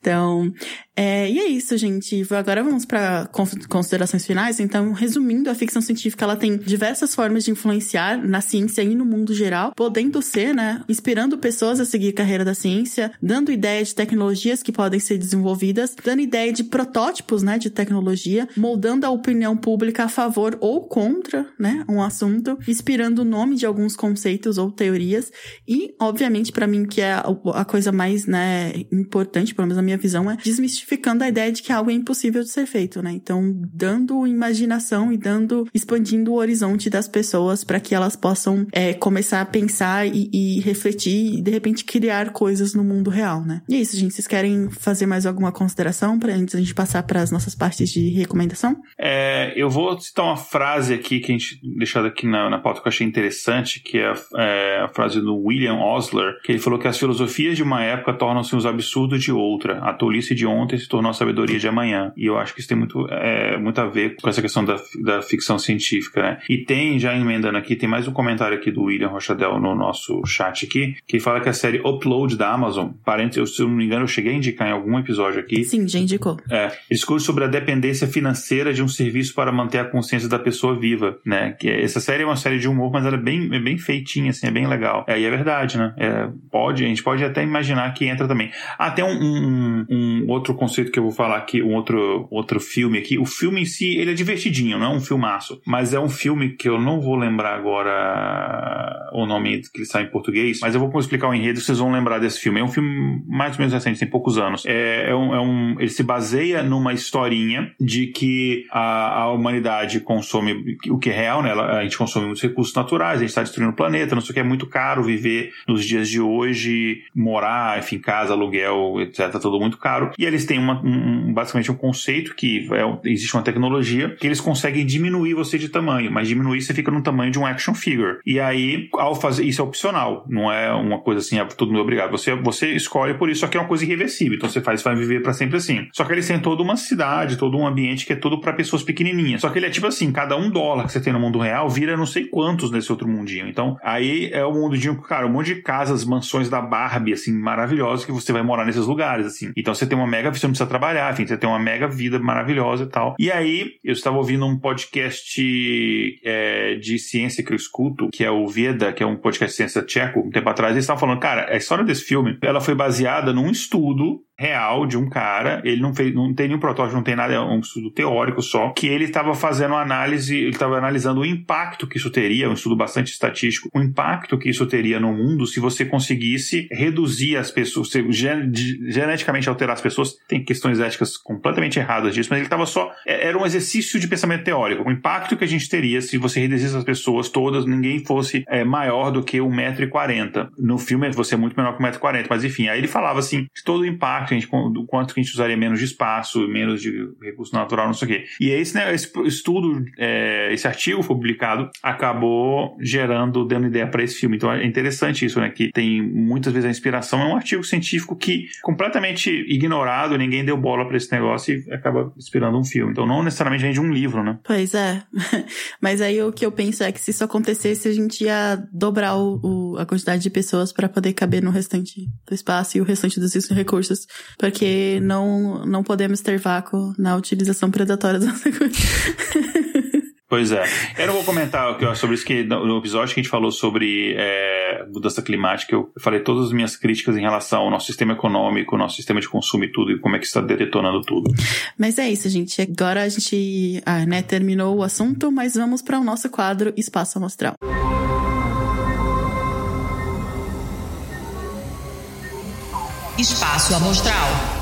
então, é, e é isso, gente. Agora vamos para considerações finais. Então, resumindo, a ficção científica ela tem diversas formas de influenciar na ciência e no mundo geral, podendo ser, né, inspirando pessoas a seguir carreira da ciência, dando ideia de tecnologias que podem ser desenvolvidas, dando ideia de protótipos, né, de tecnologia, moldando a opinião pública a favor ou contra, né, um assunto, inspirando o nome de alguns conceitos ou teorias e, obviamente, para mim que é a coisa mais, né, importante, pelo menos na minha visão, é desmistificando a ideia de que algo é impossível de ser feito, né? Então, dando imaginação e dando, expandindo o horizonte das pessoas para que elas possam é, começar a pensar e, e, refletir e, de repente, criar coisas no mundo real, né? E é isso, gente. Vocês querem fazer mais alguma consideração para antes a gente passar para as nossas partes de recomendação? É, eu vou citar uma frase aqui que a gente deixou aqui na, na pauta que eu achei interessante, que é a, é a frase do William Osler, que ele falou que as filosofias de uma época tornam-se os absurdos de outra, a tolice de ontem se tornou a sabedoria de amanhã. E eu acho que isso tem muito, é, muito a ver com essa questão da, da ficção científica, né? E tem, já emendando aqui, tem mais um comentário aqui do William Rochadel no nosso chat aqui, que fala que a série Upload da Amazon, parênteses, se eu não me engano, eu cheguei a indicar em algum episódio aqui. Sim, já indicou. É, discurso sobre a dependência financeira de um serviço para manter a consciência da pessoa viva, né? Que é, essa série é uma série de humor, mas ela é bem, é bem feitinha, assim, é bem legal. É, e é verdade, né? É, pode, a gente pode até imaginar que entra também. Ah, tem um, um, um, outro conceito que eu vou falar aqui, um outro, outro filme aqui. O filme em si, ele é divertidinho, não é um filmaço, mas é um filme que eu não vou lembrar agora o nome que ele está em português, mas eu vou explicar o enredo, vocês vão lembrar desse filme. É um filme mais ou menos recente, tem poucos anos. É, é, um, é um, ele se baseia numa historinha de que a, a humanidade consome o que é real, né? A gente consome muitos recursos naturais, a gente está destruindo o planeta, não sei o que, é muito caro viver nos dias de hoje, morar, enfim, casa, aluguel, etc, tudo muito caro. E eles têm uma, um, basicamente um conceito que é, existe uma tecnologia que eles conseguem diminuir você de tamanho, mas diminuir você fica no tamanho de um action figure. E aí, ao fazer isso é opcional, não é uma coisa assim, é todo mundo obrigado. Você, você escolhe por isso, só que é uma coisa irreversível. Então você faz, vai viver para sempre assim. Só que eles têm toda uma cidade, todo um ambiente que é todo para pessoas pequenininhas. Só que ele é tipo assim, cada um dólar que você tem no mundo real vira não sei quantos nesse outro mundinho. Então, aí é o mundinho, cara, um monte de casas, mansões da Barbie, assim, maravilhosas que você vai morar nesses lugares, assim. Então você tem uma mega, você não precisa trabalhar, enfim, você tem uma mega vida maravilhosa e tal. E aí, eu estava ouvindo um podcast é, de ciência que eu escuto, que é o Veda, que é um podcast de ciência tcheco, um tempo atrás, eles estavam falando, cara, a história desse filme, ela foi baseada num estudo real de um cara, ele não fez, não tem nenhum protótipo, não tem nada, é um estudo teórico só, que ele estava fazendo análise, ele estava analisando o impacto que isso teria, um estudo bastante estatístico, o impacto que isso teria no mundo se você conseguisse reduzir as pessoas, gen, geneticamente alterar as pessoas. Tem questões éticas completamente erradas disso, mas ele estava só, é, era um exercício de pensamento teórico, o impacto que a gente teria se você reduzisse as pessoas todas, ninguém fosse é, maior do que 1,40m. No filme você é muito menor que 1,40m, mas enfim, aí ele falava assim, de todo o impacto a gente, do quanto que a gente usaria menos de espaço, menos de recurso natural, não sei o quê. E esse, né, esse estudo, é, esse artigo publicado, acabou gerando, dando ideia para esse filme. Então é interessante isso, né? Que tem muitas vezes a inspiração é um artigo científico que completamente ignorado, ninguém deu bola para esse negócio e acaba inspirando um filme. Então não necessariamente vem de um livro, né? Pois é. Mas aí o que eu penso é que se isso acontecesse, a gente ia dobrar o, o a quantidade de pessoas para poder caber no restante do espaço e o restante dos recursos porque não, não podemos ter vácuo na utilização predatória das coisas. Pois é. Eu não vou comentar sobre isso, que no episódio que a gente falou sobre é, mudança climática, eu falei todas as minhas críticas em relação ao nosso sistema econômico, nosso sistema de consumo e tudo, e como é que está detonando tudo. Mas é isso, gente. Agora a gente ah, né, terminou o assunto, mas vamos para o nosso quadro Espaço Amostral. Espaço Amostral.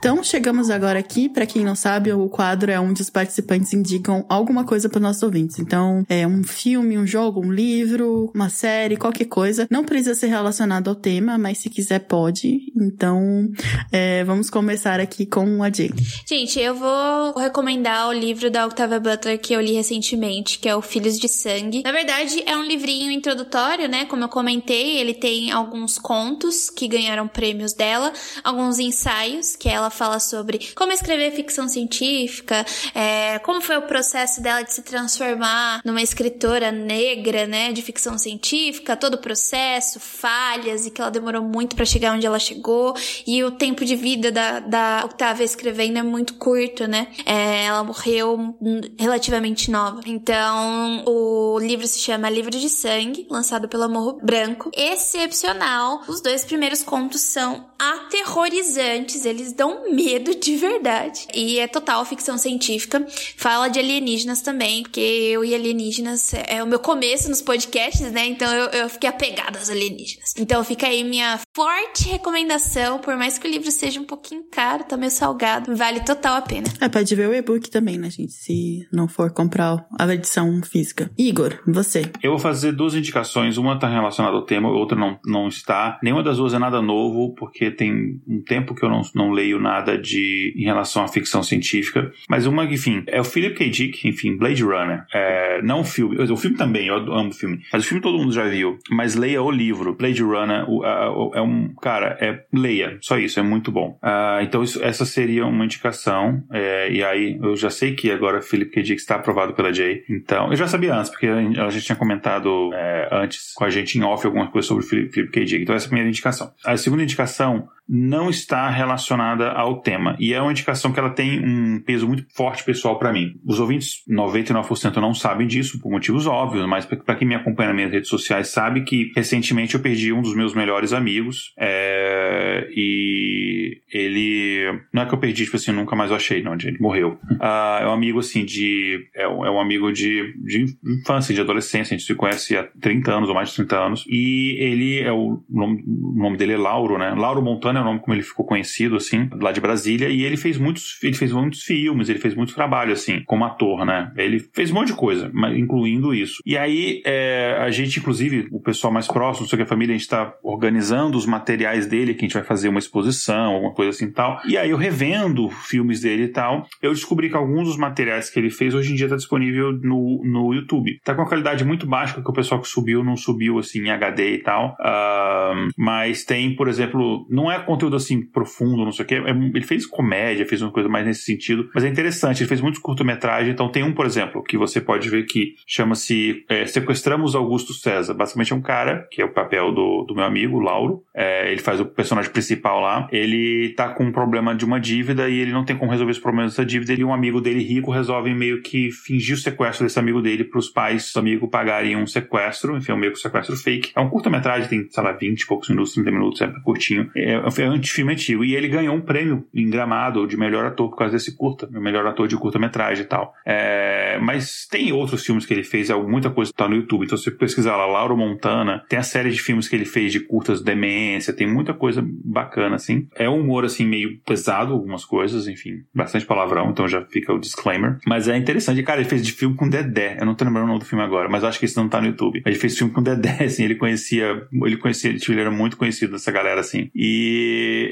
Então, chegamos agora aqui. Para quem não sabe, o quadro é onde os participantes indicam alguma coisa para nossos ouvintes. Então, é um filme, um jogo, um livro, uma série, qualquer coisa. Não precisa ser relacionado ao tema, mas se quiser, pode. Então, é, vamos começar aqui com a Jane. Gente, eu vou recomendar o livro da Octavia Butler que eu li recentemente, que é o Filhos de Sangue. Na verdade, é um livrinho introdutório, né? Como eu comentei, ele tem alguns contos que ganharam prêmios dela, alguns ensaios que ela fala sobre como escrever ficção científica, é, como foi o processo dela de se transformar numa escritora negra, né, de ficção científica, todo o processo, falhas e que ela demorou muito para chegar onde ela chegou e o tempo de vida da, da Octavia escrevendo é muito curto, né? É, ela morreu relativamente nova. Então, o livro se chama Livro de Sangue, lançado pelo Morro Branco. Excepcional. Os dois primeiros contos são aterrorizantes, eles dão medo de verdade. E é total ficção científica. Fala de alienígenas também, porque eu e alienígenas é o meu começo nos podcasts, né? Então eu, eu fiquei apegada aos alienígenas. Então fica aí minha forte recomendação, por mais que o livro seja um pouquinho caro, tá meio salgado, vale total a pena. É, pode ver o e-book também, né, gente? Se não for comprar a edição física. Igor, você. Eu vou fazer duas indicações. Uma tá relacionada ao tema, outra não, não está. Nenhuma das duas é nada novo, porque tem um tempo que eu não, não leio nada nada de em relação à ficção científica, mas uma, enfim, é o Philip K. Dick, enfim, Blade Runner. É, não o filme, o filme também, eu amo o filme, mas o filme todo mundo já viu, mas leia o livro, Blade Runner, o, a, o, é um, cara, é, leia, só isso, é muito bom. Uh, então isso, essa seria uma indicação, é, e aí eu já sei que agora Philip K. Dick está aprovado pela Jay, então, eu já sabia antes, porque a gente tinha comentado é, antes com a gente em off alguma coisa sobre Philip K. Dick, então essa é a primeira indicação. A segunda indicação não está relacionada ao tema. E é uma indicação que ela tem um peso muito forte pessoal para mim. Os ouvintes, 99% não sabem disso, por motivos óbvios, mas para quem me acompanha nas minhas redes sociais sabe que recentemente eu perdi um dos meus melhores amigos. É, e ele. Não é que eu perdi, tipo assim, nunca mais o achei, não, ele morreu. Uh, é um amigo, assim, de. É, um, é um amigo de, de infância, de adolescência, a gente se conhece há 30 anos ou mais de 30 anos. E ele é o. O nome dele é Lauro, né? Lauro Montana é o nome como ele ficou conhecido, assim, lá de Brasília, e ele fez muitos, ele fez muitos filmes, ele fez muito trabalho, assim, como ator, né? Ele fez um monte de coisa, incluindo isso. E aí, é, a gente, inclusive, o pessoal mais próximo, sei que a família, a gente tá organizando os materiais dele, que a gente vai fazer uma exposição, alguma coisa assim e tal. E aí, eu revendo filmes dele e tal, eu descobri que alguns dos materiais que ele fez hoje em dia tá disponível no, no YouTube. Tá com uma qualidade muito baixa, porque o pessoal que subiu não subiu, assim, em HD e tal. Uh, mas tem, por exemplo, não é conteúdo assim profundo, não sei o quê. É, ele fez comédia, fez uma coisa mais nesse sentido, mas é interessante. Ele fez muitos curtometragens. Então tem um, por exemplo, que você pode ver que chama-se é, Sequestramos Augusto César. Basicamente é um cara, que é o papel do, do meu amigo, Lauro. É, ele faz o personagem principal lá. Ele tá com um problema de uma dívida e ele não tem como resolver os problemas dessa dívida. Ele e um amigo dele rico resolvem meio que fingir o sequestro desse amigo dele para os pais do amigo pagarem um sequestro. Enfim, é um meio que um sequestro fake. É um curta-metragem, tem, sei lá, 20 e poucos minutos, 30 minutos, é curtinho. É, é um filme antigo. E ele ganhou um prêmio em Gramado de melhor ator por causa desse curta, melhor ator de curta-metragem e tal. É, mas tem outros filmes que ele fez, muita coisa tá no YouTube. Então, se você pesquisar lá, Lauro Montana, tem a série de filmes que ele fez de curtas demência, tem muita coisa bacana, assim. É um humor, assim, meio pesado, algumas coisas, enfim, bastante palavrão, então já fica o disclaimer. Mas é interessante. Cara, ele fez de filme com Dedé. Eu não tô lembrando o nome do filme agora, mas acho que esse não tá no YouTube. Ele fez filme com Dedé, assim, ele conhecia, ele conhecia, ele era muito conhecido dessa galera, assim. E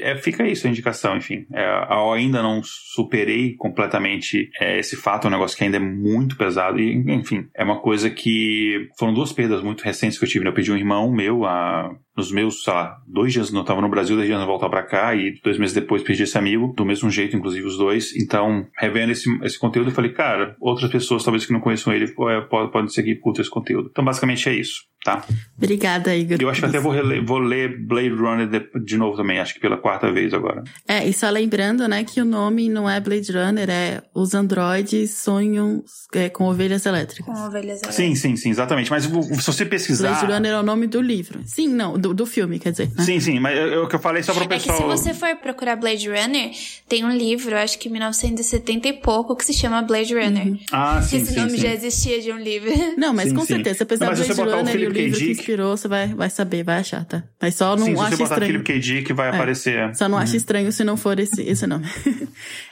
é, fica isso a indicação, enfim. É, eu ainda não superei completamente é, esse fato, é um negócio que ainda é muito pesado. E, enfim, é uma coisa que. Foram duas perdas muito recentes que eu tive. Né? Eu perdi um irmão meu há nos meus, sei lá, dois dias não estava no Brasil, dois dias não voltar para cá e dois meses depois perdi esse amigo, do mesmo jeito, inclusive os dois. Então, revendo esse, esse conteúdo, eu falei, cara, outras pessoas talvez que não conheçam ele é, podem, podem seguir por esse conteúdo. Então, basicamente é isso tá? Obrigada, Igor. Eu acho que até vou, reler, vou ler Blade Runner de, de, novo também, acho que pela quarta vez agora. É, e só lembrando, né, que o nome não é Blade Runner, é Os Androides Sonham é, com Ovelhas Elétricas. Com Ovelhas Elétricas. Sim, sim, sim, exatamente. Mas se você pesquisar... Blade Runner é o nome do livro. Sim, não, do, do filme, quer dizer. Né? Sim, sim, mas o que eu falei só pro pessoal... É que se você for procurar Blade Runner, tem um livro, acho que 1970 e pouco, que se chama Blade Runner. Uhum. Ah, sim, Esse sim, nome sim. já existia de um livro. Não, mas sim, com sim. certeza, apesar do se você Blade botar o Runner e o livro que Dick- inspirou, você vai, vai saber, vai achar, tá? Mas só não Sim, se acha você botar estranho. Philip K. Dick, vai É. aparecer. Só não acho estranho se não for esse, esse nome.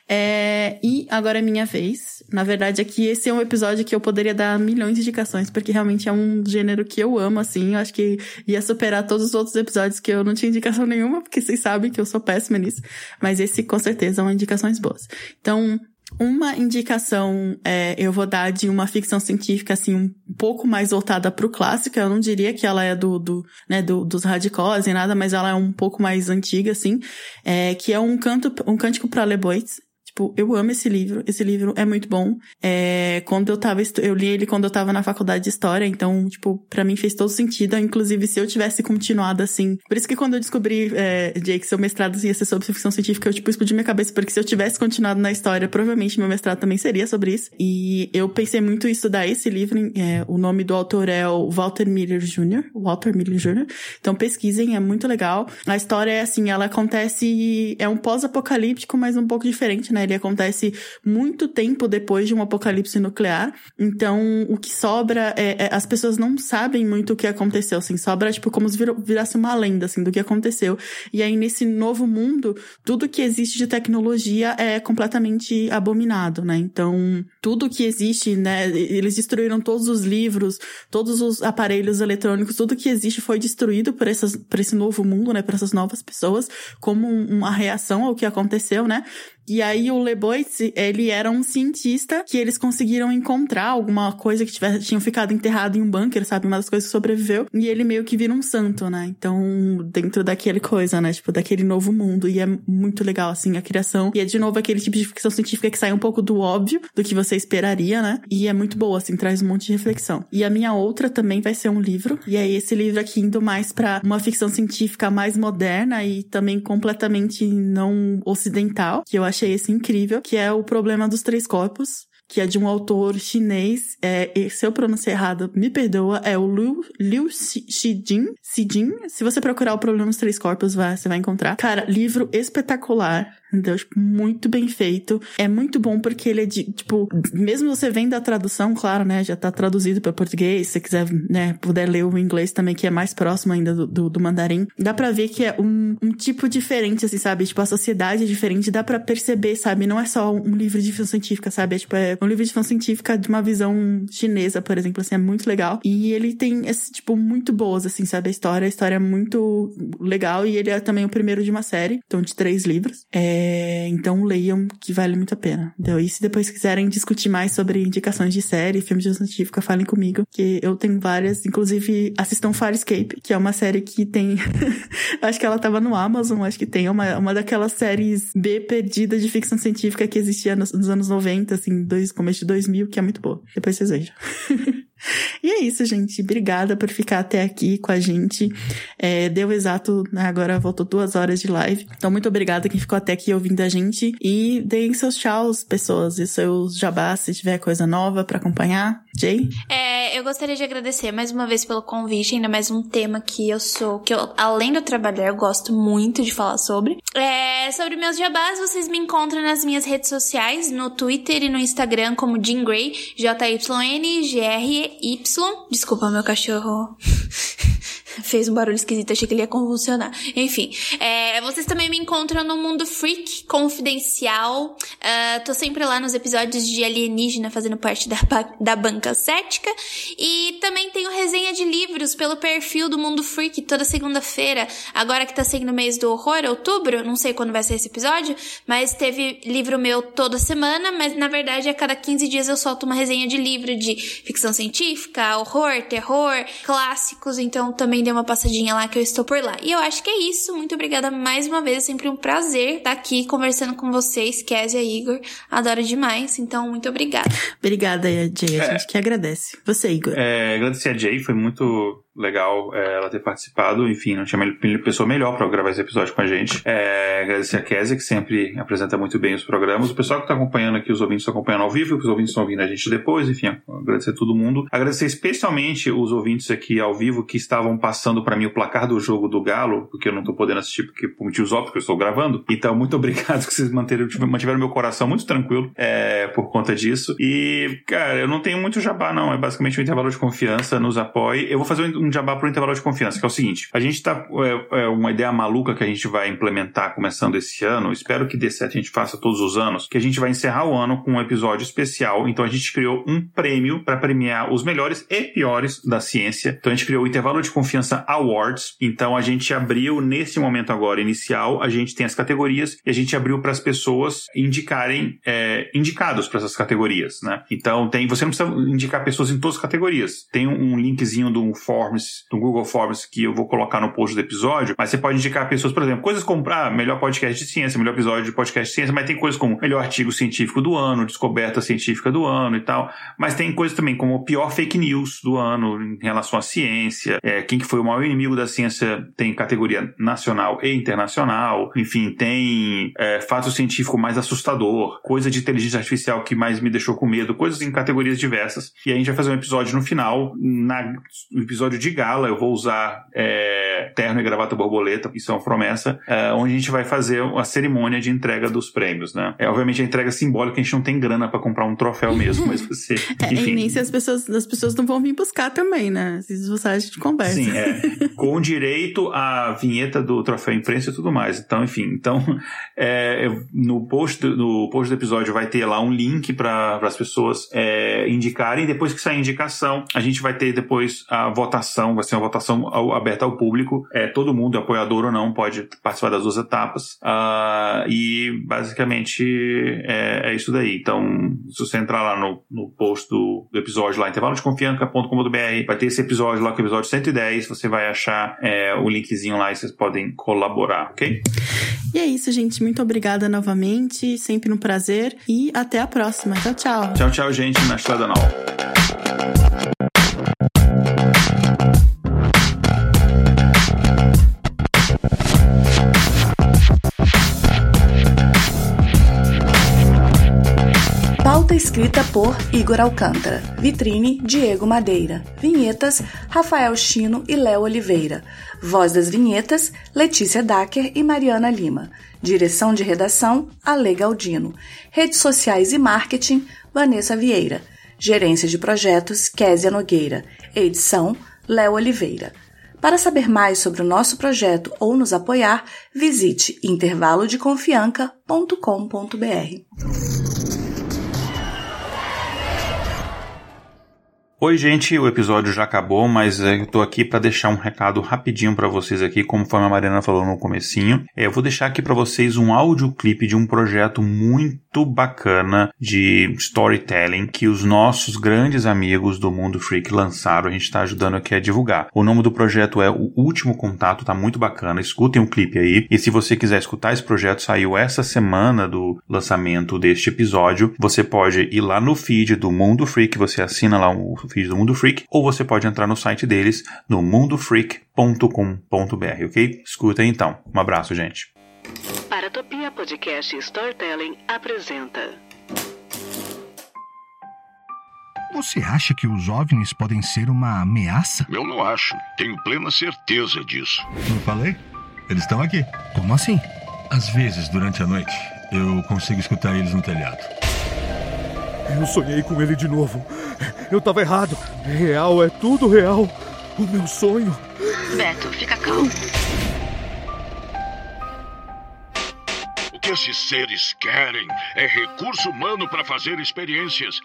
É, e agora é minha vez. Na verdade, aqui esse é um episódio que eu poderia dar milhões de indicações, porque realmente é um gênero que eu amo, assim. Eu acho que ia superar todos os outros episódios que eu não tinha indicação nenhuma, porque vocês sabem que eu sou péssima nisso. Mas esse, com certeza, é uma indicações boas. Então, uma indicação é, eu vou dar de uma ficção científica, assim, um pouco mais voltada pro clássico. Eu não diria que ela é do, do, né, do, dos radicais e nada, mas ela é um pouco mais antiga, assim, é, que é um canto, um cântico para Leboites. Tipo, eu amo esse livro. Esse livro é muito bom. É, quando eu tava, eu li ele quando eu tava na faculdade de história, então, tipo, pra mim fez todo sentido. Inclusive, se eu tivesse continuado assim. Por isso que quando eu descobri, é, Jake, seu mestrado ia ser sobre ficção científica, eu, tipo, explodi minha cabeça, porque se eu tivesse continuado na história, provavelmente meu mestrado também seria sobre isso. E eu pensei muito em estudar esse livro. É, o nome do autor é o Walter Miller Jr., Walter Miller Jr. Então pesquisem, é muito legal. A história é assim, ela acontece, é um pós-apocalíptico, mas um pouco diferente, né? Ele acontece muito tempo depois de um apocalipse nuclear. Então, o que sobra é, é as pessoas não sabem muito o que aconteceu, assim, sobra tipo como se virasse uma lenda assim do que aconteceu. E aí nesse novo mundo, tudo que existe de tecnologia é completamente abominado, né? Então, tudo que existe, né, eles destruíram todos os livros, todos os aparelhos eletrônicos, tudo que existe foi destruído por essas por esse novo mundo, né, por essas novas pessoas, como uma reação ao que aconteceu, né? E aí o Leboitz, ele era um cientista que eles conseguiram encontrar alguma coisa que tivesse, tinham ficado enterrado em um bunker, sabe? Uma das coisas que sobreviveu. E ele meio que vira um santo, né? Então, dentro daquele coisa, né? Tipo, daquele novo mundo. E é muito legal, assim, a criação. E é de novo aquele tipo de ficção científica que sai um pouco do óbvio, do que você esperaria, né? E é muito boa, assim, traz um monte de reflexão. E a minha outra também vai ser um livro. E é esse livro aqui indo mais para uma ficção científica mais moderna e também completamente não ocidental, que eu acho achei esse incrível, que é o problema dos três corpos, que é de um autor chinês, é, se eu pronunciar errado, me perdoa, é o Liu, Liu Xijin, Xijin. Se você procurar o problema dos três corpos, vai, você vai encontrar. Cara, livro espetacular. Tipo, muito bem feito. É muito bom porque ele é de, tipo, mesmo você vendo a tradução, claro, né, já tá traduzido para português, se você quiser, né, puder ler o inglês também, que é mais próximo ainda do, do, do mandarim, dá pra ver que é um, um, tipo diferente, assim, sabe? Tipo, a sociedade é diferente, dá pra perceber, sabe? Não é só um livro de ficção científica, sabe? É, tipo, é um livro de ficção científica de uma visão chinesa, por exemplo, assim, é muito legal. E ele tem, esse, tipo, muito boas, assim, sabe? A história, a história é muito legal e ele é também o primeiro de uma série, então, de três livros. É, é, então leiam, que vale muito a pena. Então, e se depois quiserem discutir mais sobre indicações de série, filmes de científica, falem comigo, que eu tenho várias. Inclusive, assistam Farscape, que é uma série que tem. acho que ela tava no Amazon, acho que tem uma, uma daquelas séries B perdida de ficção científica que existia nos, nos anos 90, assim, dois, começo de 2000, que é muito boa. Depois vocês vejam. E é isso, gente. Obrigada por ficar até aqui com a gente. É, deu exato, né, agora voltou duas horas de live. Então, muito obrigada quem ficou até aqui ouvindo a gente. E deem seus tchauz, pessoas, e seus jabás, se tiver coisa nova para acompanhar. Jay? É, eu gostaria de agradecer mais uma vez pelo convite, ainda mais um tema que eu sou, que eu, além do trabalhar, eu gosto muito de falar sobre. É, sobre meus jabás, vocês me encontram nas minhas redes sociais, no Twitter e no Instagram como Jean Grey, J-Y-N-G-R-E Y. Desculpa, meu cachorro fez um barulho esquisito, achei que ele ia convulsionar. Enfim, é, vocês também me encontram no Mundo Freak Confidencial. Uh, tô sempre lá nos episódios de Alienígena, fazendo parte da, da banca cética. E também tenho resenha de livros pelo perfil do Mundo Freak toda segunda-feira. Agora que tá sendo mês do horror, outubro, não sei quando vai ser esse episódio, mas teve livro meu toda semana, mas na verdade a cada 15 dias eu solto uma resenha de livro de ficção científica, horror, terror, clássicos, então também dê uma passadinha lá que eu estou por lá. E eu acho que é isso. Muito obrigada mais uma vez. É sempre um prazer estar aqui conversando com vocês, Kézia e Igor. Adoro demais. Então, muito obrigada. Obrigada, Jay. A é. gente que agradece. Você, Igor. É, agradecer a Jay. Foi muito legal é, ela ter participado. Enfim, não tinha pessoa melhor para gravar esse episódio com a gente. É, agradecer a Kézia, que sempre apresenta muito bem os programas. O pessoal que está acompanhando aqui, os ouvintes estão acompanhando ao vivo, os ouvintes estão ouvindo a gente depois. Enfim, agradecer a todo mundo. Agradecer especialmente os ouvintes aqui ao vivo que estavam passando para mim o placar do jogo do Galo, porque eu não estou podendo assistir porque, por motivos óbvios que eu estou gravando. Então, muito obrigado que vocês mantiveram, mantiveram meu coração muito tranquilo é, por conta disso. E, cara, eu não tenho muito jabá, não. É basicamente um intervalo de confiança, nos apoie. Eu vou fazer um um jabá para o intervalo de confiança, que é o seguinte: a gente está. É, é, uma ideia maluca que a gente vai implementar começando esse ano. Espero que dê certo, a gente faça todos os anos. Que a gente vai encerrar o ano com um episódio especial. Então a gente criou um prêmio para premiar os melhores e piores da ciência. Então a gente criou o Intervalo de Confiança Awards. Então a gente abriu, nesse momento agora inicial, a gente tem as categorias e a gente abriu para as pessoas indicarem é, indicados para essas categorias, né? Então tem. Você não precisa indicar pessoas em todas as categorias. Tem um, um linkzinho do form Forms, do Google Forms, que eu vou colocar no post do episódio, mas você pode indicar pessoas, por exemplo, coisas como, ah, melhor podcast de ciência, melhor episódio de podcast de ciência, mas tem coisas como melhor artigo científico do ano, descoberta científica do ano e tal, mas tem coisas também como o pior fake news do ano em relação à ciência, é, quem que foi o maior inimigo da ciência tem categoria nacional e internacional, enfim, tem é, fato científico mais assustador, coisa de inteligência artificial que mais me deixou com medo, coisas em categorias diversas, e a gente vai fazer um episódio no final, na, no episódio de de gala, eu vou usar é, terno e gravata borboleta, isso é uma promessa, é, onde a gente vai fazer a cerimônia de entrega dos prêmios, né? É obviamente a entrega simbólica, a gente não tem grana para comprar um troféu mesmo, mas você. É, enfim. É, e nem se as pessoas, as pessoas não vão vir buscar também, né? Se você a gente conversa. Sim, é. Com direito à vinheta do troféu imprensa e tudo mais. Então, enfim, então é, no, post, no post do episódio vai ter lá um link para as pessoas é, indicarem. Depois que sair a indicação, a gente vai ter depois a votação, vai ser uma votação ao, aberta ao público. É, todo mundo, apoiador ou não, pode participar das duas etapas. Uh, e basicamente é, é, isso daí. Então, se você entrar lá no, no post do, do episódio lá, intervalodeconfianca.com.br, vai ter esse episódio lá, que é o episódio 110, você vai achar é, o linkzinho lá e vocês podem colaborar, ok? E é isso, gente. Muito obrigada novamente. Sempre um prazer. E até a próxima. Tchau, tchau. Tchau, tchau, gente. Na Estrada Nova. Escrita por Igor Alcântara. Vitrine Diego Madeira. Vinhetas Rafael Chino e Léo Oliveira. Voz das vinhetas Letícia Dacker e Mariana Lima. Direção de redação Ale Galdino. Redes sociais e marketing Vanessa Vieira. Gerência de projetos Késia Nogueira. Edição Léo Oliveira. Para saber mais sobre o nosso projeto ou nos apoiar, visite intervalodeconfianca.com.br. Oi, gente, o episódio já acabou, mas eu tô aqui para deixar um recado rapidinho para vocês aqui, conforme a Mariana falou no comecinho. É, eu vou deixar aqui para vocês um audioclipe de um projeto muito bacana de storytelling que os nossos grandes amigos do Mundo Freak lançaram. A gente está ajudando aqui a divulgar. O nome do projeto é O Último Contato, tá muito bacana. Escutem o clipe aí. E se você quiser escutar esse projeto, saiu essa semana do lançamento deste episódio. Você pode ir lá no feed do Mundo Freak, você assina lá o feed do Mundo Freak, ou você pode entrar no site deles no mundofreak.com.br, ok? Escuta aí então. Um abraço, gente. Paratopia Podcast Storytelling apresenta. Você acha que os OVNIs podem ser uma ameaça? Eu não acho. Tenho plena certeza disso. Não falei? Eles estão aqui. Como assim? Às vezes, durante a noite, eu consigo escutar eles no telhado. Eu sonhei com ele de novo. Eu tava errado. Real, é tudo real. O meu sonho. Beto, fica calmo. O que esses seres querem é recurso humano para fazer experiências.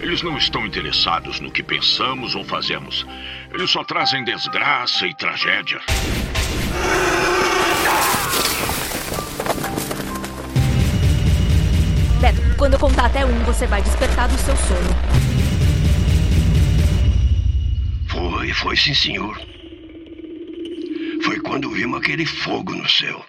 Eles não estão interessados no que pensamos ou fazemos. Eles só trazem desgraça e tragédia. Beto, quando eu contar até um, você vai despertar do seu sono. Foi, foi sim, senhor. Foi quando vimos aquele fogo no céu.